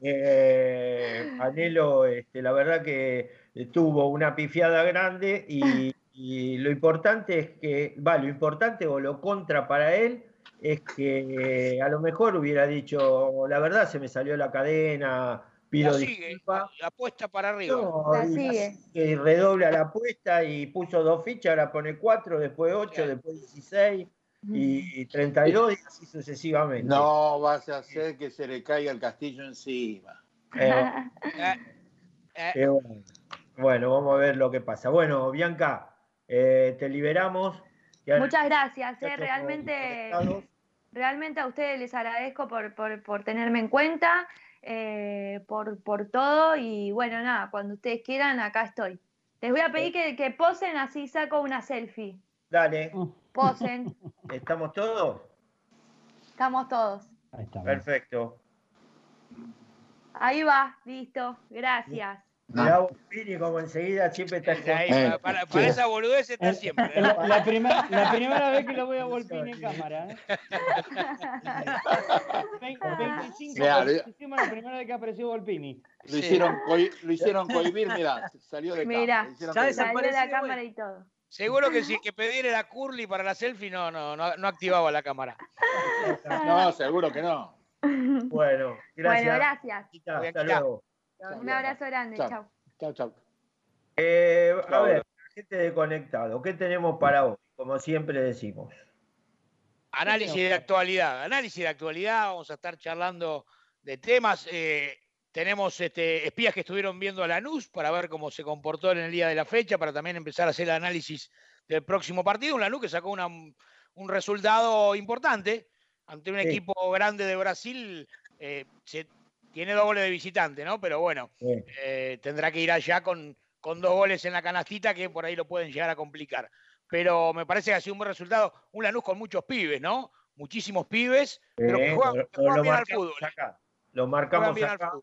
eh, Anelo, este, la verdad que tuvo una pifiada grande y, y lo importante es que, va, lo importante o lo contra para él es que a lo mejor hubiera dicho, la verdad se me salió la cadena, pido La sigue, apuesta para arriba. No, La y sigue. que redobla la apuesta y puso dos fichas, ahora pone cuatro, después ocho, después 16 y 32 y así sucesivamente. No vas a hacer que se le caiga el castillo encima. Eh, eh, bueno. Bueno, vamos a ver lo que pasa. Bueno, Bianca, eh, te liberamos. Muchas gracias, eh, realmente, realmente a ustedes les agradezco por, por, por tenerme en cuenta, eh, por, por todo y bueno, nada, cuando ustedes quieran, acá estoy. Les voy a pedir que, que posen, así saco una selfie. Dale, Posen, ¿estamos todos? estamos todos. Perfecto. Ahí va, listo, gracias. Mirá vos, Pini, como enseguida siempre está Ahí, para, para- para esa boludez está siempre. ¿eh? La, la primer- la primera vez que lo voy a Volpini en cámara. ¿eh? Vein- 25 Mirá, lo- hicimos la primera vez que apareció Volpini. Lo hicieron, coi- lo hicieron cohibir, mirá, salió de Mira, cámara. salió la cámara y todo. Seguro que si que pedir era Curly para la selfie, no, no, no, no activaba la cámara. No, seguro que no. Bueno, gracias. Bueno, gracias. Hasta luego. Un abrazo grande, Chao. chao. Chao. Eh, a ver, gente de conectado, ¿qué tenemos para hoy? Como siempre decimos. Análisis de actualidad, análisis de actualidad, vamos a estar charlando de temas. eh, tenemos este, espías que estuvieron viendo a Lanús para ver cómo se comportó en el día de la fecha, para también empezar a hacer el análisis del próximo partido. Un Lanús que sacó una- un resultado importante ante un Sí. equipo grande de Brasil. eh, se- tiene doble de visitante, ¿no? Pero bueno, Sí. eh, tendrá que ir allá con, con dos goles en la canastita que por ahí lo pueden llegar a complicar. Pero me parece que ha sido un buen resultado. Un Lanús con muchos pibes, ¿no? Muchísimos pibes, pero que Eh, juegan, que juegan lo bien al fútbol. acá. Lo marcamos bien acá.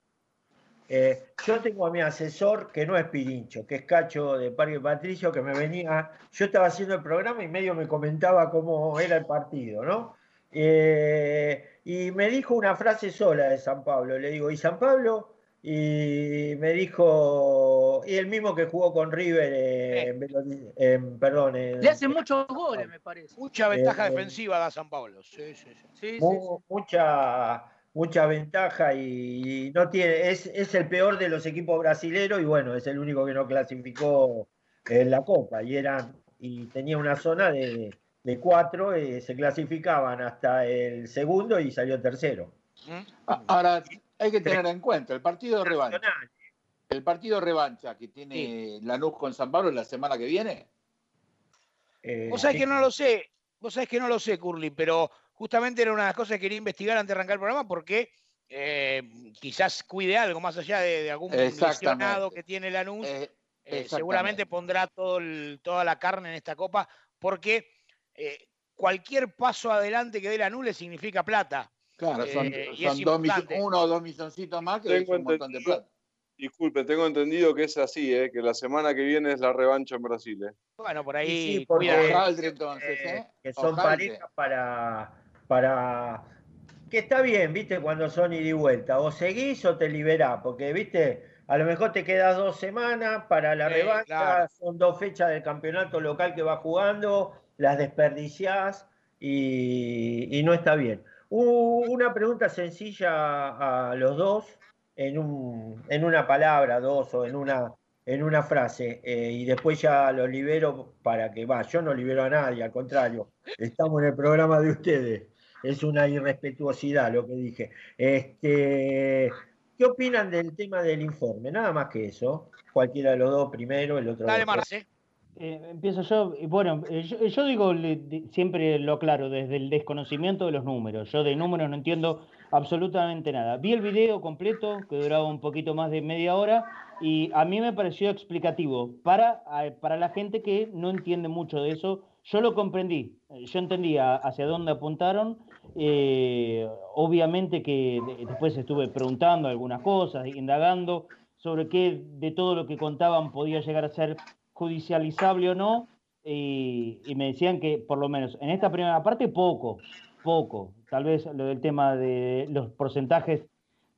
Eh, yo tengo a mi asesor que no es Pirincho, que es Cacho de Parque Patricio, que me venía, yo estaba haciendo el programa y medio me comentaba cómo era el partido, ¿no? Eh, y me dijo una frase sola de San Pablo, le digo, ¿y San Pablo? Y me dijo, y el mismo que jugó con River eh, en, en- perdón, en- Le hacen muchos goles, me parece. Mucha ventaja Eh, defensiva da San Pablo. Sí, sí, sí. Sí, mu- mucha mucha ventaja y no tiene es, es el peor de los equipos brasileros y bueno es el único que no clasificó en la Copa y eran y tenía una zona de, de cuatro eh, se clasificaban hasta el segundo y salió tercero. A- Ahora, hay que tener en cuenta el partido de revancha. El partido revancha que tiene Lanús con San Pablo la semana que viene. Eh, Vos sabés que no lo sé, vos sabés que no lo sé, Curly, pero justamente era una de las cosas que quería investigar antes de arrancar el programa porque eh, quizás cuide algo más allá de, de algún lesionado que tiene Lanús. eh, seguramente pondrá todo el- toda la carne en esta copa porque eh, cualquier paso adelante que dé Lanús le significa plata. Claro, son, Eh, y es son dos uno o dos milloncitos más que es Tengo un montón de plata. disculpe, tengo entendido que es así, eh, que la semana que viene es la revancha en Brasil. eh. Bueno, por ahí sí, entonces, eh, ¿eh? que son parejas para para que está bien viste cuando son ida y vuelta o seguís o te liberás porque viste a lo mejor te quedas dos semanas para la revancha claro. son dos fechas del campeonato local que vas jugando las desperdiciás y, y no está bien una pregunta sencilla a los dos en un en una palabra dos o en una en una frase eh, y después ya lo libero para que va. Yo no libero a nadie, al contrario, estamos en el programa de ustedes. Es una irrespetuosidad lo que dije. Este, ¿Qué opinan del tema del informe? Nada más que eso. Cualquiera de los dos primero, el otro Dale. Marce. Eh, empiezo yo. Bueno, eh, yo, yo digo siempre lo claro, desde el desconocimiento de los números. Yo de números no entiendo absolutamente nada. Vi el video completo, que duraba un poquito más de media hora, y a mí me pareció explicativo para, para la gente que no entiende mucho de eso. Yo lo comprendí, eh, yo entendía hacia dónde apuntaron. eh, obviamente que de- después estuve preguntando algunas cosas, indagando sobre qué de todo lo que contaban podía llegar a ser judicializable o no, y, me decían que por lo menos en esta primera parte poco, poco. Tal vez lo del tema de los porcentajes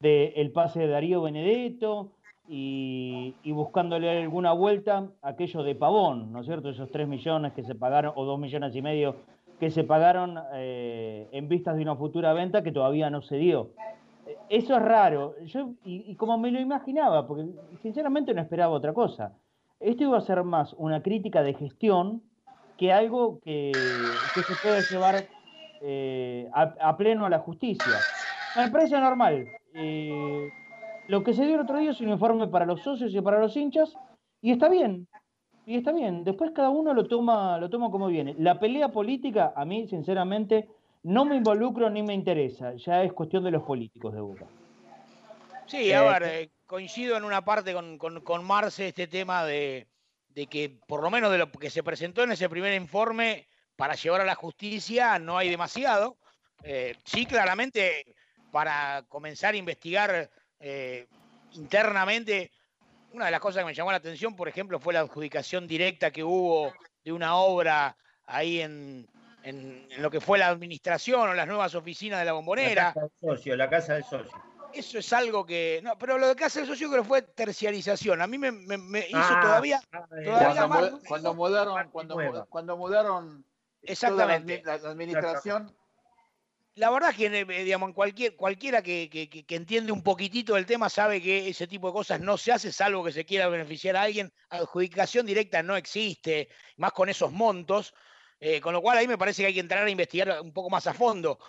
del pase de Darío Benedetto y, buscándole alguna vuelta aquello de Pavón, ¿no es cierto? Esos 3 millones que se pagaron, o 2 millones y medio que se pagaron eh, en vistas de una futura venta que todavía no se dio. Eso es raro. Yo, y, y como me lo imaginaba, porque sinceramente no esperaba otra cosa. Esto iba a ser más una crítica de gestión que algo que, que se puede llevar eh, a, a pleno a la justicia. Me parece normal. Eh, lo que se dio el otro día es un informe para los socios y para los hinchas, y está bien. Y está bien. Después cada uno lo toma, lo toma como viene. La pelea política, a mí, sinceramente, no me involucro ni me interesa. Ya es cuestión de los políticos de Boca. Sí, a ver, eh, coincido en una parte con, Marce este tema de, que por lo menos de lo que se presentó en ese primer informe para llevar a la justicia no hay demasiado. Eh, sí, claramente para comenzar a investigar eh, internamente, una de las cosas que me llamó la atención, por ejemplo, fue la adjudicación directa que hubo de una obra ahí en, en- lo que fue la administración o las nuevas oficinas de la La bombonera. casa del socio, la casa del socio. Eso es algo que. No, pero lo que hace el socio creo que fue terciarización. A mí me, me- me hizo Ah, todavía, ah, eh, todavía Cuando, más. mu- cuando mudaron, cuando, mudaron Exactamente. la- la administración, La verdad que, eh, digamos, en cualquier, cualquiera que, que- que- que entiende un poquitito del tema sabe que ese tipo de cosas no se hace, salvo que se quiera beneficiar a alguien. Adjudicación directa no existe, más con esos montos. eh, con lo cual ahí me parece que hay que entrar a investigar un poco más a fondo.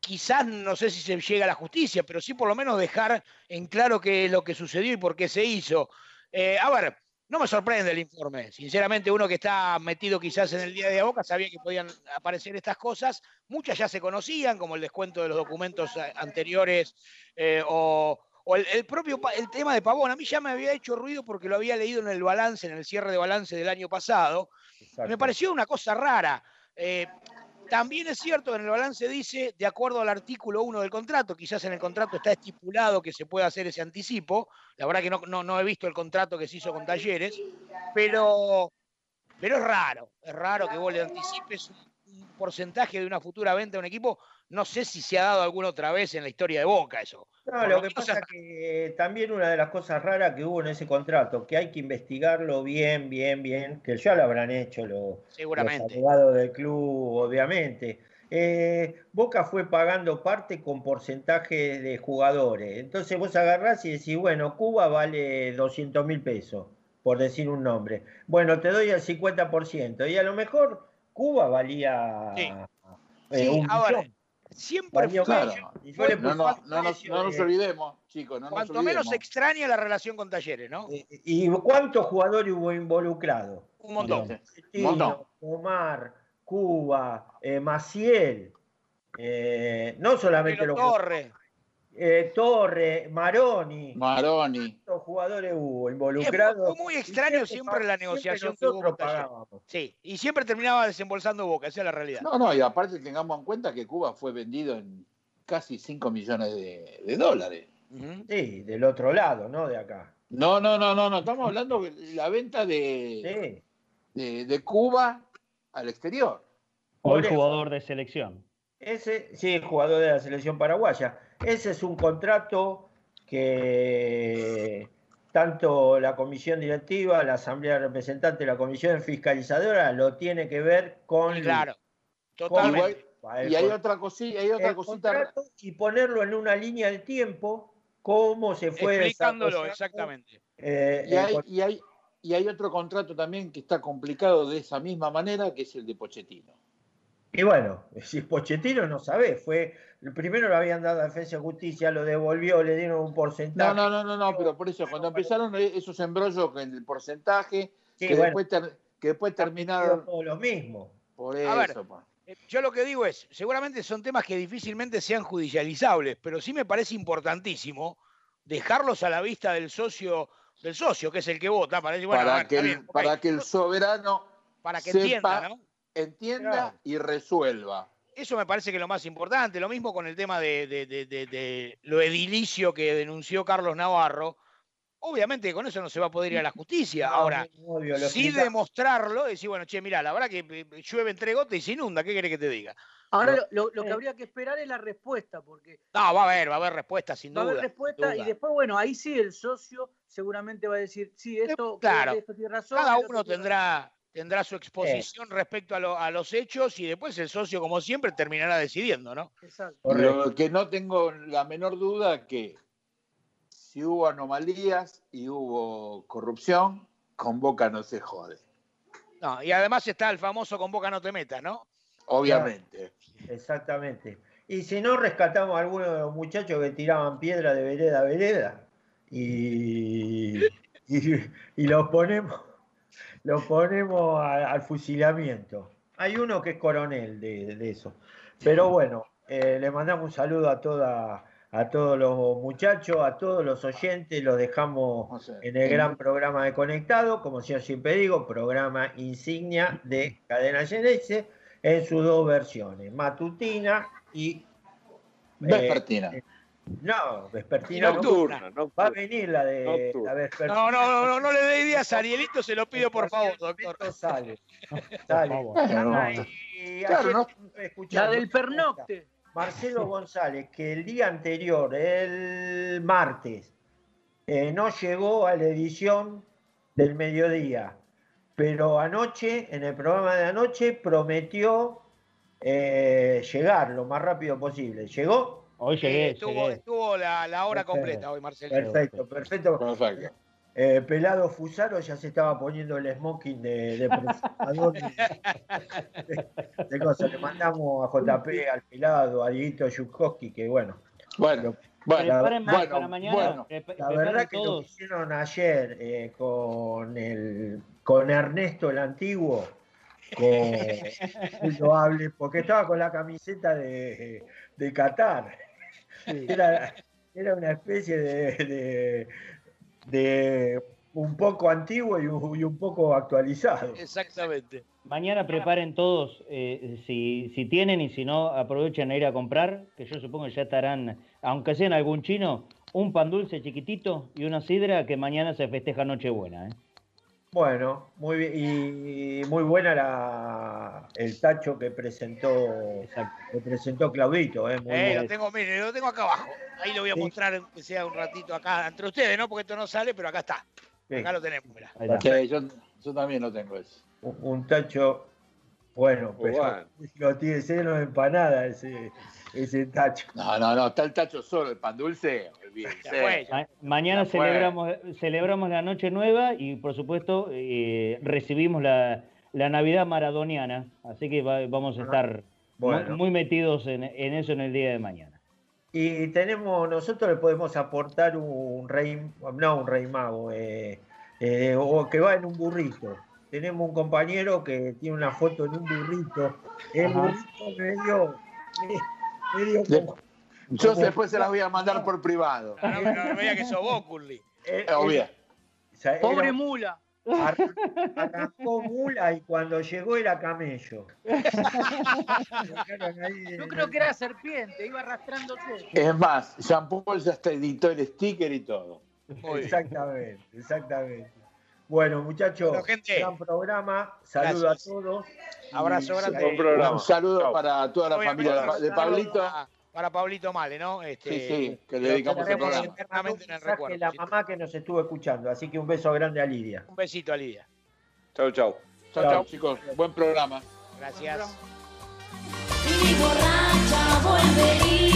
Quizás no sé si se llega a la justicia, pero sí por lo menos dejar en claro qué es lo que sucedió y por qué se hizo. Eh, a ver, no me sorprende el informe. Sinceramente, uno que está metido quizás en el día de Boca sabía que podían aparecer estas cosas. Muchas ya se conocían, como el descuento de los documentos anteriores eh, o, o el, el propio el tema de Pavón. A mí ya me había hecho ruido porque lo había leído en el balance, en el cierre de balance del año pasado. Me pareció una cosa rara. Eh, también es cierto que en el balance dice, de acuerdo al artículo 1 del contrato, quizás en el contrato está estipulado que se puede hacer ese anticipo. La verdad que no, he visto el contrato que se hizo con Talleres, pero, es raro, es raro que vos le anticipes un porcentaje de una futura venta a un equipo. No sé si se ha dado alguna otra vez en la historia de Boca eso. No, lo lo que pasa es que también una de las cosas raras que hubo en ese contrato, que hay que investigarlo bien, bien, bien, que ya lo habrán hecho los, Seguramente. los abogados del club, obviamente. Eh, Boca fue pagando parte con porcentaje de jugadores. Entonces vos agarrás y decís, bueno, Cuba vale 200 mil pesos, por decir un nombre. Bueno, te doy el 50%. Y a lo mejor Cuba valía Sí. eh, Sí, un ahora, millón. Siempre fue. Y yo le no, no, no nos, no nos de- olvidemos, chicos, no nos cuanto olvidemos. menos extraña la relación con Talleres, ¿no? ¿Y cuántos jugadores hubo involucrados? Un montón. Un montón. Omar, Cuba, eh, Maciel, eh, no solamente Pero los Torre. Eh, Torre, Maroni. Maroni. ¿Cuántos jugadores hubo involucrados? fue muy extraño siempre la siempre negociación que hubo. Sí, y siempre terminaba desembolsando Boca, esa es la realidad. No, no, y aparte tengamos en cuenta que Cuba fue vendido en casi 5 millones de, de dólares. Sí, del otro lado, no de acá. No, no, no, no, no, estamos hablando de la venta de, de, de Cuba al exterior. Hoy Por eso. jugador de selección. Ese, sí, jugador de la selección paraguaya. Ese es un contrato que tanto la comisión directiva, la asamblea representante, la comisión fiscalizadora lo tiene que ver con. Claro, con- totalmente. Y hay otra cosilla, hay otra el cosita. contrato y ponerlo en una línea de tiempo, cómo se fue Explicándolo, exactamente. eh, Y hay, con- y, hay, y hay otro contrato también que está complicado de esa misma manera, que es el de Pochettino. Y bueno, si Pochettino no sabe, fue primero lo habían dado a Defensa y Justicia, lo devolvió, le dieron un porcentaje. No, no, no, no, no, pero por eso, cuando empezaron esos embrollos con el porcentaje, Sí, que, bueno. después ter- que después terminaron todo lo mismo. por A ver, eso. Eh, Yo lo que digo es, seguramente son temas que difícilmente sean judicializables, pero sí me parece importantísimo dejarlos a la vista del socio, del socio, que es el que vota, para decir, bueno, para, ver, que el, bien, ok, para que el soberano para que sepa, entienda, ¿no? entienda Claro. y resuelva. Eso me parece que es lo más importante. Lo mismo con el tema de, de- de- de- de lo edilicio que denunció Carlos Navarro. Obviamente con eso no se va a poder ir a la justicia. No, Ahora, obvio, sí demostrarlo, decir, bueno, che, mirá, la verdad que eh, llueve entre gotas y se inunda, ¿qué querés que te diga? Ahora lo, que habría que esperar es la respuesta, porque No, va a haber, va a haber respuestas, sin va a duda. haber respuesta y duda. después, bueno, ahí sí el socio seguramente va a decir, sí, esto, claro. esto tiene razón. Cada uno tendrá, tendrá su exposición respecto a, lo- a los hechos y después el socio, como siempre, terminará decidiendo, ¿no? Lo que no tengo la menor duda que si hubo anomalías y hubo corrupción, con Boca no se jode. No, y además está el famoso con boca no te metas, ¿no? Obviamente. Exactamente. Y si no, rescatamos a algunos de los muchachos que tiraban piedra de vereda a vereda y, y, y los ponemos, los ponemos a- al fusilamiento. Hay uno que es coronel de, de eso. Pero bueno, eh, le mandamos un saludo a toda, a todos los muchachos, a todos los oyentes, los dejamos en el gran programa de Conectado, como yo siempre digo, programa insignia de Cadena Genesis en sus dos versiones, matutina y Vespertina. eh, no, vespertina. Nocturna, no. Va a venir la de la vespertina. No, no, no, no, no le dé ideas a Arielito, se lo pido por favor, doctor. Sale. Sale. La del pernocte. Marcelo González, que el día anterior, el martes, eh, no llegó a la edición del mediodía, pero anoche, en el programa de anoche, prometió eh, llegar lo más rápido posible. ¿Llegó? Hoy Eh, estuvo estuvo la, la hora completa hoy, Marcelo. Perfecto, perfecto. Perfecto. Eh, Pelado Fusaro ya se estaba poniendo el smoking de, de presentador de, de cosas. Le mandamos a JP, al Pelado, a Dieguito Yukoski, que bueno. Bueno, bueno, ma- bueno, para mañana, bueno, la verdad que lo que hicieron ayer eh, con el con Ernesto el antiguo, loable, porque estaba con la camiseta de, de Qatar. Era, era una especie de, de, de un poco antiguo y un, y un poco actualizado. Exactamente. Mañana preparen todos, eh, si, si tienen y si no, aprovechen a ir a comprar, que yo supongo que ya estarán, aunque sea en algún chino, un pan dulce chiquitito y una sidra que mañana se festeja Nochebuena. ¿eh? Bueno, muy bien, y muy buena la, el tacho que presentó, que presentó Claudito, ¿eh? Muy Eh, lo tengo, mire, lo tengo acá abajo. Ahí lo voy a Sí. mostrar que sea un ratito acá entre ustedes, ¿no? Porque esto no sale, pero acá está. Sí. Acá lo tenemos, mirá. Sí, yo, yo también lo tengo eso. Un, un tacho, bueno, pero Bueno. lo tiene lleno de empanada ese, ese tacho. No, no, no, está el tacho solo, el pan dulce, Ma- mañana celebramos, celebramos la Noche Nueva y por supuesto eh, recibimos la, la Navidad maradoniana, así que va- vamos a estar Bueno. muy metidos en, en eso en el día de mañana. Y tenemos, nosotros le podemos aportar un rey, no un rey mago, eh, eh, o que va en un burrito. Tenemos un compañero que tiene una foto en un burrito. El Ajá. burrito medio, medio como- Yo después se las voy a mandar por privado. No, no, no que sos vos, Curly. Eh, Obvio. o sea, era- Pobre mula. ar- arrancó mula y cuando llegó era camello. Yo eh, creo que era serpiente, iba arrastrándose. Es más, Jean Paul ya hasta editó el sticker y todo. Exactamente, exactamente. Bueno, muchachos, Bueno, gente. gran programa. Saludos Gracias. a todos. Abrazo grande. Programa. Un saludo para toda la Voy familia de, saludo Pablito. Para, Pablito Male, ¿no? Este, Sí, sí, que le dedicamos el programa. eternamente en el recuerdo. la mamá que nos estuvo escuchando, así que un beso grande a Lidia. Un besito a Lidia. Chau, chau. Chao, chao, chicos. Buen programa. Gracias. Mi borracha volvería.